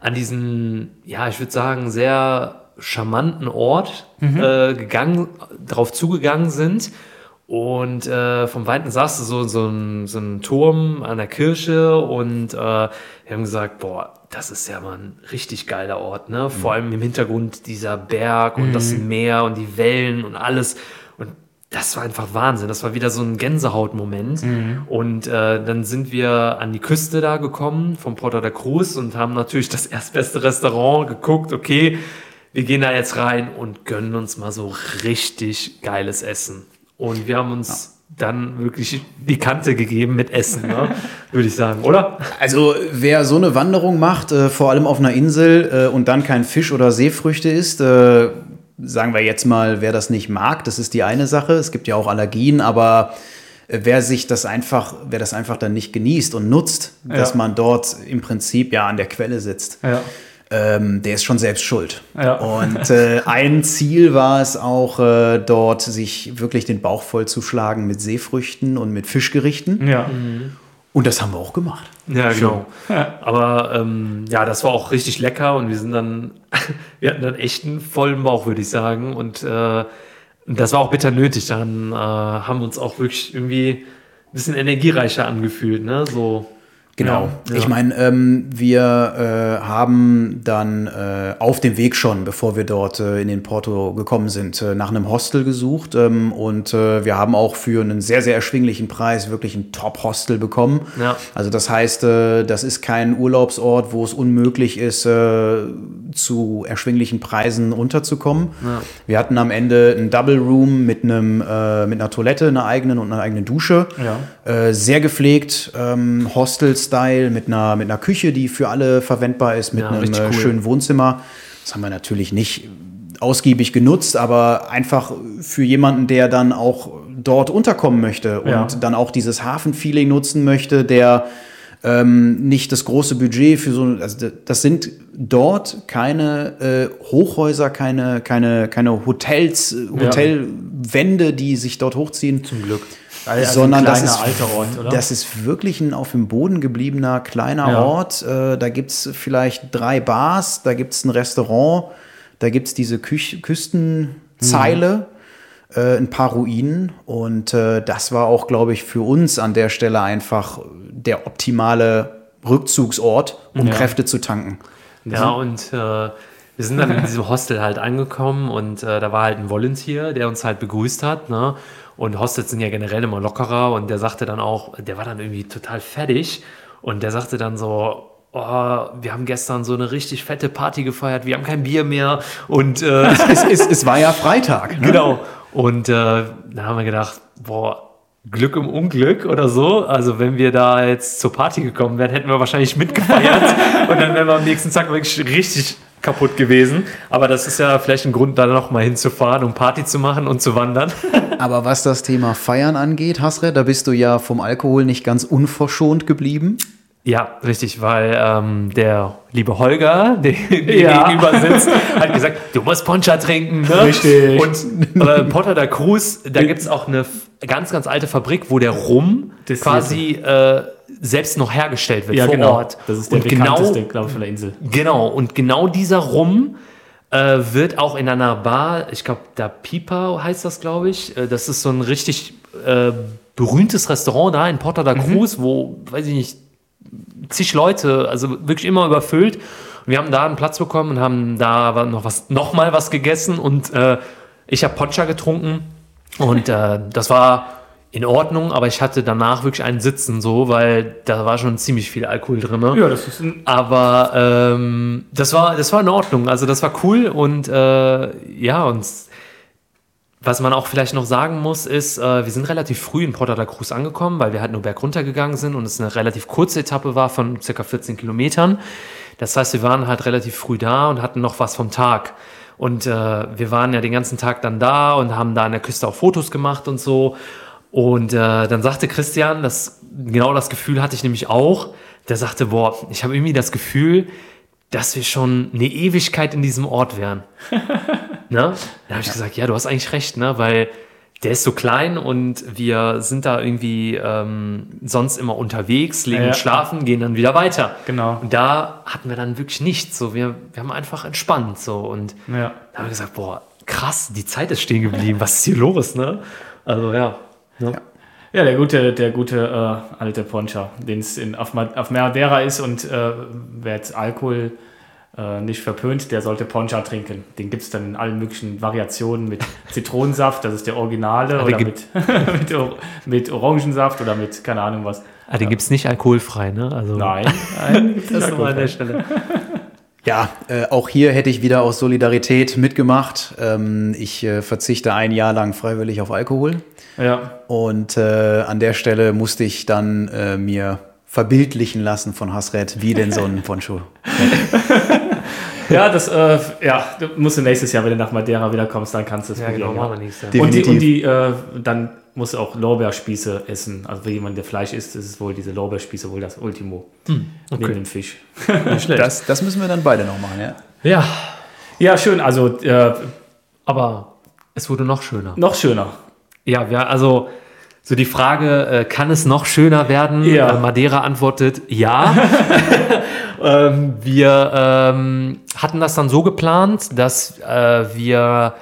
an diesen, ja, ich würde sagen, sehr charmanten Ort äh, gegangen, drauf zugegangen sind. Und äh, vom Weiten saß so, so, ein, so ein Turm an der Kirche und äh, wir haben gesagt, boah, das ist ja mal ein richtig geiler Ort, ne? Vor allem im Hintergrund dieser Berg und das Meer und die Wellen und alles. Und das war einfach Wahnsinn. Das war wieder so ein Gänsehautmoment. Und äh, dann sind wir an die Küste da gekommen vom Porta da Cruz und haben natürlich das erstbeste Restaurant geguckt. Okay, wir gehen da jetzt rein und gönnen uns mal so richtig geiles Essen. Und wir haben uns dann wirklich die Kante gegeben mit Essen, ne? würde ich sagen, oder? Also wer so eine Wanderung macht, äh, vor allem auf einer Insel äh, und dann kein Fisch oder Seefrüchte isst, äh, sagen wir jetzt mal, wer das nicht mag, das ist die eine Sache. Es gibt ja auch Allergien, aber äh, wer sich das einfach, wer das einfach dann nicht genießt und nutzt, dass man dort im Prinzip ja an der Quelle sitzt, Ja. Ähm, der ist schon selbst schuld. Ja. Und äh, ein Ziel war es auch, äh, dort sich wirklich den Bauch voll zu schlagen mit Seefrüchten und mit Fischgerichten. Ja. Und das haben wir auch gemacht. Ja, genau. Aber ähm, ja, das war auch richtig lecker und wir sind dann, wir hatten dann echt einen vollen Bauch, würde ich sagen. Und äh, das war auch bitter nötig. Dann äh, haben wir uns auch wirklich irgendwie ein bisschen energiereicher angefühlt, ne? So. Genau. Ja. Ich meine, ähm, wir äh, haben dann äh, auf dem Weg schon, bevor wir dort äh, in den Porto gekommen sind, äh, nach einem Hostel gesucht ähm, und äh, wir haben auch für einen sehr, sehr erschwinglichen Preis wirklich ein Top-Hostel bekommen. Ja. Also das heißt, äh, das ist kein Urlaubsort, wo es unmöglich ist, zu erschwinglichen Preisen unterzukommen. Wir hatten am Ende ein Double Room mit einem mit einer Toilette, einer eigenen und einer eigenen Dusche. Ja. Sehr gepflegt, ähm, Hostel-Style mit einer, mit einer Küche, die für alle verwendbar ist, mit Ja, einem richtig äh, cool. schönen Wohnzimmer. Das haben wir natürlich nicht ausgiebig genutzt, aber einfach für jemanden, der dann auch dort unterkommen möchte und Ja. dann auch dieses Hafenfeeling nutzen möchte, der ähm, nicht das große Budget für so, also das sind dort keine äh, Hochhäuser, keine, keine, keine Hotels, äh, Hotelwände, die sich dort hochziehen Zum Glück. Also sondern ein das ist, alter Ort, oder? das ist wirklich ein auf dem Boden gebliebener kleiner Ja. Ort. Äh, da gibt es vielleicht drei Bars, da gibt es ein Restaurant, da gibt es diese Küch Küstenzeile, äh, ein paar Ruinen. Und äh, das war auch, glaube ich, für uns an der Stelle einfach der optimale Rückzugsort, um Ja. Kräfte zu tanken. Ja, und äh, wir sind dann in diesem Hostel halt angekommen und äh, da war halt ein Volunteer, der uns halt begrüßt hat. Ne? Und Hostels sind ja generell immer lockerer und der sagte dann auch, der war dann irgendwie total fertig Und der sagte dann so, oh, wir haben gestern so eine richtig fette Party gefeiert, wir haben kein Bier mehr. Und äh, es, es, es war ja Freitag. Ne? genau. Und äh, da haben wir gedacht, boah, Glück im Unglück oder so. Also wenn wir da jetzt zur Party gekommen wären, hätten wir wahrscheinlich mitgefeiert und dann wären wir am nächsten Tag wirklich richtig kaputt gewesen. Aber das ist ja vielleicht ein Grund, da noch mal hinzufahren, um Party zu machen und zu wandern. Aber was das Thema Feiern angeht, Hasre, da bist du ja vom Alkohol nicht ganz unverschont geblieben. Ja, richtig, weil ähm, der liebe Holger, der ja. gegenüber sitzt, hat gesagt, du musst Poncha trinken. Ne? Richtig. Und äh, Porta da Cruz, da gibt es auch eine ganz, ganz alte Fabrik, wo der Rum das quasi äh, selbst noch hergestellt wird ja, vor genau. Ort. Das ist der und genau, glaube ich, von der Insel. Genau, und genau dieser Rum äh, wird auch in einer Bar, ich glaube, da Pipa heißt das, glaube ich. Äh, das ist so ein richtig äh, berühmtes Restaurant da in Porta da mhm. Cruz, mhm. wo, weiß ich nicht, zig Leute, also wirklich immer überfüllt. Und wir haben da einen Platz bekommen und haben da noch was, noch mal was gegessen und äh, ich habe Poncha getrunken und äh, das war in Ordnung, aber ich hatte danach wirklich einen Sitzen so, weil da war schon ziemlich viel Alkohol drin. Ne? Ja, das ist ein Aber ähm, das war das war in Ordnung, also das war cool und äh, ja und was man auch vielleicht noch sagen muss, ist, äh, wir sind relativ früh in Porta da Cruz angekommen, weil wir halt nur bergunter gegangen sind und es eine relativ kurze Etappe war von circa 14 Kilometern. Das heißt, wir waren halt relativ früh da und hatten noch was vom Tag. Und äh, wir waren ja den ganzen Tag dann da und haben da an der Küste auch Fotos gemacht und so. Und äh, dann sagte Christian, das, genau das Gefühl hatte ich nämlich auch. Der sagte, boah, ich habe irgendwie das Gefühl, dass wir schon eine Ewigkeit in diesem Ort wären. ne? Da habe ich ja. gesagt, ja, du hast eigentlich recht, ne? weil der ist so klein und wir sind da irgendwie ähm, sonst immer unterwegs, legen ja. schlafen, gehen dann wieder weiter. Genau. Und da hatten wir dann wirklich nichts. So, wir, wir haben einfach entspannt. So. Und ja. da haben wir gesagt, boah, krass, die Zeit ist stehen geblieben. Was ist hier los? Ne? Also ja. Ne? ja. Ja, der gute, der gute äh, alte Poncha, den es auf, auf Madeira ist und äh, wer jetzt Alkohol äh, nicht verpönt, der sollte Poncha trinken. Den gibt es dann in allen möglichen Variationen mit Zitronensaft, das ist der Originale, oder mit, mit, mit, Orangensaft oder mit, keine Ahnung was. Ah, den ja. gibt es nicht alkoholfrei, ne? Also, nein, nein das nur an der Stelle. Ja, äh, auch hier hätte ich wieder aus Solidarität mitgemacht. Ähm, ich äh, verzichte ein Jahr lang freiwillig auf Alkohol. Ja. Und äh, an der Stelle musste ich dann äh, mir verbildlichen lassen von Hasret, wie denn so ein Poncho. ja, das, äh, ja, du musst nächstes Jahr, wenn du nach Madeira wiederkommst, dann kannst du es ja, probieren. Genau, Jahr. Und die, und die äh, dann musst du auch Lorbeerspieße essen. Also für jemanden, der Fleisch isst, ist es wohl diese Lorbeerspieße wohl das Ultimo. Hm, okay. Neben dem Fisch. Nicht schlecht. Das, das müssen wir dann beide noch machen, ja. Ja. Ja, schön. Also, äh, aber es wurde noch schöner. Noch schöner. Ja, wir, also so die Frage, äh, kann es noch schöner werden? Ja. Äh, Madeira antwortet ja. ähm, wir ähm, hatten das dann so geplant, dass äh, wir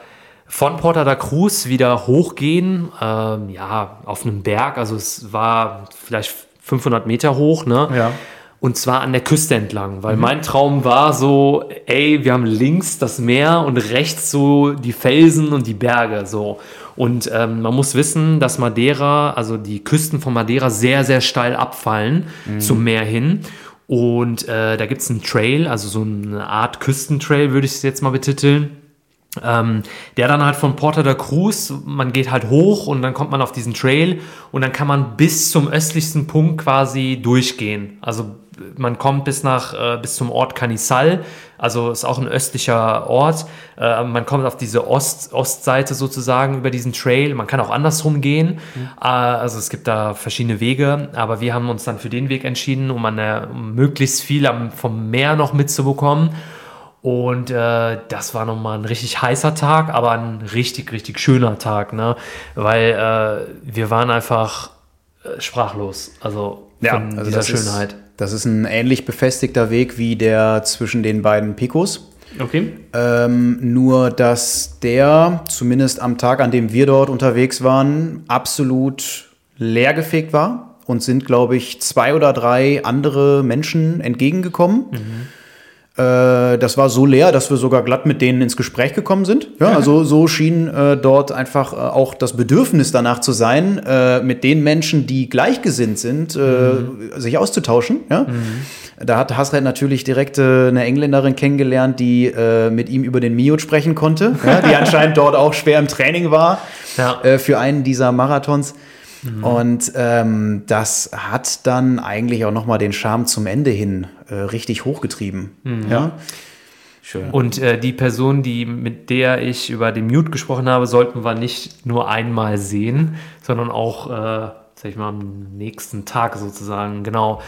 von Porta da Cruz wieder hochgehen, ähm, ja, auf einem Berg, also es war vielleicht 500 Meter hoch, ne? Ja. Und zwar an der Küste entlang, weil mhm. mein Traum war so, ey, wir haben links das Meer und rechts so die Felsen und die Berge, so. Und ähm, man muss wissen, dass Madeira, also die Küsten von Madeira sehr, sehr steil abfallen mhm. zum Meer hin. Und äh, da gibt es einen Trail, also so eine Art Küstentrail, würde ich es jetzt mal betiteln. Ähm, der dann halt von Porta da Cruz, man geht halt hoch und dann kommt man auf diesen Trail und dann kann man bis zum östlichsten Punkt quasi durchgehen. Also man kommt bis nach äh, bis zum Ort Canisal, also ist auch ein östlicher Ort. Äh, man kommt auf diese Ost, Ostseite sozusagen über diesen Trail. Man kann auch andersrum gehen. Mhm. Äh, also es gibt da verschiedene Wege, aber wir haben uns dann für den Weg entschieden, um, eine, um möglichst viel am, vom Meer noch mitzubekommen. Und äh, das war nochmal ein richtig heißer Tag, aber ein richtig, richtig schöner Tag, ne? Weil äh, wir waren einfach äh, sprachlos. Also von ja, also dieser Schönheit. Ist, das ist ein ähnlich befestigter Weg wie der zwischen den beiden Picos. Okay. Ähm, nur, dass der, zumindest am Tag, an dem wir dort unterwegs waren, absolut leergefegt war und sind, glaube ich, zwei oder drei andere Menschen entgegengekommen. Mhm. Äh, das war so leer, dass wir sogar glatt mit denen ins Gespräch gekommen sind. Ja, also so schien äh, dort einfach äh, auch das Bedürfnis danach zu sein, äh, mit den Menschen, die gleichgesinnt sind, mhm. sich auszutauschen. Ja? Mhm. Da hat Hasret natürlich direkt äh, eine Engländerin kennengelernt, die mit ihm über den Miot sprechen konnte, ja? die anscheinend dort auch schwer im Training war für einen dieser Marathons. Mhm. Und ähm, das hat dann eigentlich auch nochmal den Charme zum Ende hin äh, richtig hochgetrieben. Mhm. Ja. Schön. Und äh, die Person, die, mit der ich über den Mute gesprochen habe, sollten wir nicht nur einmal sehen, sondern auch äh, sag ich mal, am nächsten Tag sozusagen, genau.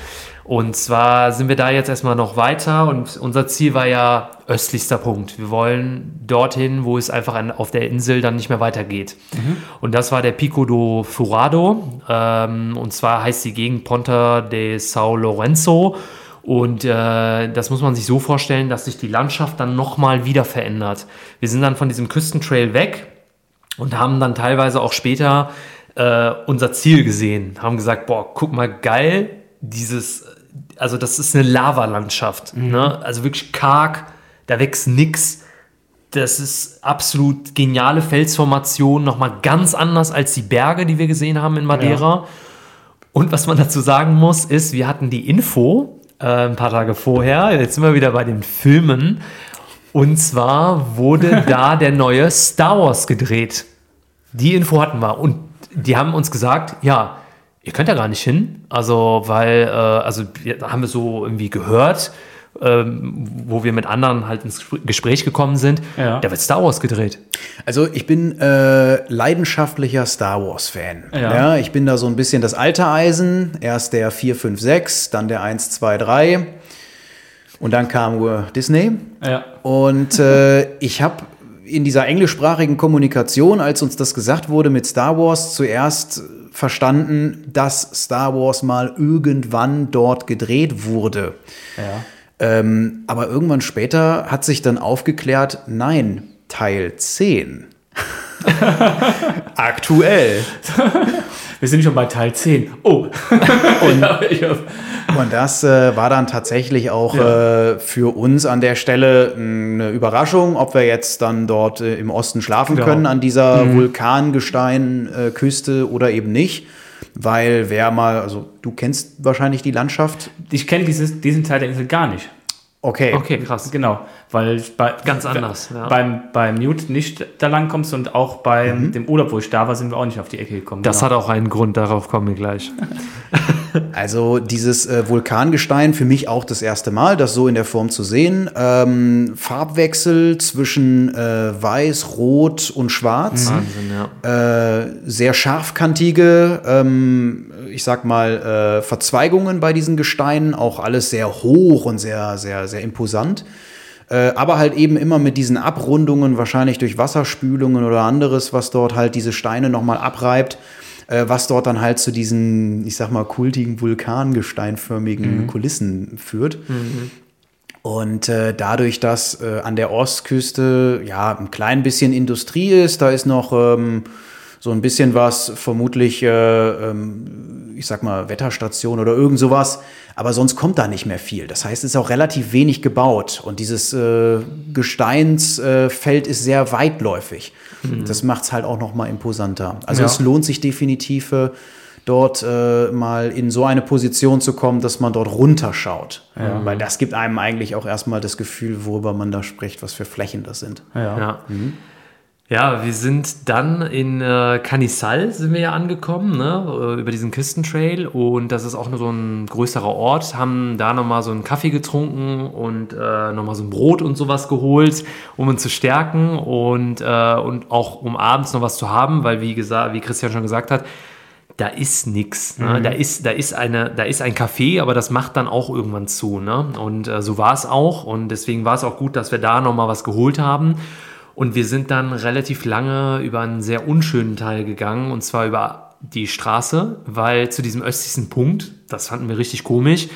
Und zwar sind wir da jetzt erstmal noch weiter und unser Ziel war ja östlichster Punkt. Wir wollen dorthin, wo es einfach an, auf der Insel dann nicht mehr weitergeht. Mhm. Und das war der Pico do Furado. Ähm, und zwar heißt die Gegend Ponta de Sao Lorenzo. Und äh, das muss man sich so vorstellen, dass sich die Landschaft dann nochmal wieder verändert. Wir sind dann von diesem Küstentrail weg und haben dann teilweise auch später äh, unser Ziel gesehen, haben gesagt, boah, guck mal, geil, dieses, also das ist eine Lavalandschaft, mhm. ne? also wirklich karg, da wächst nix. Das ist absolut geniale Felsformation, nochmal ganz anders als die Berge, die wir gesehen haben in Madeira. Ja. Und was man dazu sagen muss, ist, wir hatten die Info äh, ein paar Tage vorher, jetzt sind wir wieder bei den Filmen. Und zwar wurde da der neue Star Wars gedreht. Die Info hatten wir. Und die haben uns gesagt, ja, ihr könnt da gar nicht hin. Also, weil, äh, also haben wir so irgendwie gehört, ähm, wo wir mit anderen halt ins Gespräch gekommen sind, ja. da wird Star Wars gedreht. Also ich bin äh, leidenschaftlicher Star Wars-Fan. Ja. ja. ich bin da so ein bisschen das alte Eisen. Erst der 4, 5, 6, dann der 1, 2, 3. Und dann kam Disney. Ja. Und äh, ich habe in dieser englischsprachigen Kommunikation, als uns das gesagt wurde mit Star Wars, zuerst verstanden, dass Star Wars mal irgendwann dort gedreht wurde. Ja. Ähm, aber irgendwann später hat sich dann aufgeklärt, nein, Teil 10. Aktuell. Wir sind schon bei Teil 10. Oh. Und, und das äh, war dann tatsächlich auch ja. äh, für uns an der Stelle eine Überraschung, ob wir jetzt dann dort äh, im Osten schlafen genau. können, an dieser mhm. Vulkangesteinküste oder eben nicht. Weil wer mal, also du kennst wahrscheinlich die Landschaft. Ich kenne diesen Teil der Insel gar nicht. Okay. Okay, krass. Genau, weil bei, ganz anders. Ja. Beim, beim Mute nicht da lang kommst und auch bei mhm. dem Urlaub, wo ich da war, sind wir auch nicht auf die Ecke gekommen. Das genau. hat auch einen Grund, darauf kommen wir gleich. Also dieses äh, Vulkangestein für mich auch das erste Mal, das so in der Form zu sehen. Ähm, Farbwechsel zwischen äh, Weiß, Rot und Schwarz. Wahnsinn, ja. Äh, sehr scharfkantige, ähm, ich sag mal, äh, Verzweigungen bei diesen Gesteinen. Auch alles sehr hoch und sehr, sehr, sehr imposant. Äh, aber halt eben immer mit diesen Abrundungen, wahrscheinlich durch Wasserspülungen oder anderes, was dort halt diese Steine nochmal abreibt äh, was dort dann halt zu diesen, ich sag mal, kultigen, vulkangesteinförmigen mhm. Kulissen führt. Mhm. Und äh, dadurch, dass äh, an der Ostküste ja ein klein bisschen Industrie ist, da ist noch ähm, so ein bisschen was, vermutlich, äh, ähm, ich sag mal, Wetterstation oder irgend sowas. Aber sonst kommt da nicht mehr viel. Das heißt, es ist auch relativ wenig gebaut. Und dieses äh, Gesteinsfeld ist sehr weitläufig. Mhm. Das macht es halt auch noch mal imposanter. Also ja. es lohnt sich definitiv, äh, dort äh, mal in so eine Position zu kommen, dass man dort runterschaut. Ja. Weil das gibt einem eigentlich auch erstmal das Gefühl, worüber man da spricht, was für Flächen das sind. Ja. ja. Mhm. Ja, wir sind dann in äh, Canisal sind wir ja angekommen, ne, äh, über diesen Küstentrail und das ist auch nur so ein größerer Ort, haben da nochmal so einen Kaffee getrunken und äh, nochmal so ein Brot und sowas geholt, um uns zu stärken und, äh, und auch um abends noch was zu haben, weil wie gesagt, wie Christian schon gesagt hat, da ist nichts. Ne? Mhm. Da, ist, da, ist da ist ein Café, aber das macht dann auch irgendwann zu. Ne? Und äh, so war es auch. Und deswegen war es auch gut, dass wir da nochmal was geholt haben. Und wir sind dann relativ lange über einen sehr unschönen Teil gegangen, und zwar über die Straße, weil zu diesem östlichsten Punkt, das fanden wir richtig komisch,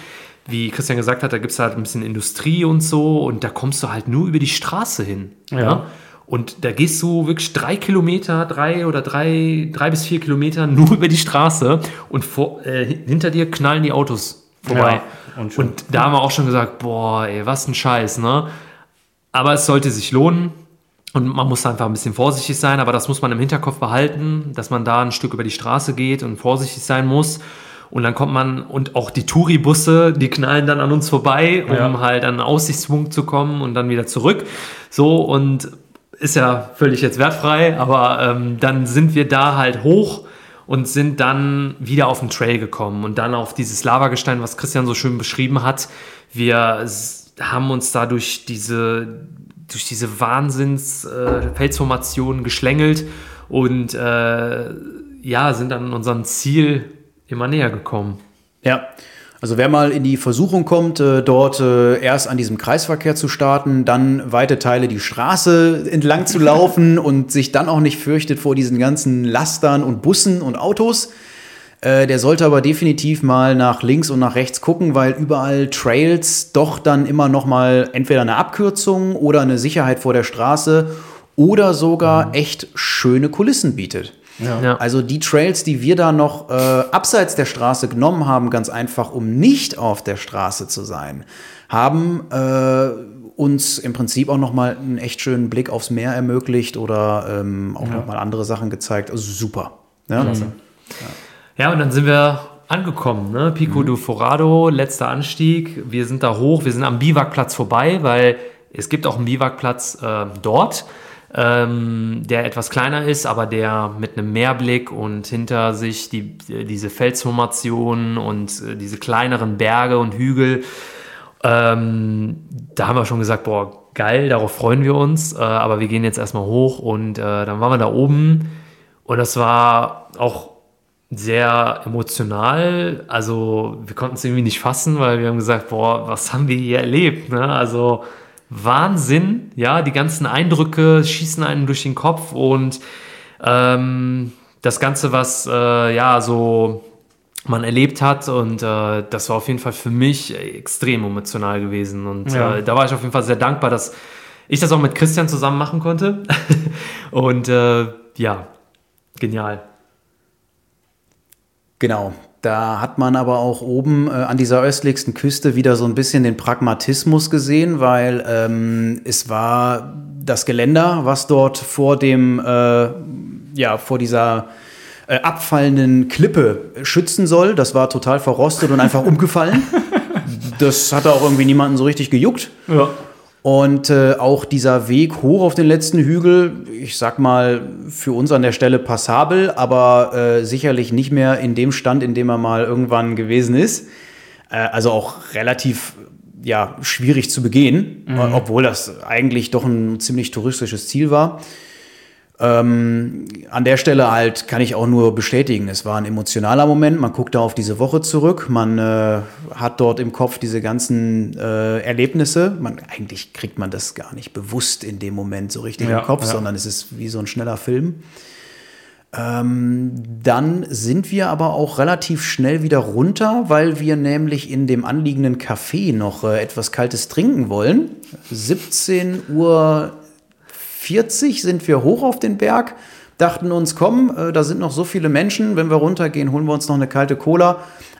wie Christian gesagt hat, da gibt es halt ein bisschen Industrie und so, und da kommst du halt nur über die Straße hin. Ja. ja? Und da gehst du wirklich drei Kilometer, drei oder drei, drei bis vier Kilometer nur über die Straße und vor, äh, hinter dir knallen die Autos vorbei. Ja. Und Und, da haben wir auch schon gesagt, boah, ey, was ein Scheiß, ne? Aber es sollte sich lohnen und man muss einfach ein bisschen vorsichtig sein, aber das muss man im Hinterkopf behalten, dass man da ein Stück über die Straße geht und vorsichtig sein muss. Und dann kommt man, und auch die Touri-Busse, die knallen dann an uns vorbei, um Ja. halt an einen Aussichtspunkt zu kommen und dann wieder zurück. So, und ist ja völlig jetzt wertfrei, aber ähm, dann sind wir da halt hoch und sind dann wieder auf den Trail gekommen und dann auf dieses Lavagestein, was Christian so schön beschrieben hat. Wir haben uns da durch diese, durch diese Wahnsinns äh, geschlängelt und äh, ja, sind dann unserem Ziel immer näher gekommen. Ja, also wer mal in die Versuchung kommt, äh, dort äh, erst an diesem Kreisverkehr zu starten, dann weite Teile die Straße entlang zu laufen und sich dann auch nicht fürchtet vor diesen ganzen Lastern und Bussen und Autos, äh, der sollte aber definitiv mal nach links und nach rechts gucken, weil überall Trails doch dann immer noch mal entweder eine Abkürzung oder eine Sicherheit vor der Straße oder sogar echt schöne Kulissen bietet. Ja. Also die Trails, die wir da noch äh, abseits der Straße genommen haben, ganz einfach, um nicht auf der Straße zu sein, haben äh, uns im Prinzip auch noch mal einen echt schönen Blick aufs Meer ermöglicht oder ähm, auch noch mal andere Sachen gezeigt. Also super. Ja? Ja, und dann sind wir angekommen, ne? Pico do Forado, letzter Anstieg. Wir sind da hoch, wir sind am Biwakplatz vorbei, weil es gibt auch einen Biwakplatz äh, dort, ähm, der etwas kleiner ist, aber der mit einem Meerblick und hinter sich die, diese Felsformationen und äh, diese kleineren Berge und Hügel. Ähm, da haben wir schon gesagt, boah, geil, darauf freuen wir uns. Äh, aber wir gehen jetzt erstmal hoch und äh, dann waren wir da oben und das war auch sehr emotional. Also wir konnten es irgendwie nicht fassen, weil wir haben gesagt, boah, was haben wir hier erlebt? Ne? Also Wahnsinn, ja, die ganzen Eindrücke schießen einem durch den Kopf und ähm, das Ganze, was äh, ja so man erlebt hat und äh, das war auf jeden Fall für mich extrem emotional gewesen und Ja. äh, da war ich auf jeden Fall sehr dankbar, dass ich das auch mit Christian zusammen machen konnte und äh, ja, genial. Genau. Da hat man aber auch oben äh, an dieser östlichsten Küste wieder so ein bisschen den Pragmatismus gesehen, weil ähm, es war das Geländer, was dort vor dem, äh, ja, vor dieser äh, abfallenden Klippe schützen soll. Das war total verrostet und einfach umgefallen. Das hatte auch irgendwie niemanden so richtig gejuckt. Ja. Und äh, auch dieser Weg hoch auf den letzten Hügel, ich sag mal, für uns an der Stelle passabel, aber äh, sicherlich nicht mehr in dem Stand, in dem er mal irgendwann gewesen ist. Äh, also auch relativ ja, schwierig zu begehen, äh, obwohl das eigentlich doch ein ziemlich touristisches Ziel war. Ähm, an der Stelle halt kann ich auch nur bestätigen, es war ein emotionaler Moment. Man guckt da auf diese Woche zurück, man äh, hat dort im Kopf diese ganzen äh, Erlebnisse. Man, eigentlich kriegt man das gar nicht bewusst in dem Moment so richtig Ja, im Kopf, ja. sondern es ist wie so ein schneller Film. Ähm, dann sind wir aber auch relativ schnell wieder runter, weil wir nämlich in dem anliegenden Café noch äh, etwas Kaltes trinken wollen. 17 Uhr 40 sind wir hoch auf den Berg, dachten uns, komm, äh, da sind noch so viele Menschen, wenn wir runtergehen, holen wir uns noch eine kalte Cola.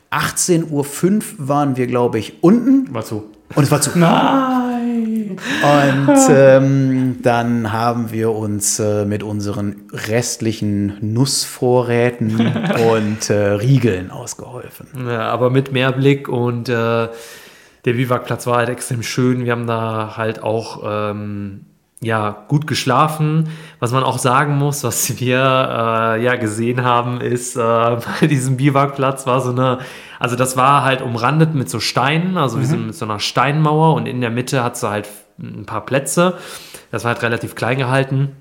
18.05 Uhr waren wir, glaube ich, unten War zu. und es war zu. Nein! Und ähm, dann haben wir uns äh, mit unseren restlichen Nussvorräten und äh, Riegeln ausgeholfen. Ja, aber mit Mehrblick und äh, der Biwakplatz war halt extrem schön. Wir haben da halt auch ähm, ja, gut geschlafen. Was man auch sagen muss, was wir äh, ja gesehen haben, ist, äh, bei diesem Biwakplatz war so eine, also das war halt umrandet mit so Steinen, also wie so, mit so einer Steinmauer und in der Mitte hat sie halt ein paar Plätze. Das war halt relativ klein gehalten.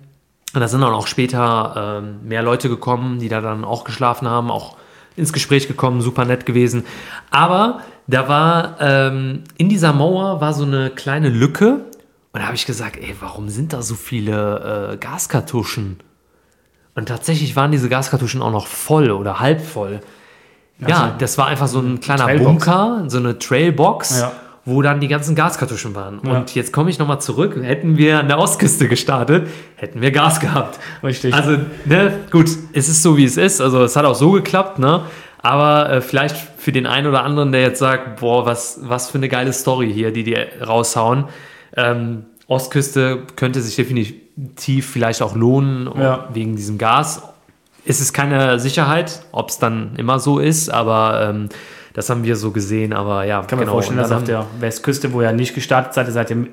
Und da sind dann auch später ähm, mehr Leute gekommen, die da dann auch geschlafen haben, auch ins Gespräch gekommen, super nett gewesen. Aber da war ähm, in dieser Mauer war so eine kleine Lücke. Und da habe ich gesagt, ey, warum sind da so viele äh, Gaskartuschen? Und tatsächlich waren diese Gaskartuschen auch noch voll oder halb voll. Ja, das war einfach so ein kleiner Trailbox. Bunker, so eine Trailbox, Ja. wo dann die ganzen Gaskartuschen waren. Ja. Und jetzt komme ich nochmal zurück. Hätten wir an der Ostküste gestartet, hätten wir Gas gehabt. Richtig. Also, ne, gut, es ist so, wie es ist. Also, es hat auch so geklappt, ne? Aber äh, vielleicht für den einen oder anderen, der jetzt sagt, boah, was, was für eine geile Story hier, die die raushauen. Ähm, Ostküste könnte sich definitiv vielleicht auch lohnen Ja. wegen diesem Gas. Es ist keine Sicherheit, ob es dann immer so ist, aber ähm, das haben wir so gesehen. Aber ja, Kann man vorstellen, Und dass auf der Westküste, wo ihr nicht gestartet seid, ihr seid im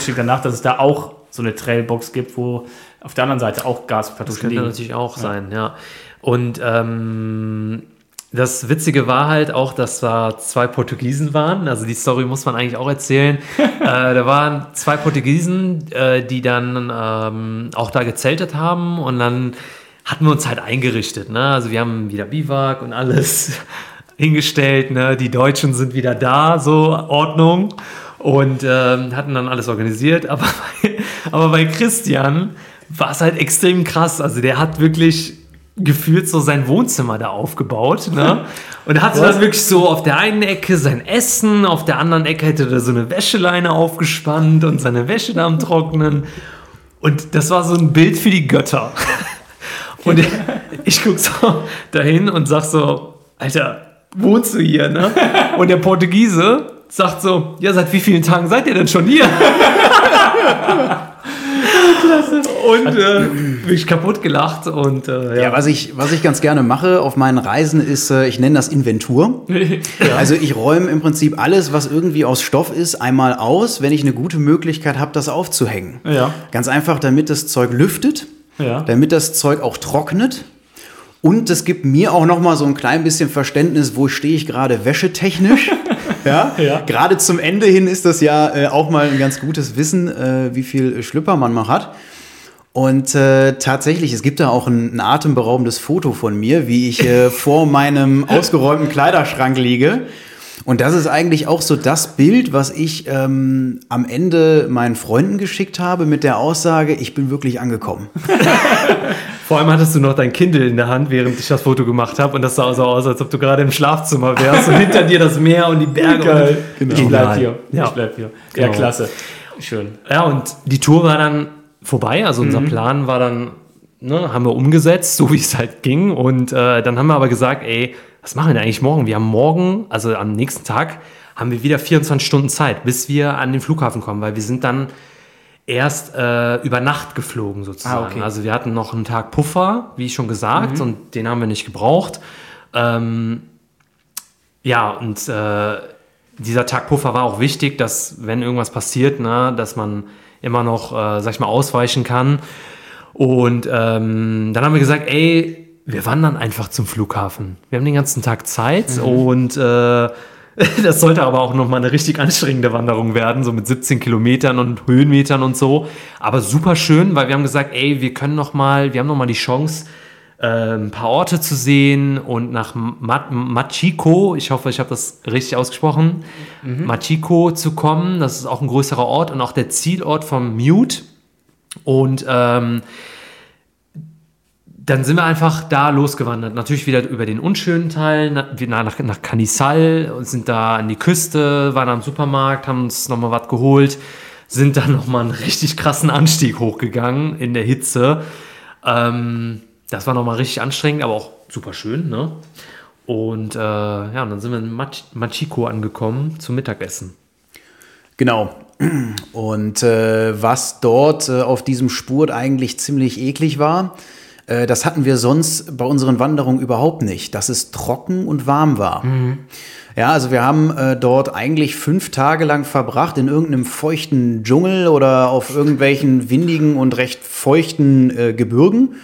Stück danach, dass es da auch so eine Trailbox gibt, wo auf der anderen Seite auch Das Gaskartuschen könnte liegen. natürlich auch sein, ja. Und ähm, das Witzige war halt auch, dass da zwei Portugiesen waren. Also die Story muss man eigentlich auch erzählen. äh, da waren zwei Portugiesen, äh, die dann ähm, auch da gezeltet haben und dann hatten wir uns halt eingerichtet. Ne? Also wir haben wieder Biwak und alles hingestellt. Ne? Die Deutschen sind wieder da, so Ordnung. Und ähm, hatten dann alles organisiert. Aber bei, aber bei Christian war es halt extrem krass. Also der hat wirklich gefühlt so sein Wohnzimmer da aufgebaut. Ne? Und hatte dann wirklich so auf der einen Ecke sein Essen, auf der anderen Ecke hätte er so eine Wäscheleine aufgespannt und seine Wäsche da am Trocknen. Und das war so ein Bild für die Götter. Und ich gucke so dahin und sag so, Alter, wohnst du hier, ne? Und der Portugiese sagt so, ja, seit wie vielen Tagen seid ihr denn schon hier? Und äh, bin ich kaputt gelacht und äh, ja. Ja, was ich, was ich ganz gerne mache auf meinen Reisen ist, äh, ich nenne das Inventur. Also ich räume im Prinzip alles, was irgendwie aus Stoff ist, einmal aus, wenn ich eine gute Möglichkeit habe, das aufzuhängen. Ja. Ganz einfach, damit das Zeug lüftet, Ja. damit das Zeug auch trocknet. Und es gibt mir auch noch mal so ein klein bisschen Verständnis, wo stehe ich gerade wäschetechnisch. ja? Ja. Gerade zum Ende hin ist das ja äh, auch mal ein ganz gutes Wissen, äh, wie viel Schlüpper man mal hat. Und äh, tatsächlich, es gibt da auch ein, ein atemberaubendes Foto von mir, wie ich äh, vor meinem ausgeräumten Kleiderschrank liege. Und das ist eigentlich auch so das Bild, was ich ähm, am Ende meinen Freunden geschickt habe mit der Aussage, ich bin wirklich angekommen. Vor allem hattest du noch dein Kindle in der Hand, während ich das Foto gemacht habe. Und das sah so aus, als ob du gerade im Schlafzimmer wärst. Und hinter dir das Meer und die Berge. Geil. Und, Ich bleib hier. Ja. Ich bleib hier. Ja, Genau. klasse. Schön. Ja, und die Tour war dann vorbei. Also unser Plan war dann, ne, haben wir umgesetzt, so wie es halt ging. Und äh, dann haben wir aber gesagt, ey, was machen wir denn eigentlich morgen? Wir haben morgen, also am nächsten Tag, haben wir wieder 24 Stunden Zeit, bis wir an den Flughafen kommen, weil wir sind dann erst äh, über Nacht geflogen sozusagen. Ah, okay. Also wir hatten noch einen Tag Puffer, wie schon gesagt, und den haben wir nicht gebraucht. Ähm, ja, und äh, dieser Tag Puffer war auch wichtig, dass wenn irgendwas passiert, ne, dass man immer noch, äh, sag ich mal, ausweichen kann. Und ähm, dann haben wir gesagt, ey, wir wandern einfach zum Flughafen. Wir haben den ganzen Tag Zeit und äh, das sollte aber auch nochmal eine richtig anstrengende Wanderung werden, so mit 17 Kilometern und Höhenmetern und so. Aber super schön, weil wir haben gesagt, ey, wir können noch mal, wir haben noch mal die Chance, äh, ein paar Orte zu sehen und nach Ma Machiko, ich hoffe, ich habe das richtig ausgesprochen, Machiko zu kommen. Das ist auch ein größerer Ort und auch der Zielort vom Mute. Und ähm, dann sind wir einfach da losgewandert. Natürlich wieder über den unschönen Teil, nach, nach Canisal und sind da an die Küste, waren am Supermarkt, haben uns nochmal was geholt, sind dann nochmal einen richtig krassen Anstieg hochgegangen in der Hitze. Ähm, das war nochmal richtig anstrengend, aber auch super schön. Ne? Und äh, ja, und dann sind wir in Mach Machiko angekommen zum Mittagessen. Genau. Und äh, was dort äh, auf diesem Spurt eigentlich ziemlich eklig war, äh, das hatten wir sonst bei unseren Wanderungen überhaupt nicht, dass es trocken und warm war. Ja, also wir haben äh, dort eigentlich fünf Tage lang verbracht in irgendeinem feuchten Dschungel oder auf irgendwelchen windigen und recht feuchten äh, Gebirgen.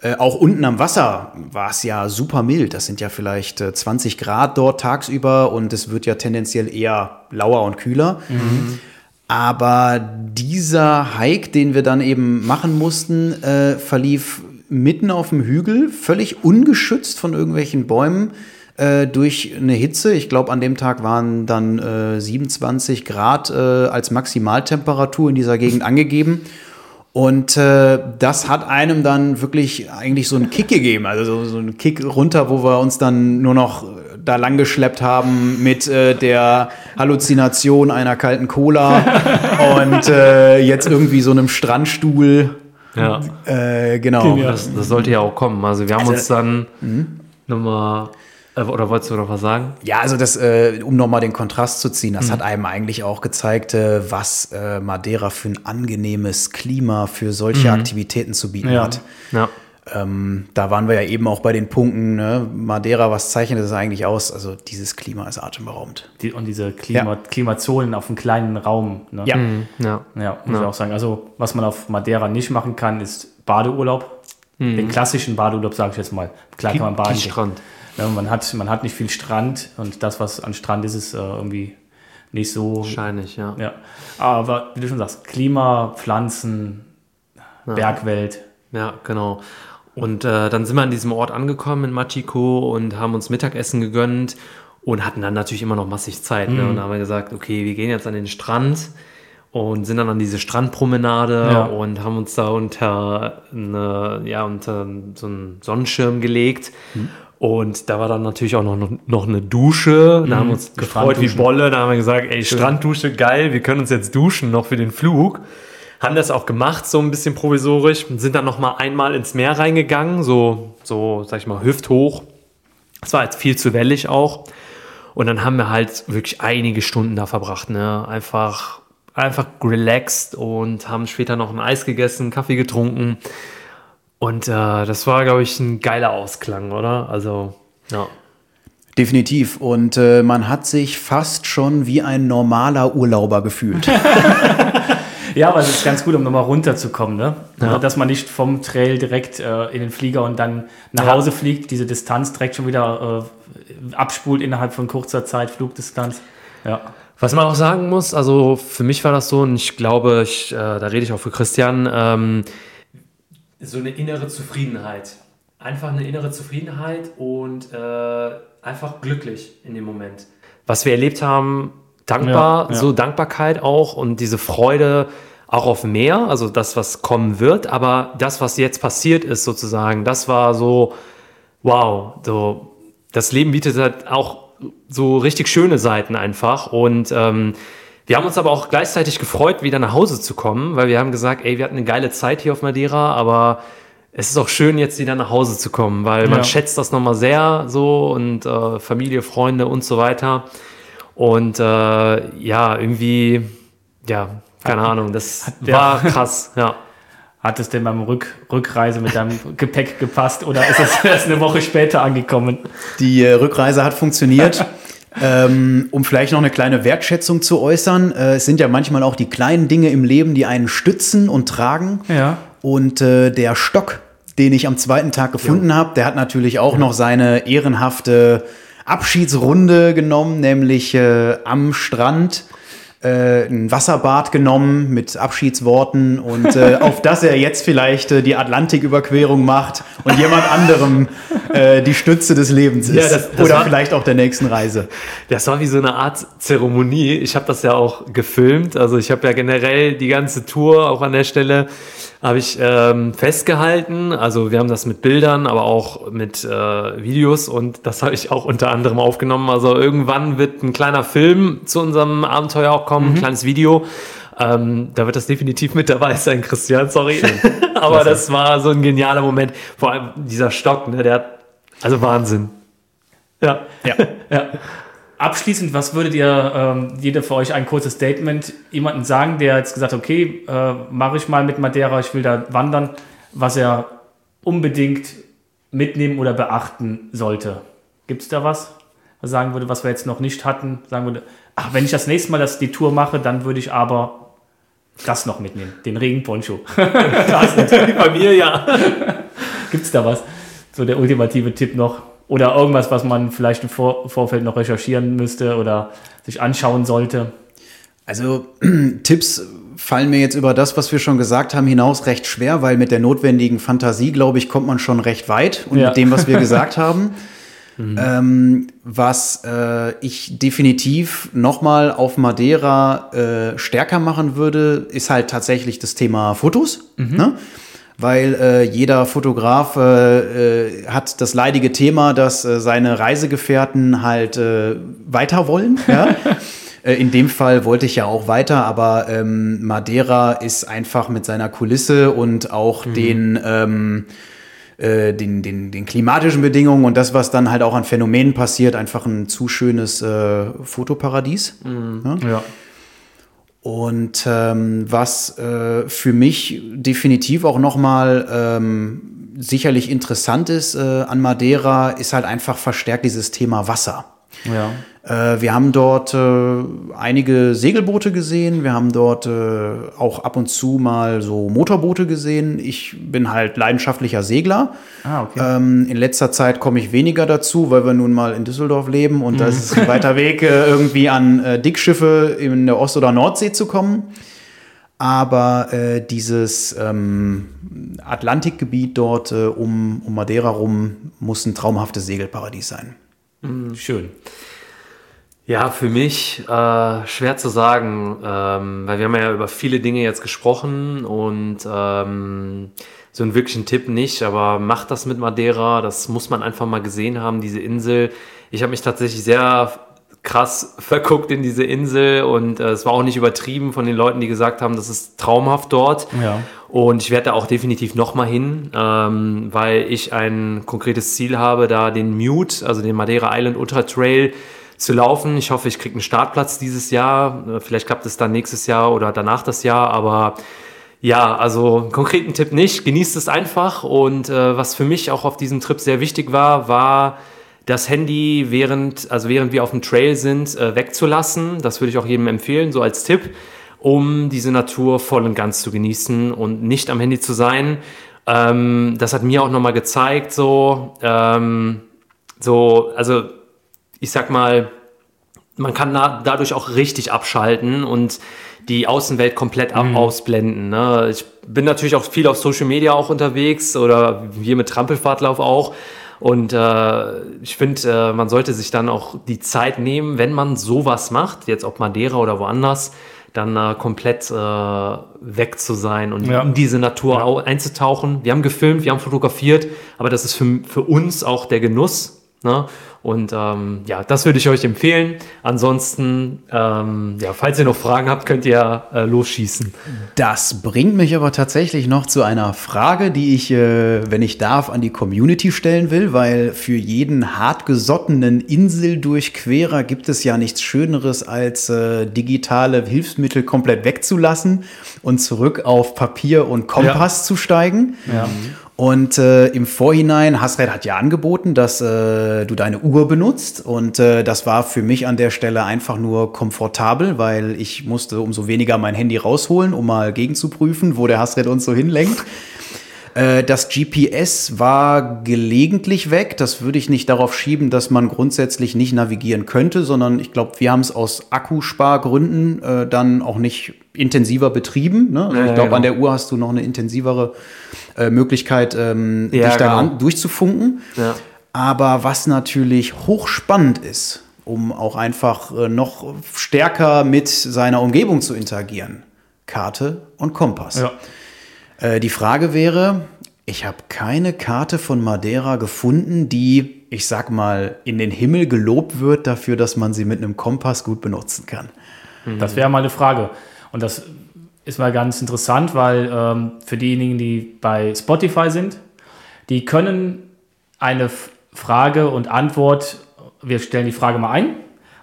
Äh, auch unten am Wasser war es ja super mild. Das sind ja vielleicht äh, 20 Grad dort tagsüber und es wird ja tendenziell eher lauer und kühler. Aber dieser Hike, den wir dann eben machen mussten, äh, verlief mitten auf dem Hügel, völlig ungeschützt von irgendwelchen Bäumen äh, durch eine Hitze. Ich glaube, an dem Tag waren dann äh, 27 Grad äh, als Maximaltemperatur in dieser Gegend angegeben. Und äh, das hat einem dann wirklich eigentlich so einen Kick gegeben, also so, so einen Kick runter, wo wir uns dann nur noch da lang geschleppt haben mit äh, der Halluzination einer kalten Cola und äh, jetzt irgendwie so einem Strandstuhl. Ja. Äh, genau. Das, das sollte ja auch kommen. Also wir haben uns dann nochmal Äh, Oder wolltest du noch was sagen? Ja, also das, äh, um nochmal den Kontrast zu ziehen, das hat einem eigentlich auch gezeigt, äh, was äh, Madeira für ein angenehmes Klima für solche Aktivitäten zu bieten Ja. hat. Ja. Ähm, da waren wir ja eben auch bei den Punkten, ne? Madeira, was zeichnet das eigentlich aus? Also dieses Klima ist atemberaubend. Die, und diese Klima, Ja. Klimazonen auf einem kleinen Raum. Ne? Ja. Ja. Ja, muss ich auch sagen. Also, was man auf Madeira nicht machen kann, ist Badeurlaub. Den klassischen Badeurlaub, sage ich jetzt mal. Klar kann man baden gehen. Strand. Ja, man, hat, man hat nicht viel Strand und das, was an Strand ist, ist äh, irgendwie nicht so. Wahrscheinlich, ja. Ja. Aber wie du schon sagst, Klima, Pflanzen, Bergwelt. Ja, genau. Und äh, dann sind wir an diesem Ort angekommen in Machiko und haben uns Mittagessen gegönnt und hatten dann natürlich immer noch massig Zeit. Ne? Und dann haben wir gesagt, okay, wir gehen jetzt an den Strand und sind dann an diese Strandpromenade Ja. und haben uns da unter, eine, ja, unter so einen Sonnenschirm gelegt. Und da war dann natürlich auch noch, noch eine Dusche. Da haben wir uns gefreut wie. Bolle. Da haben wir gesagt, ey, Stranddusche, geil, wir können uns jetzt duschen, noch für den Flug. Haben das auch gemacht, so ein bisschen provisorisch. und Sind dann noch mal einmal ins Meer reingegangen, so, so, sag ich mal, hüfthoch. Es war jetzt viel zu wellig auch. Und dann haben wir halt wirklich einige Stunden da verbracht, ne? Einfach, einfach relaxed und haben später noch ein Eis gegessen, Kaffee getrunken. Und äh, das war, glaube ich, ein geiler Ausklang, oder? Also, ja. Definitiv. Und äh, man hat sich fast schon wie ein normaler Urlauber gefühlt. Ja, aber es ist ganz gut, um nochmal runterzukommen, ne? Ja. Dass man nicht vom Trail direkt äh, in den Flieger und dann nach Ja. Hause fliegt, diese Distanz direkt schon wieder äh, abspult innerhalb von kurzer Zeit, Flugdistanz. Ja. Was man auch sagen muss, also für mich war das so, und ich glaube, ich, äh, da rede ich auch für Christian, ähm, so eine innere Zufriedenheit. Einfach eine innere Zufriedenheit und äh, einfach glücklich in dem Moment. Was wir erlebt haben, dankbar, Ja, ja. so Dankbarkeit auch und diese Freude auch auf mehr, also das, was kommen wird, aber das, was jetzt passiert ist sozusagen, das war so, wow, so, das Leben bietet halt auch so richtig schöne Seiten einfach. Und ähm, wir haben uns aber auch gleichzeitig gefreut, wieder nach Hause zu kommen, weil wir haben gesagt, ey, wir hatten eine geile Zeit hier auf Madeira, aber es ist auch schön, jetzt wieder nach Hause zu kommen, weil man Ja. schätzt das nochmal sehr so und äh, Familie, Freunde und so weiter. Und äh, ja, irgendwie, ja, keine Ahnung, das der- war krass, ja. Hat es denn beim Rück Rückreise mit deinem Gepäck gepasst oder ist es erst eine Woche später angekommen? Die äh, Rückreise hat funktioniert. ähm, um vielleicht noch eine kleine Wertschätzung zu äußern, äh, es sind ja manchmal auch die kleinen Dinge im Leben, die einen stützen und tragen. Ja. Und äh, der Stock, den ich am zweiten Tag gefunden habe, der hat natürlich auch noch seine ehrenhafte Abschiedsrunde genommen, nämlich äh, am Strand äh, ein Wasserbad genommen mit Abschiedsworten und äh, auf das er jetzt vielleicht äh, die Atlantiküberquerung macht und jemand anderem äh, die Stütze des Lebens ist. Ja, das- das Oder war- vielleicht auch der nächsten Reise. Das war wie so eine Art Zeremonie. Ich habe das ja auch gefilmt. Also ich habe ja generell die ganze Tour auch an der Stelle habe ich ähm, festgehalten. Also wir haben das mit Bildern, aber auch mit äh, Videos und das habe ich auch unter anderem aufgenommen. Also irgendwann wird ein kleiner Film zu unserem Abenteuer auch kommen, ein kleines Video. Ähm, da wird das definitiv mit dabei sein, Christian, sorry. aber das war so ein genialer Moment. Vor allem dieser Stock, ne, der hat, also Wahnsinn. Ja. Ja. Ja. Abschließend, was würdet ihr, ähm, jeder für euch ein kurzes Statement, jemanden sagen, der jetzt gesagt hat, okay, äh, mache ich mal mit Madeira, ich will da wandern, was er unbedingt mitnehmen oder beachten sollte? Gibt es da was, was sagen würde, was wir jetzt noch nicht hatten? Sagen würde, ach, wenn ich das nächste Mal das, die Tour mache, dann würde ich aber das noch mitnehmen, den Regenponcho. Bei mir ja. Gibt es da was? So der ultimative Tipp noch? Oder irgendwas, was man vielleicht im Vor Vorfeld noch recherchieren müsste oder sich anschauen sollte? Also Tipps fallen mir jetzt über das, was wir schon gesagt haben, hinaus recht schwer, weil mit der notwendigen Fantasie, glaube ich, kommt man schon recht weit und Ja. mit dem, was wir gesagt haben. Ähm, was äh, ich definitiv nochmal auf Madeira äh, stärker machen würde, ist halt tatsächlich das Thema Fotos. Ne? Weil äh, jeder Fotograf äh, äh, hat das leidige Thema, dass äh, seine Reisegefährten halt äh, weiter wollen. Ja? Äh, In dem Fall wollte ich ja auch weiter, aber ähm, Madeira ist einfach mit seiner Kulisse und auch den ähm, äh, den, den, den klimatischen Bedingungen und das, was dann halt auch an Phänomenen passiert, einfach ein zu schönes Fotoparadies. Ja? Ja. Und ähm, was äh, für mich definitiv auch nochmal ähm, sicherlich interessant ist äh, an Madeira, ist halt einfach verstärkt dieses Thema Wasser. Ja. Äh, wir haben dort äh, einige Segelboote gesehen, wir haben dort äh, auch ab und zu mal so Motorboote gesehen. Ich bin halt leidenschaftlicher Segler. Ah, okay. Ähm, in letzter Zeit komme ich weniger dazu, weil wir nun mal in Düsseldorf leben und da ist es ein weiter Weg, äh, irgendwie an äh, Dickschiffe in der Ost- oder Nordsee zu kommen. Aber äh, dieses ähm, Atlantikgebiet dort äh, um, um Madeira rum muss ein traumhaftes Segelparadies sein. Schön. Ja, für mich äh, schwer zu sagen, ähm, weil wir haben ja über viele Dinge jetzt gesprochen und ähm, so einen wirklichen Tipp nicht, aber macht das mit Madeira, das muss man einfach mal gesehen haben, diese Insel. Ich habe mich tatsächlich sehr krass verguckt in diese Insel und äh, es war auch nicht übertrieben von den Leuten, die gesagt haben, das ist traumhaft dort. Ja. Und ich werde da auch definitiv nochmal hin, ähm, weil ich ein konkretes Ziel habe, da den Mute, also den Madeira Island Ultra Trail zu laufen. Ich hoffe, ich kriege einen Startplatz dieses Jahr. Äh, Vielleicht klappt es dann nächstes Jahr oder danach das Jahr, aber ja, also einen konkreten Tipp nicht. Genießt es einfach. Und äh, was für mich auch auf diesem Trip sehr wichtig war, war das Handy während, also während wir auf dem Trail sind, äh, wegzulassen. Das würde ich auch jedem empfehlen, so als Tipp, um diese Natur voll und ganz zu genießen und nicht am Handy zu sein. Ähm, das hat mir auch nochmal gezeigt, so, ähm, so, also ich sag mal, man kann da, dadurch auch richtig abschalten und die Außenwelt komplett ab ausblenden. Ne? Ich bin natürlich auch viel auf Social Media auch unterwegs oder wir mit Trampelfahrtlauf auch. Und äh, ich finde, äh, man sollte sich dann auch die Zeit nehmen, wenn man sowas macht, jetzt ob Madeira oder woanders, dann äh, komplett äh, weg zu sein und Ja. in diese Natur au- einzutauchen. Wir haben gefilmt, wir haben fotografiert, aber das ist für, für uns auch der Genuss. Ne? Und ähm, ja, das würde ich euch empfehlen. Ansonsten, ähm, ja, falls ihr noch Fragen habt, könnt ihr äh, losschießen. Das bringt mich aber tatsächlich noch zu einer Frage, die ich, äh, wenn ich darf, an die Community stellen will, weil für jeden hartgesottenen Inseldurchquerer gibt es ja nichts Schöneres, als äh, digitale Hilfsmittel komplett wegzulassen und zurück auf Papier und Kompass zu steigen. Ja. Und äh, im Vorhinein, Hasred hat ja angeboten, dass äh, du deine Uhr benutzt. Und äh, das war für mich an der Stelle einfach nur komfortabel, weil ich musste umso weniger mein Handy rausholen, um mal gegenzuprüfen, wo der Hasred uns so hinlenkt. Äh, Das GPS war gelegentlich weg. Das würde ich nicht darauf schieben, dass man grundsätzlich nicht navigieren könnte, sondern ich glaube, wir haben es aus Akkuspargründen äh, dann auch nicht intensiver betrieben. Ne? Also Ja, ich glaube, genau. an der Uhr hast du noch eine intensivere äh, Möglichkeit, ähm, Ja, dich da genau. durchzufunken. Ja. Aber was natürlich hochspannend ist, um auch einfach äh, noch stärker mit seiner Umgebung zu interagieren, Karte und Kompass. Ja. Äh, die Frage wäre, ich habe keine Karte von Madeira gefunden, die, ich sag mal, in den Himmel gelobt wird dafür, dass man sie mit einem Kompass gut benutzen kann. Das wäre mal eine Frage. Und das ist mal ganz interessant, weil ähm, für diejenigen, die bei Spotify sind, die können eine Frage und Antwort, wir stellen die Frage mal ein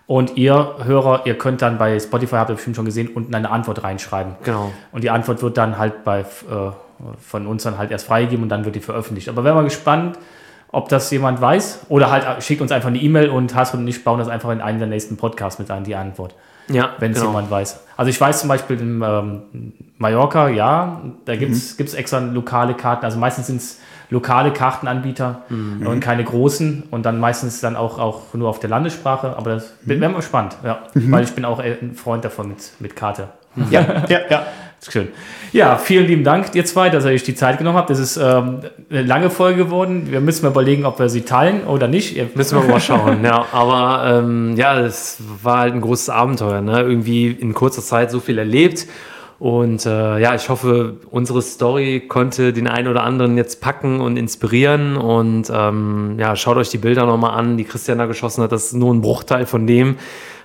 und ihr Hörer, ihr könnt dann bei Spotify, habt ihr bestimmt schon gesehen, unten eine Antwort reinschreiben. Genau. Und die Antwort wird dann halt bei, äh, von uns dann halt erst freigegeben und dann wird die veröffentlicht. Aber wäre mal gespannt, ob das jemand weiß oder halt äh, schickt uns einfach eine E-Mail und Hasrid und ich bauen das einfach in einen der nächsten Podcasts mit ein, die Antwort Ja, wenn es genau. jemand weiß. Also ich weiß zum Beispiel in ähm, Mallorca, ja, da gibt es extra lokale Karten. Also meistens sind es lokale Kartenanbieter und keine großen und dann meistens dann auch, auch nur auf der Landessprache. Aber das wäre mal spannend, ja. Weil ich bin auch ein Freund davon mit, mit Karte. Ja, ja, ja. Ist schön. Ja, vielen lieben Dank, ihr zwei, dass ihr euch die Zeit genommen habt. Das ist ähm, eine lange Folge geworden. Wir müssen mal überlegen, ob wir sie teilen oder nicht. Ihr Müssen wir mal schauen, ja. Aber ähm, ja, es war halt ein großes Abenteuer, ne? Irgendwie in kurzer Zeit so viel erlebt. Und äh, ja, ich hoffe, unsere Story konnte den einen oder anderen jetzt packen und inspirieren. Und ähm, ja, schaut euch die Bilder nochmal an, die Christian da geschossen hat. Das ist nur ein Bruchteil von dem,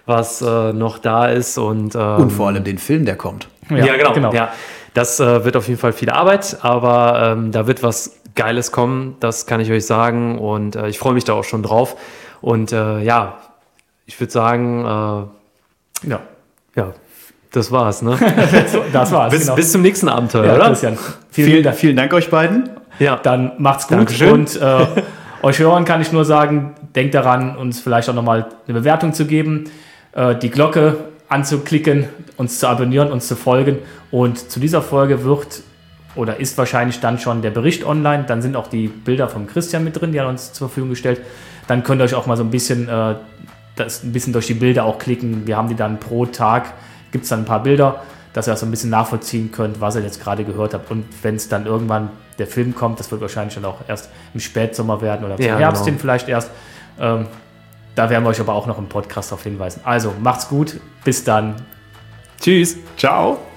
was äh, noch da ist. Und, ähm, Und vor allem den Film, der kommt. ja, genau. Ja, das äh, wird auf jeden Fall viel Arbeit, aber ähm, da wird was Geiles kommen, das kann ich euch sagen. Und äh, ich freue mich da auch schon drauf. Und äh, ja, ich würde sagen, äh, Ja, ja, das war's. Ne? das war's. bis, genau. bis zum nächsten Abenteuer, ja, oder? Christian. Vielen, Vielen, Dank. vielen Dank euch beiden. Ja, Dann macht's gut Dankeschön. und äh, euch hören kann ich nur sagen, denkt daran, uns vielleicht auch nochmal eine Bewertung zu geben, äh, die Glocke anzuklicken, uns zu abonnieren, uns zu folgen. Und zu dieser Folge wird oder ist wahrscheinlich dann schon der Bericht online. Dann sind auch die Bilder vom Christian mit drin, die er uns zur Verfügung gestellt. Dann könnt ihr euch auch mal so ein bisschen, äh, das, ein bisschen durch die Bilder auch klicken. Wir haben die dann pro Tag, gibt es dann ein paar Bilder, dass ihr auch so ein bisschen nachvollziehen könnt, was ihr jetzt gerade gehört habt. Und wenn es dann irgendwann der Film kommt, das wird wahrscheinlich dann auch erst im Spätsommer werden oder zum Ja, Herbst genau. hin vielleicht erst. Ähm, da werden wir euch aber auch noch im Podcast darauf hinweisen. Also macht's gut, bis dann. tschüss. Ciao.